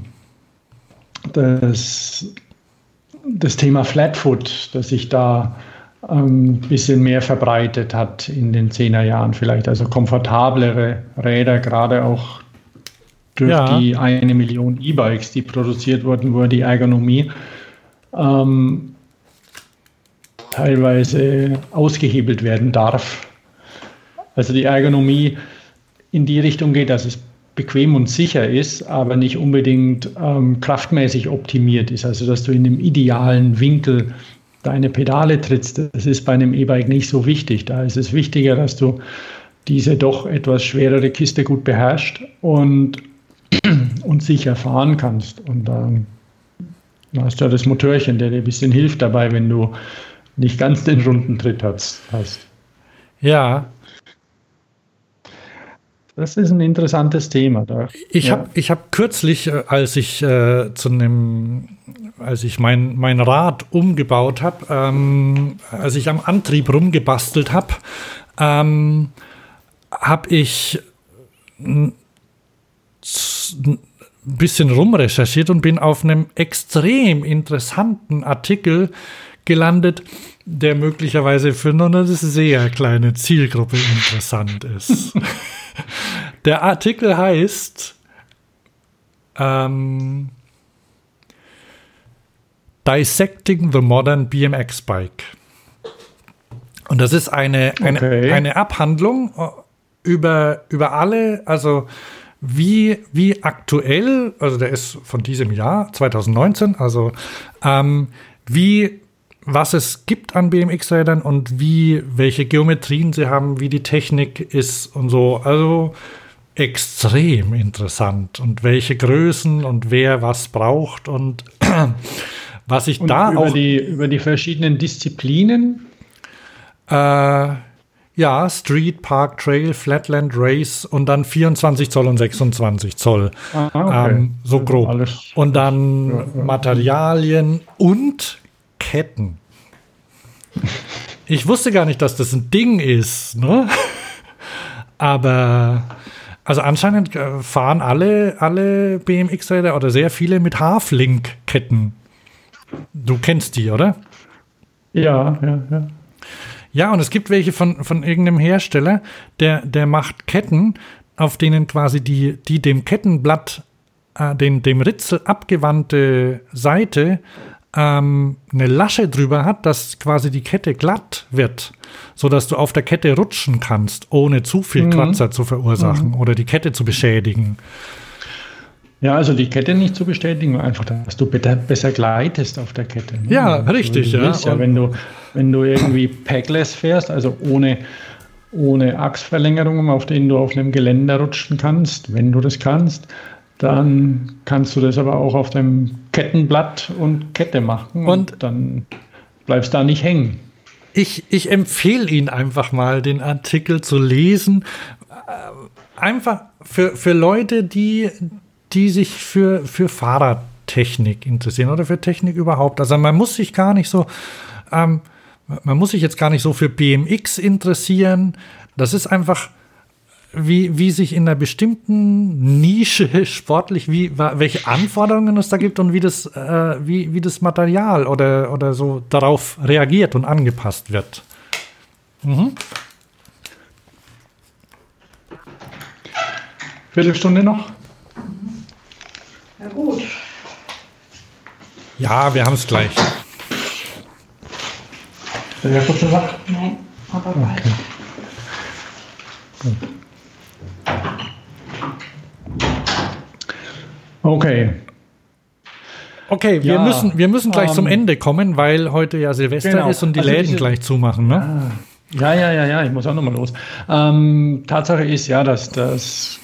das, das Thema Flatfoot, das sich da ein ähm, bisschen mehr verbreitet hat in den 10er Jahren vielleicht. Also komfortablere Räder, gerade auch durch ja. die eine Million E-Bikes, die produziert wurden, wo die Ergonomie ähm, teilweise ausgehebelt werden darf. Also die Ergonomie in die Richtung geht, dass es bequem und sicher ist, aber nicht unbedingt ähm, kraftmäßig optimiert ist. Also dass du in dem idealen Winkel deine Pedale trittst, das ist bei einem E-Bike nicht so wichtig. Da ist es wichtiger, dass du diese doch etwas schwerere Kiste gut beherrschst und, [CLEARS THROAT] und sicher fahren kannst. Und dann hast du ja das Motörchen, der dir ein bisschen hilft dabei, wenn du nicht ganz den Rundentritt hast. Ja, das ist ein interessantes Thema. Da, ich ja. habe hab kürzlich, äh, als ich äh, zu einem, als ich mein, mein Rad umgebaut habe, ähm, als ich am Antrieb rumgebastelt habe, ähm, habe ich ein bisschen rumrecherchiert und bin auf einem extrem interessanten Artikel gelandet, der möglicherweise für nur eine sehr kleine Zielgruppe interessant ist. [LAUGHS] Der Artikel heißt ähm, Dissecting the Modern BMX Bike. Und das ist eine, eine, okay. eine Abhandlung äh, über, über alle, also wie, wie aktuell, also der ist von diesem Jahr, 2019, also ähm, wie was es gibt an BMX-Rädern und wie, welche Geometrien sie haben, wie die Technik ist und so. Also extrem interessant und welche Größen und wer was braucht und [CLEARS THROAT] was ich und da über auch die über die verschiedenen Disziplinen äh, ja Street Park Trail Flatland Race und dann 24 Zoll und 26 Zoll ah, okay. ähm, so grob Alles. und dann ja, ja. Materialien und Ketten. Ich wusste gar nicht, dass das ein Ding ist, ne? Aber also anscheinend äh, fahren alle, alle BMX-Räder oder sehr viele mit Half-Link-Ketten. Du kennst die, oder? Ja, ja, ja. Ja, und es gibt welche von, von irgendeinem Hersteller, der, der macht Ketten, auf denen quasi die, die dem Kettenblatt, äh, den, dem Ritzel abgewandte Seite ähm, eine Lasche drüber hat, dass quasi die Kette glatt wird, sodass du auf der Kette rutschen kannst, ohne zu viel mhm. Kratzer zu verursachen mhm. oder die Kette zu beschädigen. Ja, also die Kette nicht zu bestätigen, einfach, dass du besser gleitest auf der Kette. Ne? Ja, richtig, ja. ja wenn, du, wenn du irgendwie packless fährst, also ohne, ohne Achsverlängerungen, auf denen du auf einem Geländer rutschen kannst, wenn du das kannst, dann kannst du das aber auch auf dem Kettenblatt und Kette machen und, und dann bleibst da nicht hängen. Ich, ich empfehle Ihnen einfach mal, den Artikel zu lesen. Äh, einfach für, für Leute, die, die sich für, für Fahrradtechnik interessieren oder für Technik überhaupt. Also man muss sich gar nicht so, ähm, man muss sich jetzt gar nicht so für BMX interessieren. Das ist einfach wie, wie sich in einer bestimmten Nische [LAUGHS] sportlich, wie, welche Anforderungen es da gibt und wie das, äh, wie, wie das Material oder, oder so darauf reagiert und angepasst wird. Mhm. Viertelstunde noch? Ja, gut. Ja, wir haben es gleich. Ist der Jakob schon wach? Nein, aber bald. Okay. Gut. Okay. Okay, wir, ja, müssen, wir müssen gleich ähm, zum Ende kommen, weil heute ja Silvester genau. ist und die also Läden diese, gleich zumachen. Ne? Ah. Ja, ja, ja, ja, ich muss auch nochmal los. Ähm, Tatsache ist ja, dass das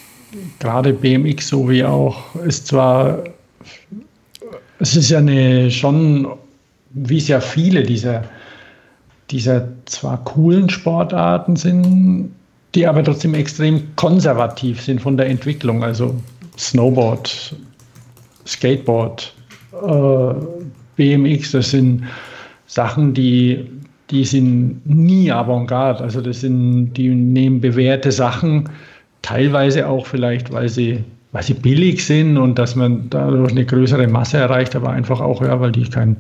gerade BMX so wie auch ist zwar, es ist ja eine schon, wie es ja viele dieser, dieser zwar coolen Sportarten sind, die aber trotzdem extrem konservativ sind von der Entwicklung. Also Snowboard, Skateboard, äh, BMX, das sind Sachen, die, die sind nie Avantgarde. Also das sind, die nehmen bewährte Sachen, teilweise auch vielleicht, weil sie, weil sie billig sind und dass man dadurch eine größere Masse erreicht, aber einfach auch, ja, weil die keinen,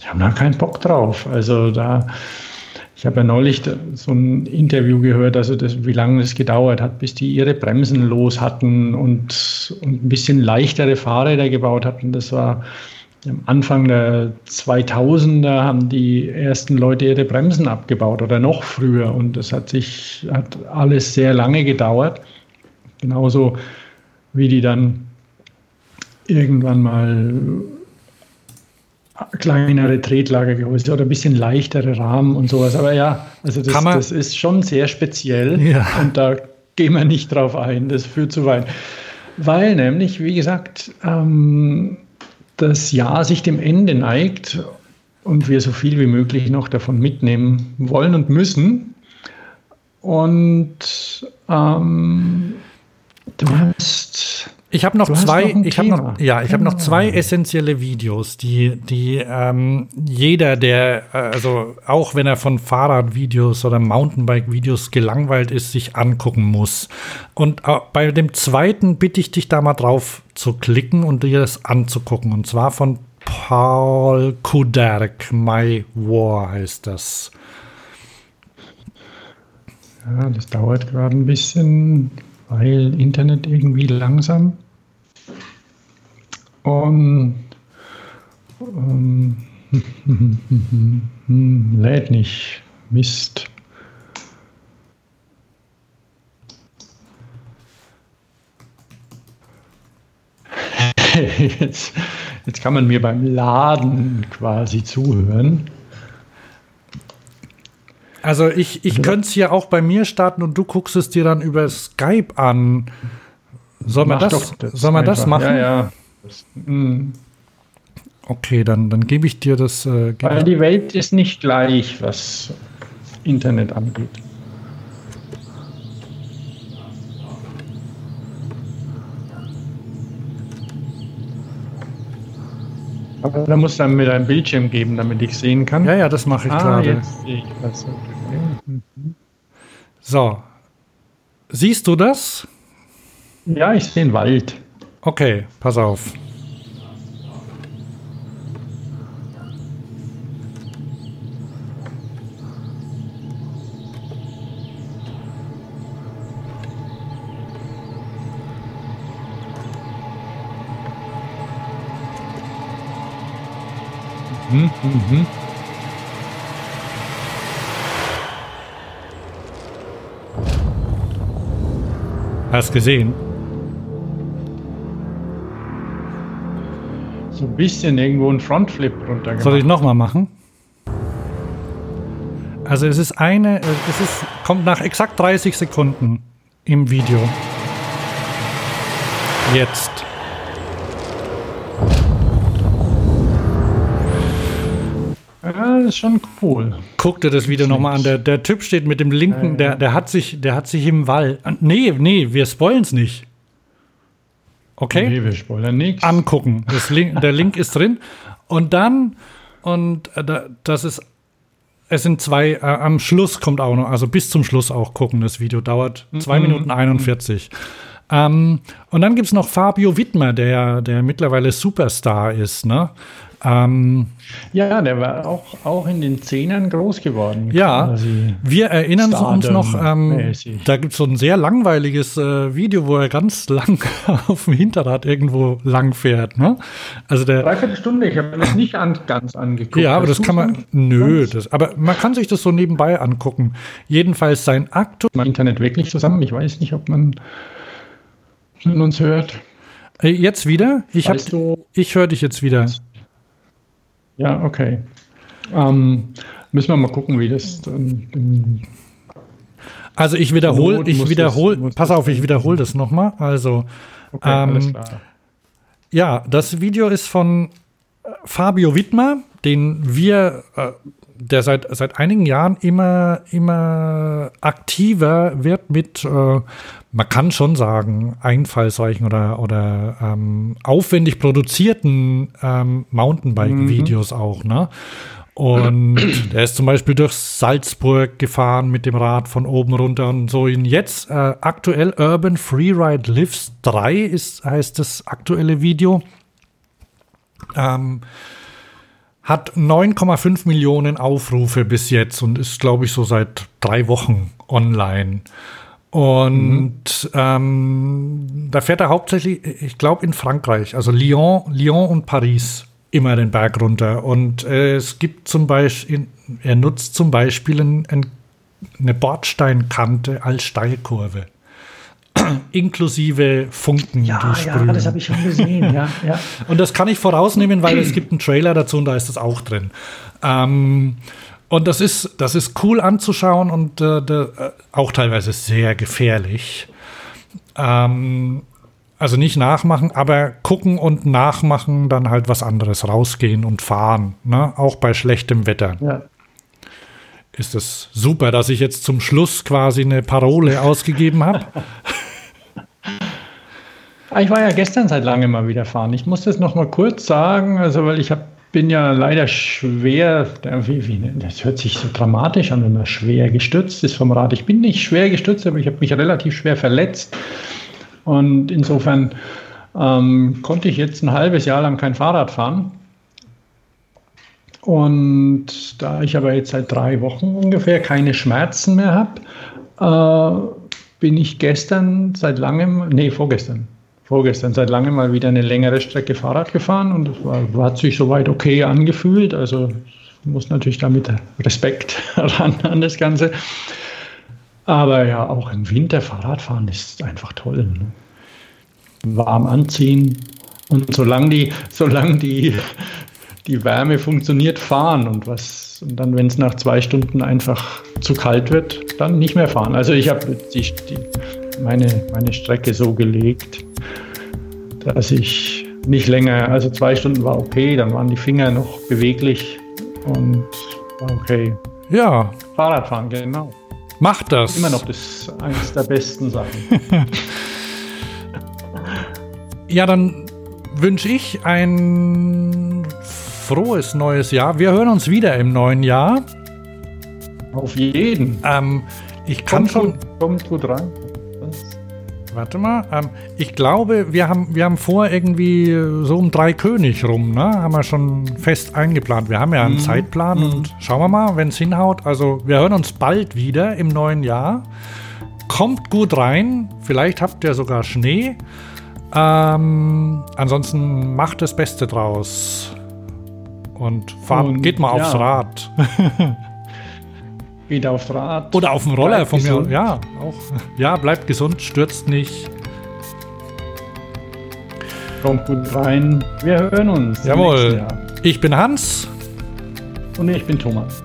die haben da keinen Bock drauf. Also da, ich habe ja neulich so ein Interview gehört, also das, wie lange es gedauert hat, bis die ihre Bremsen los hatten und, und ein bisschen leichtere Fahrräder gebaut hatten. Das war am Anfang der 2000er haben die ersten Leute ihre Bremsen abgebaut oder noch früher und das hat sich hat alles sehr lange gedauert. Genauso wie die dann irgendwann mal kleinere Tretlagergehäuse oder ein bisschen leichtere Rahmen und sowas. Aber ja, also das, das ist schon sehr speziell ja. und da gehen wir nicht drauf ein, das führt zu weit. Weil nämlich, wie gesagt, ähm, das Jahr sich dem Ende neigt und wir so viel wie möglich noch davon mitnehmen wollen und müssen. Und ähm, du hast ich habe noch zwei, noch ich habe noch, ja, ich habe noch zwei essentielle Videos, die, die ähm, jeder, der, äh, also auch wenn er von Fahrradvideos oder Mountainbike-Videos gelangweilt ist, sich angucken muss. Und äh, bei dem zweiten bitte ich dich da mal drauf zu klicken und dir das anzugucken. Und zwar von Paul Kuderk, My War heißt das. Ja, das dauert gerade ein bisschen weil Internet irgendwie langsam und ähm, [LAUGHS] lädt nicht. Mist. [LAUGHS] Jetzt, jetzt kann man mir beim Laden quasi zuhören. Also ich, ich könnte es hier auch bei mir starten und du guckst es dir dann über Skype an. Soll man das, das, soll man das machen? Ja, ja. Das, hm. okay, dann, dann gebe ich dir das. Äh, Weil die Welt ist nicht gleich, was Internet angeht. Aber da muss dann mir ein Bildschirm geben, damit ich sehen kann. Ja, ja, das mache ich ah, gerade. Jetzt sehe ich das. So. Siehst du das? Ja, ich sehe den Wald. Okay, pass auf. Mhm, mhm. Hast gesehen? So ein bisschen irgendwo ein Frontflip runter gemacht. Soll ich nochmal machen? Also es ist eine, es ist, kommt nach exakt 30 Sekunden im Video. Jetzt. Ist schon cool. Guck dir das Video nochmal an. Der, der Typ steht mit dem linken, der, der hat sich, der hat sich im Wall. Nee, nee, wir spoilen es nicht. Okay? Nee, wir spoilern nichts. Angucken. Das Link, der Link ist drin. Und dann, und äh, das ist, es sind zwei, äh, am Schluss kommt auch noch, also bis zum Schluss auch gucken. Das Video dauert zwei mhm. Minuten 41. Ähm, und dann gibt es noch Fabio Wittmer, der, der mittlerweile Superstar ist, ne? Ähm, ja, der war auch, auch in den Zehnern groß geworden. Ja, wir erinnern uns noch, ähm, da gibt es so ein sehr langweiliges äh, Video, wo er ganz [LAUGHS] lang auf dem Hinterrad irgendwo lang fährt. Ne? Also der, Dreiviertel Stunde, ich habe mir das nicht an, ganz angeguckt. Ja, aber das kann man, nö, das, aber man kann sich das so nebenbei angucken. Jedenfalls sein Aktu... Mein Internet wirklich zusammen, ich weiß nicht, ob man uns hört. Äh, jetzt wieder? Ich, ich höre dich jetzt wieder. Ja, okay. Ähm, müssen wir mal gucken, wie das dann. Also ich wiederhole, ich wiederhole, pass auf, ich wiederhole das nochmal. Also, okay, ähm, ja, das Video ist von äh, Fabio Wittmer, den wir äh, der seit, seit einigen Jahren immer, immer aktiver wird mit, äh, man kann schon sagen, einfallsreichen oder, oder ähm, aufwendig produzierten ähm, Mountainbike-Videos mhm. auch, ne? Und [CLEARS THROAT] er ist zum Beispiel durch Salzburg gefahren mit dem Rad von oben runter und so. Und jetzt äh, aktuell Urban Freeride Lives 3 ist, heißt das aktuelle Video. Ähm, hat 9,5 Millionen Aufrufe bis jetzt und ist, glaube ich, so seit drei Wochen online. Und mhm. ähm, da fährt er hauptsächlich, ich glaube, in Frankreich, also Lyon, Lyon und Paris immer den Berg runter. Und äh, es gibt zum Beispiel, er nutzt zum Beispiel ein, ein, eine Bordsteinkante als Steilkurve. [CLEARS THROAT] Inklusive Funken, ja. Ja, das habe ich schon gesehen, ja, ja. Und das kann ich vorausnehmen, weil es gibt einen Trailer dazu und da ist das auch drin. Ähm, und das ist, das ist cool anzuschauen und äh, de, äh, auch teilweise sehr gefährlich. Ähm, also nicht nachmachen, aber gucken und nachmachen, dann halt was anderes, rausgehen und fahren. Ne? Auch bei schlechtem Wetter. Ja. Ist es super, dass ich jetzt zum Schluss quasi eine Parole ausgegeben habe. [LAUGHS] Ich war ja gestern seit langem mal wieder fahren. Ich muss das noch mal kurz sagen, also weil ich hab, bin ja leider schwer, das hört sich so dramatisch an, wenn man schwer gestürzt ist vom Rad. Ich bin nicht schwer gestürzt, aber ich habe mich relativ schwer verletzt. Und insofern ähm, konnte ich jetzt ein halbes Jahr lang kein Fahrrad fahren. Und da ich aber jetzt seit drei Wochen ungefähr keine Schmerzen mehr habe, äh, bin ich gestern seit langem, nee, vorgestern, vorgestern seit langem mal wieder eine längere Strecke Fahrrad gefahren und es war, hat sich soweit okay angefühlt. Also muss natürlich damit Respekt [LAUGHS] ran an das Ganze. Aber ja, auch im Winter Fahrradfahren ist einfach toll. Ne? Warm anziehen und solange die, solange die, die Wärme funktioniert, fahren und was und dann, wenn es nach zwei Stunden einfach zu kalt wird, dann nicht mehr fahren. Also ich habe die, die, meine, meine Strecke so gelegt, dass ich nicht länger, also zwei Stunden war okay, dann waren die Finger noch beweglich und war okay. Ja. Fahrradfahren, genau. Macht das. Immer noch das eines der besten Sachen. [LAUGHS] ja, dann wünsche ich ein frohes neues Jahr. Wir hören uns wieder im neuen Jahr. Auf jeden. Ähm, ich kann kommt schon. Kommt gut rein. Warte mal, ähm, ich glaube, wir haben, wir haben vor irgendwie so um drei König rum, ne? Haben wir schon fest eingeplant. Wir haben ja einen mhm. Zeitplan mhm. und schauen wir mal, wenn es hinhaut. Also wir hören uns bald wieder im neuen Jahr. Kommt gut rein. Vielleicht habt ihr sogar Schnee. Ähm, ansonsten macht das Beste draus. Und fahrt, und, geht mal ja. aufs Rad. [LAUGHS] Geht aufs Rad. Oder auf dem Roller von gesund. mir. Ja, auch. [LAUGHS] Ja, bleibt gesund, stürzt nicht. Kommt gut rein. Wir hören uns. Jawohl. Ich bin Hans. Und ich bin Thomas.